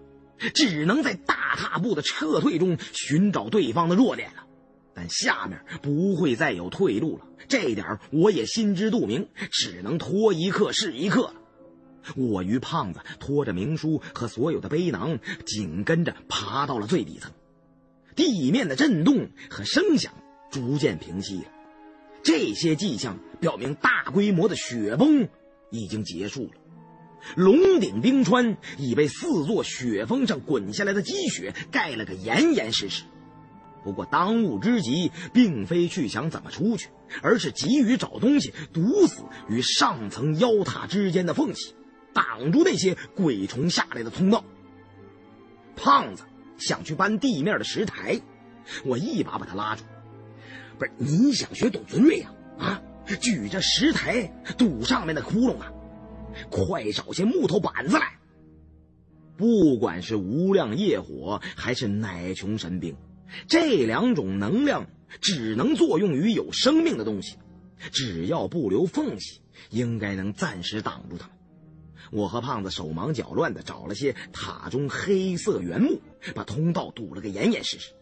只能在大踏步的撤退中寻找对方的弱点了。但下面不会再有退路了，这点我也心知肚明，只能拖一刻是一刻了。我与胖子拖着明叔和所有的背囊，紧跟着爬到了最底层，地面的震动和声响。逐渐平息了，这些迹象表明大规模的雪崩已经结束了。龙顶冰川已被四座雪峰上滚下来的积雪盖了个严严实实。不过当务之急并非去想怎么出去，而是急于找东西堵死与上层妖塔之间的缝隙，挡住那些鬼虫下来的通道。胖子想去搬地面的石台，我一把把他拉住。不是你想学董存瑞呀？啊，举着石台堵上面的窟窿啊！快找些木头板子来。不管是无量业火还是乃琼神兵，这两种能量只能作用于有生命的东西，只要不留缝隙，应该能暂时挡住他们。我和胖子手忙脚乱的找了些塔中黑色原木，把通道堵了个严严实实。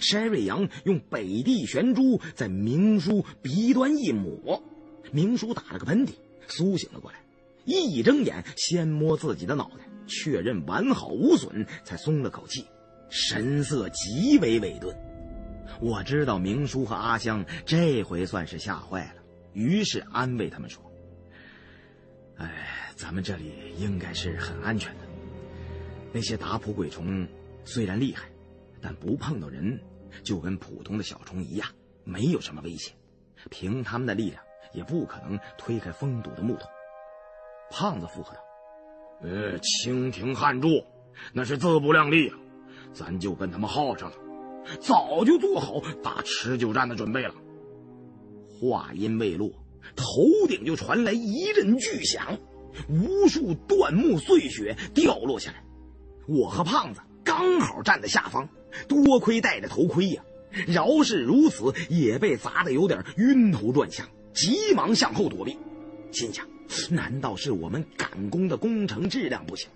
筛瑞阳用北地玄珠在明叔鼻端一抹，明叔打了个喷嚏，苏醒了过来，一睁眼先摸自己的脑袋，确认完好无损，才松了口气，神色极为委顿。我知道明叔和阿香这回算是吓坏了，于是安慰他们说：“哎，咱们这里应该是很安全的。那些打扑鬼虫虽然厉害，但不碰到人，就跟普通的小虫一样，没有什么危险。凭他们的力量，也不可能推开封堵的木头。”胖子附和道：“呃，蜻蜓撼柱，那是自不量力啊，咱就跟他们耗上了。”早就做好打持久战的准备了。话音未落，头顶就传来一阵巨响，无数断木碎雪掉落下来。我和胖子刚好站在下方，多亏戴着头盔呀，饶是如此，也被砸得有点晕头转向，急忙向后躲避。心想：难道是我们赶工的工程质量不行，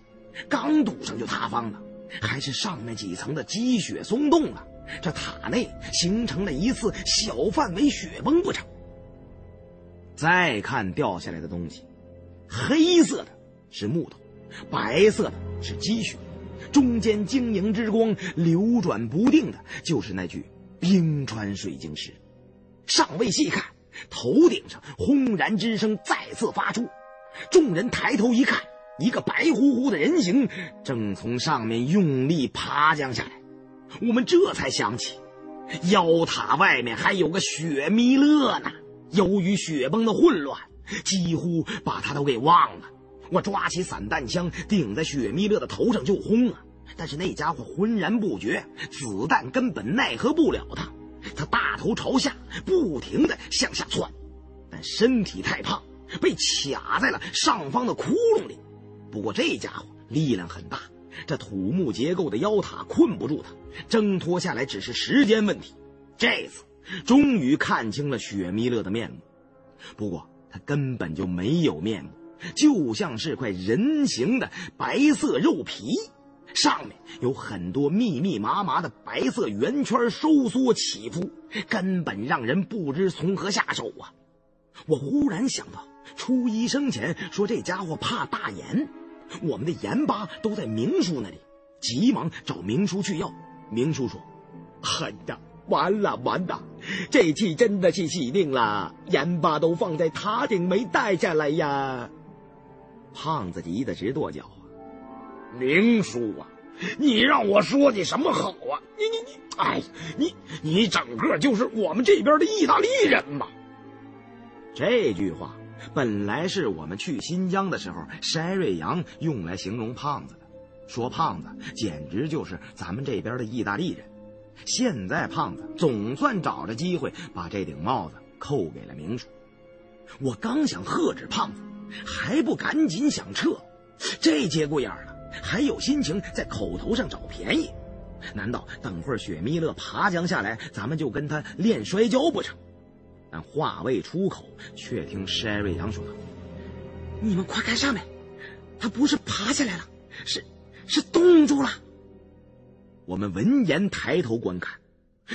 刚堵上就塌方了？还是上面几层的积雪松动了？这塔内形成了一次小范围雪崩不成？再看掉下来的东西，黑色的是木头，白色的是积雪，中间晶莹之光流转不定的，就是那具冰川水晶石。尚未细看，头顶上轰然之声再次发出，众人抬头一看，一个白乎乎的人形正从上面用力爬将下来。我们这才想起，妖塔外面还有个雪弥勒呢。由于雪崩的混乱，几乎把他都给忘了。我抓起散弹枪顶在雪弥勒的头上就轰啊，但是那家伙浑然不觉，子弹根本奈何不了他。他大头朝下，不停的向下窜，但身体太胖，被卡在了上方的窟窿里。不过这家伙力量很大。这土木结构的妖塔困不住他，挣脱下来只是时间问题。这次终于看清了雪弥勒的面目，不过他根本就没有面目，就像是块人形的白色肉皮，上面有很多密密麻麻的白色圆圈收缩起伏，根本让人不知从何下手啊！我忽然想到，初一生前说这家伙怕大盐。我们的盐巴都在明叔那里，急忙找明叔去要。明叔说：“狠的，完了完了，这气真的是死定了，盐巴都放在塔顶没带下来呀！”胖子急得直跺脚啊！明叔啊，你让我说你什么好啊？你你你，哎，你你整个就是我们这边的意大利人嘛！这句话。本来是我们去新疆的时候，筛瑞阳用来形容胖子的，说胖子简直就是咱们这边的意大利人。现在胖子总算找着机会把这顶帽子扣给了明叔。我刚想喝止胖子，还不赶紧想撤，这节骨眼了，还有心情在口头上找便宜？难道等会儿雪弥勒爬江下来，咱们就跟他练摔跤不成？但话未出口，却听山瑞阳说道：“你们快看上面，他不是爬下来了，是是冻住了。”我们闻言抬头观看，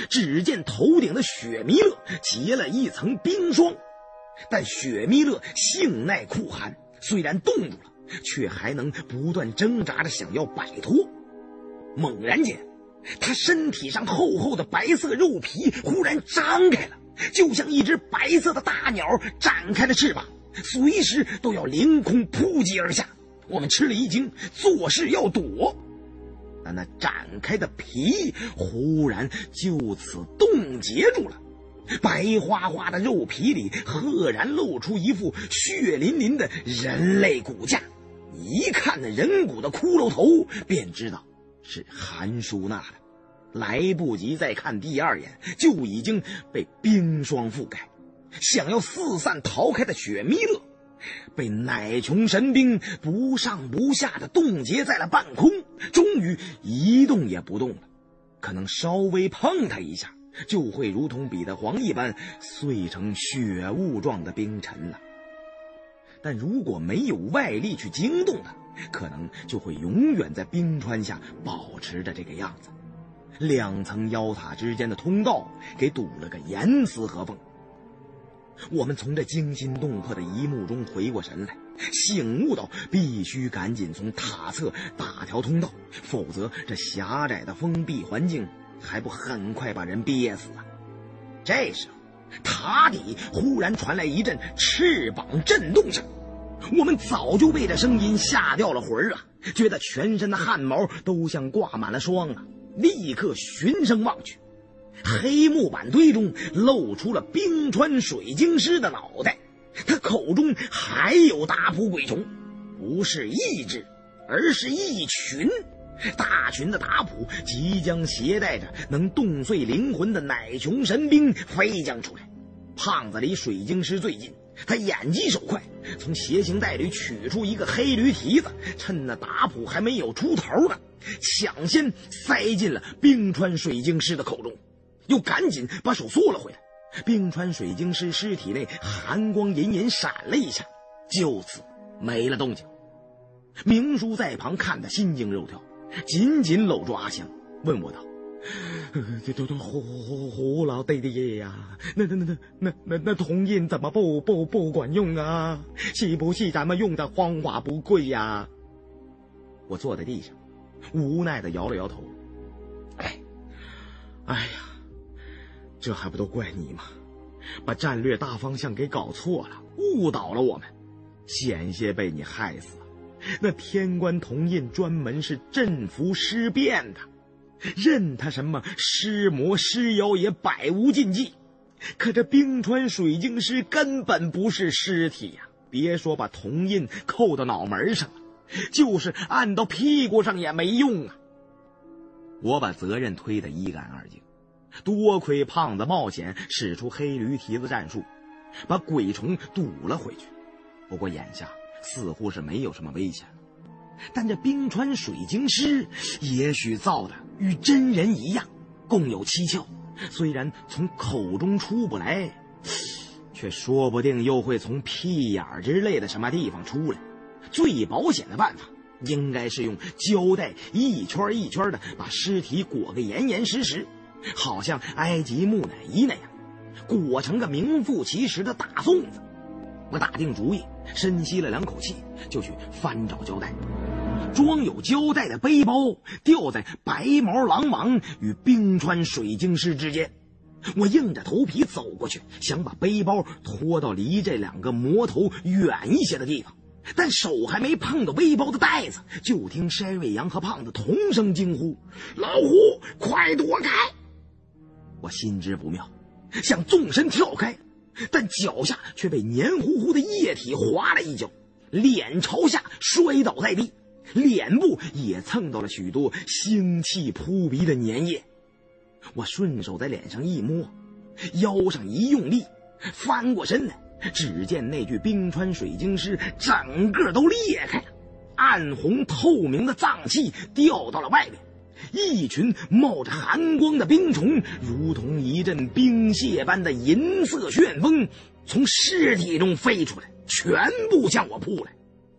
只见头顶的雪弥勒结了一层冰霜，但雪弥勒性耐酷寒，虽然冻住了，却还能不断挣扎着想要摆脱。猛然间，他身体上厚厚的白色肉皮忽然张开了。就像一只白色的大鸟展开了翅膀，随时都要凌空扑击而下。我们吃了一惊，作势要躲，但那展开的皮忽然就此冻结住了，白花花的肉皮里赫然露出一副血淋淋的人类骨架。一看那人骨的骷髅头，便知道是韩叔那的。来不及再看第二眼，就已经被冰霜覆盖。想要四散逃开的雪弥勒，被奶穷神兵不上不下的冻结在了半空，终于一动也不动了。可能稍微碰他一下，就会如同彼得黄一般碎成雪雾状的冰尘了。但如果没有外力去惊动它，可能就会永远在冰川下保持着这个样子。两层妖塔之间的通道给堵了个严丝合缝。我们从这惊心动魄的一幕中回过神来，醒悟到必须赶紧从塔侧打条通道，否则这狭窄的封闭环境还不很快把人憋死啊！这时候，塔底忽然传来一阵翅膀震动声，我们早就被这声音吓掉了魂儿啊，觉得全身的汗毛都像挂满了霜啊！立刻循声望去。黑木板堆中露出了冰川水晶师的脑袋，他口中还有打扑鬼虫，不是一只，而是一群。大群的打扑即将携带着能冻碎灵魂的奶熊神兵飞将出来。胖子离水晶师最近，他眼疾手快，从斜行袋里取出一个黑驴蹄子，趁那打扑还没有出头呢，抢先塞进了冰川水晶师的口中。又赶紧把手缩了回来，冰川水晶师尸体内寒光隐隐闪了一下，就此没了动静。明叔在旁看得心惊肉跳，紧紧搂住阿香，问我道：“这都都胡胡胡老爹爹呀，那那那那那那那铜印怎么不不不管用啊？是不是咱们用的方法不对呀？”我坐在地上，无奈的摇了摇头。哎，哎呀！这还不都怪你吗？把战略大方向给搞错了，误导了我们，险些被你害死。那天官铜印专门是镇服尸变的，任他什么尸魔尸妖也百无禁忌。可这冰川水晶师根本不是尸体呀！别说把铜印扣到脑门上了，就是按到屁股上也没用啊！我把责任推得一干二净。多亏胖子冒险使出黑驴蹄子战术，把鬼虫堵了回去。不过眼下似乎是没有什么危险了。但这冰川水晶师也许造的与真人一样，共有七窍。虽然从口中出不来，却说不定又会从屁眼之类的什么地方出来。最保险的办法，应该是用胶带一圈一圈的把尸体裹个严严实实。好像埃及木乃伊那样，裹成个名副其实的大粽子。我打定主意，深吸了两口气，就去翻找胶带。装有胶带的背包掉在白毛狼王与冰川水晶师之间。我硬着头皮走过去，想把背包拖到离这两个魔头远一些的地方，但手还没碰到背包的袋子，就听山瑞阳和胖子同声惊呼：“老虎，快躲开！”我心知不妙，想纵身跳开，但脚下却被黏糊糊的液体划了一脚，脸朝下摔倒在地，脸部也蹭到了许多腥气扑鼻的粘液。我顺手在脸上一摸，腰上一用力，翻过身来，只见那具冰川水晶尸整个都裂开了，暗红透明的脏器掉到了外面。一群冒着寒光的冰虫，如同一阵冰屑般的银色旋风，从尸体中飞出来，全部向我扑来。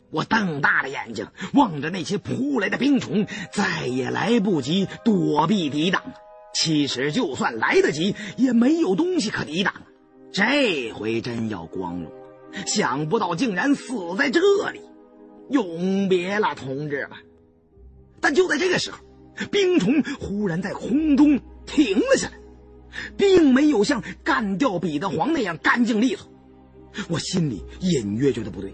我瞪大了眼睛望着那些扑来的冰虫，再也来不及躲避抵挡了。其实，就算来得及，也没有东西可抵挡。这回真要光荣了，想不到竟然死在这里。永别了，同志们！但就在这个时候。冰虫忽然在空中停了下来，并没有像干掉彼得黄那样干净利索。我心里隐约觉得不对，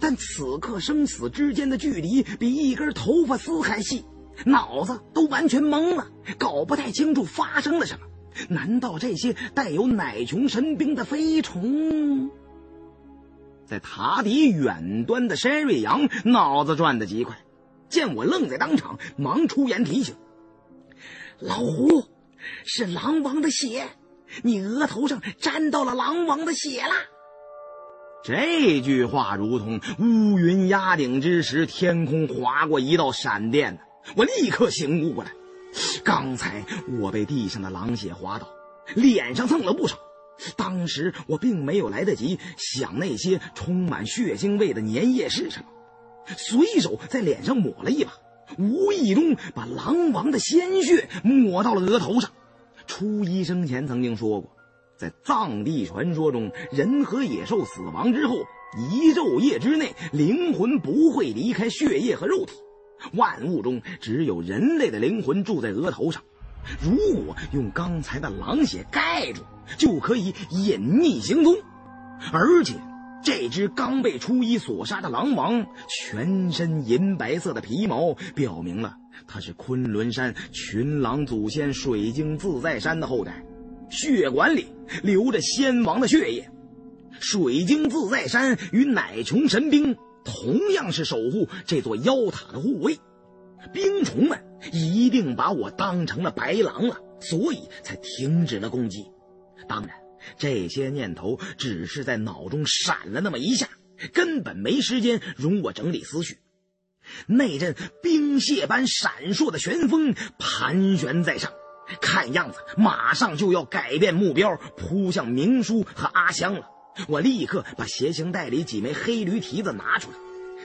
但此刻生死之间的距离比一根头发丝还细，脑子都完全懵了，搞不太清楚发生了什么。难道这些带有奶穷神兵的飞虫？在塔底远端的山瑞阳脑子转得极快。见我愣在当场，忙出言提醒：“老胡，是狼王的血，你额头上沾到了狼王的血了。”这句话如同乌云压顶之时，天空划过一道闪电。我立刻醒悟过来，刚才我被地上的狼血划倒，脸上蹭了不少。当时我并没有来得及想那些充满血腥味的粘液是什么。随手在脸上抹了一把，无意中把狼王的鲜血抹到了额头上。初一生前曾经说过，在藏地传说中，人和野兽死亡之后，一昼夜之内，灵魂不会离开血液和肉体。万物中只有人类的灵魂住在额头上。如果用刚才的狼血盖住，就可以隐匿行踪。而且，这只刚被初一所杀的狼王，全身银白色的皮毛，表明了他是昆仑山群狼祖先水晶自在山的后代。血管里流着先王的血液。水晶自在山与乃琼神兵同样是守护这座妖塔的护卫。冰虫们一定把我当成了白狼了，所以才停止了攻击。当然，这些念头只是在脑中闪了那么一下，根本没时间容我整理思绪。那阵冰屑般闪烁的旋风盘旋在上，看样子马上就要改变目标，扑向明叔和阿香了。我立刻把携行袋里几枚黑驴蹄子拿出来。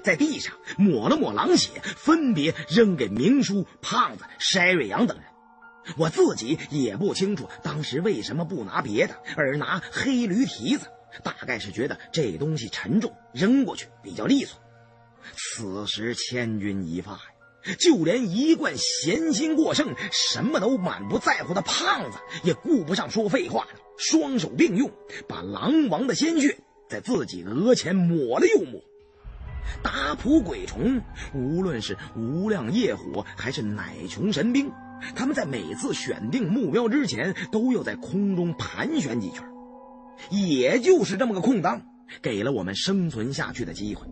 在地上抹了抹狼血，分别扔给明叔、胖子、筛瑞阳等人。我自己也不清楚当时为什么不拿别的，而拿黑驴蹄子，大概是觉得这东西沉重，扔过去比较利索。此时千钧一发呀，就连一贯闲心过剩、什么都满不在乎的胖子，也顾不上说废话了，双手并用，把狼王的鲜血在自己额前抹了又抹。打普鬼虫，无论是无量业火还是乃琼神兵，他们在每次选定目标之前，都要在空中盘旋几圈。也就是这么个空档，给了我们生存下去的机会。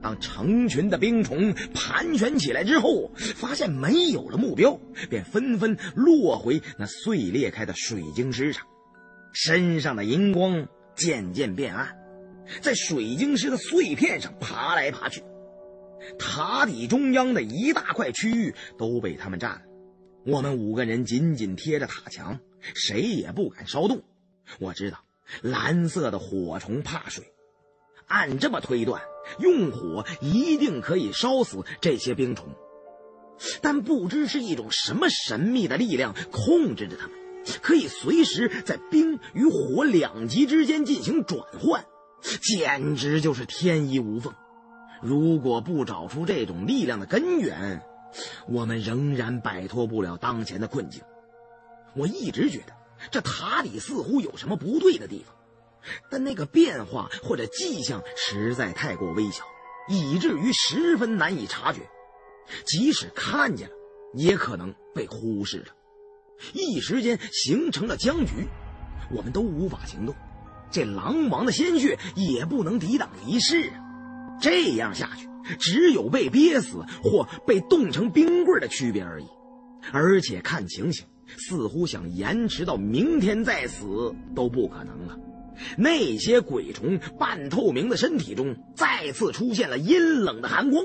当成群的冰虫盘旋起来之后，发现没有了目标，便纷纷落回那碎裂开的水晶石上，身上的银光渐渐变暗。在水晶石的碎片上爬来爬去，塔底中央的一大块区域都被他们占了。我们五个人紧紧贴着塔墙，谁也不敢稍动。我知道，蓝色的火虫怕水，按这么推断，用火一定可以烧死这些冰虫。但不知是一种什么神秘的力量控制着它们，可以随时在冰与火两极之间进行转换。简直就是天衣无缝。如果不找出这种力量的根源，我们仍然摆脱不了当前的困境。我一直觉得这塔里似乎有什么不对的地方，但那个变化或者迹象实在太过微小，以至于十分难以察觉。即使看见了，也可能被忽视了。一时间形成了僵局，我们都无法行动。这狼王的鲜血也不能抵挡一世啊！这样下去，只有被憋死或被冻成冰棍的区别而已。而且看情形，似乎想延迟到明天再死都不可能了。那些鬼虫半透明的身体中再次出现了阴冷的寒光，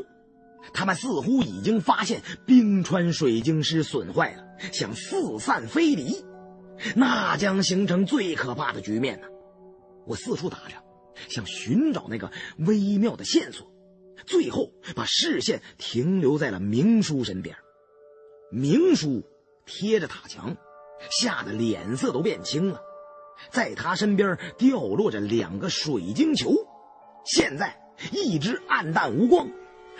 他们似乎已经发现冰川水晶石损坏了，想四散飞离，那将形成最可怕的局面呢！我四处打量，想寻找那个微妙的线索，最后把视线停留在了明叔身边。明叔贴着塔墙，吓得脸色都变青了。在他身边掉落着两个水晶球，现在一只暗淡无光，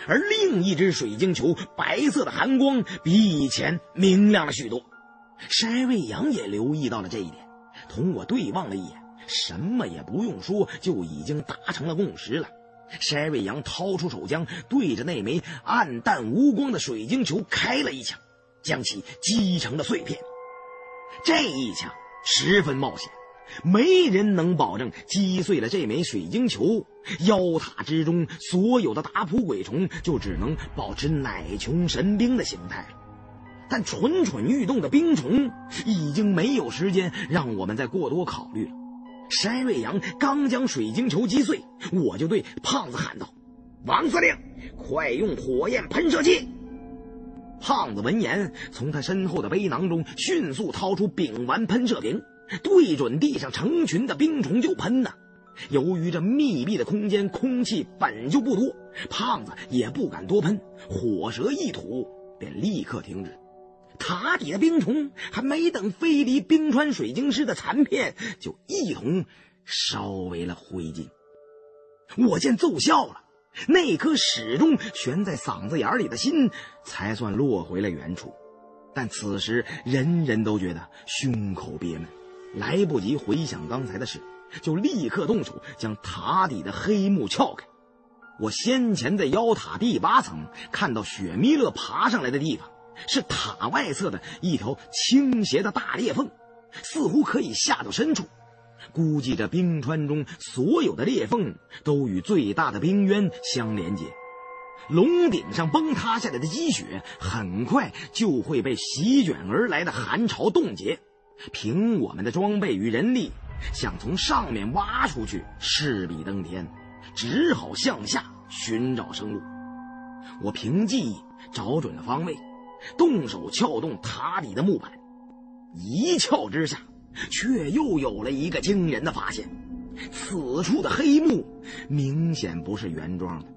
而另一只水晶球白色的寒光比以前明亮了许多。筛瑞阳也留意到了这一点，同我对望了一眼。什么也不用说，就已经达成了共识了。筛瑞阳掏出手枪，对着那枚暗淡无光的水晶球开了一枪，将其击成了碎片。这一枪十分冒险，没人能保证击碎了这枚水晶球，妖塔之中所有的打扑鬼虫就只能保持乃穷神兵的形态了。但蠢蠢欲动的冰虫已经没有时间让我们再过多考虑了。山瑞阳刚将水晶球击碎，我就对胖子喊道：“王司令，快用火焰喷射器！”胖子闻言，从他身后的背囊中迅速掏出丙烷喷射瓶，对准地上成群的冰虫就喷呐。由于这密闭的空间空气本就不多，胖子也不敢多喷，火舌一吐，便立刻停止。塔底的冰虫还没等飞离冰川水晶师的残片，就一同烧为了灰烬。我见奏效了，那颗始终悬在嗓子眼里的心才算落回了原处。但此时人人都觉得胸口憋闷，来不及回想刚才的事，就立刻动手将塔底的黑幕撬开。我先前在妖塔第八层看到雪弥勒爬上来的地方，是塔外侧的一条倾斜的大裂缝，似乎可以下到深处。估计这冰川中所有的裂缝都与最大的冰渊相连接。龙顶上崩塌下来的积雪，很快就会被席卷而来的寒潮冻结。凭我们的装备与人力，想从上面挖出去，势比登天，只好向下寻找生路。我凭记忆找准了方位，动手撬动塔底的木板，一撬之下，却又有了一个惊人的发现：此处的黑幕明显不是原装的。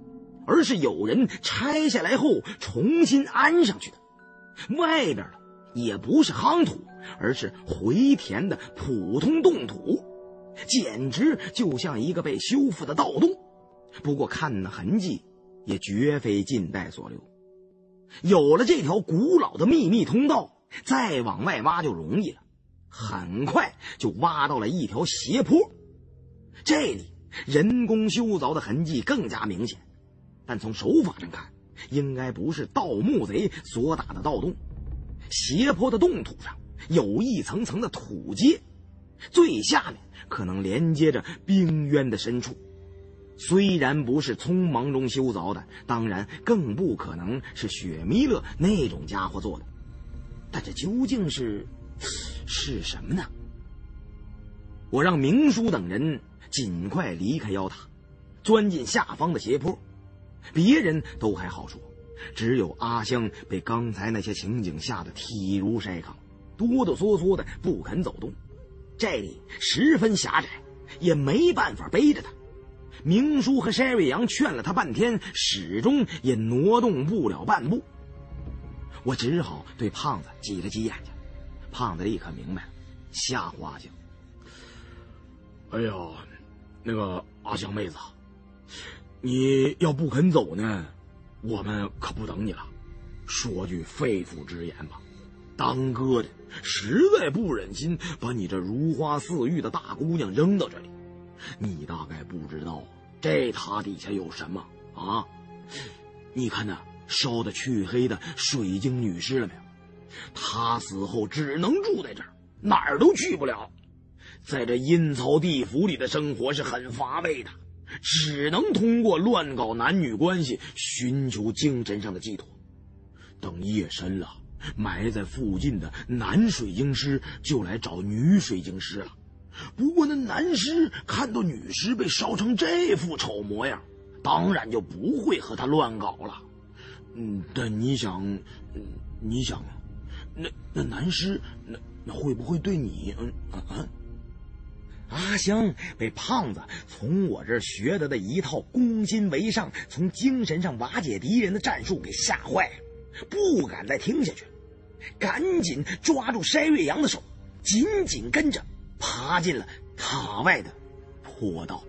而是有人拆下来后重新安上去的，外边的也不是夯土，而是回填的普通冻土，简直就像一个被修复的盗洞。不过看那痕迹，也绝非近代所留。有了这条古老的秘密通道，再往外挖就容易了。很快就挖到了一条斜坡，这里人工修凿的痕迹更加明显。但从手法上看，应该不是盗墓贼所打的盗洞。斜坡的冻土上有一层层的土阶，最下面可能连接着冰渊的深处。虽然不是匆忙中修凿的，当然更不可能是雪弥勒那种家伙做的。但这究竟是是什么呢？我让明叔等人尽快离开妖塔，钻进下方的斜坡。别人都还好说，只有阿香被刚才那些情景吓得体如筛糠，哆哆嗦嗦的不肯走动。这里十分狭窄，也没办法背着他。明叔和筛瑞阳劝了他半天，始终也挪动不了半步。我只好对胖子挤了挤眼睛，胖子立刻明白了，吓唬阿香：“哎呀，那个阿香妹子。”你要不肯走呢，我们可不等你了。说句肺腑之言吧，当哥的实在不忍心把你这如花似玉的大姑娘扔到这里。你大概不知道这塔底下有什么啊？你看那烧的黢黑的水晶女尸了没有？她死后只能住在这儿，哪儿都去不了。在这阴曹地府里的生活是很乏味的。只能通过乱搞男女关系寻求精神上的寄托。等夜深了，埋在附近的男水晶师就来找女水晶师了。不过那男尸看到女尸被烧成这副丑模样，当然就不会和他乱搞了。嗯，但你想，你想，那那男尸那那会不会对你？嗯嗯嗯。阿香被胖子从我这儿学得的一套攻心为上、从精神上瓦解敌人的战术给吓坏了，不敢再听下去，赶紧抓住筛瑞阳的手，紧紧跟着爬进了塔外的坡道。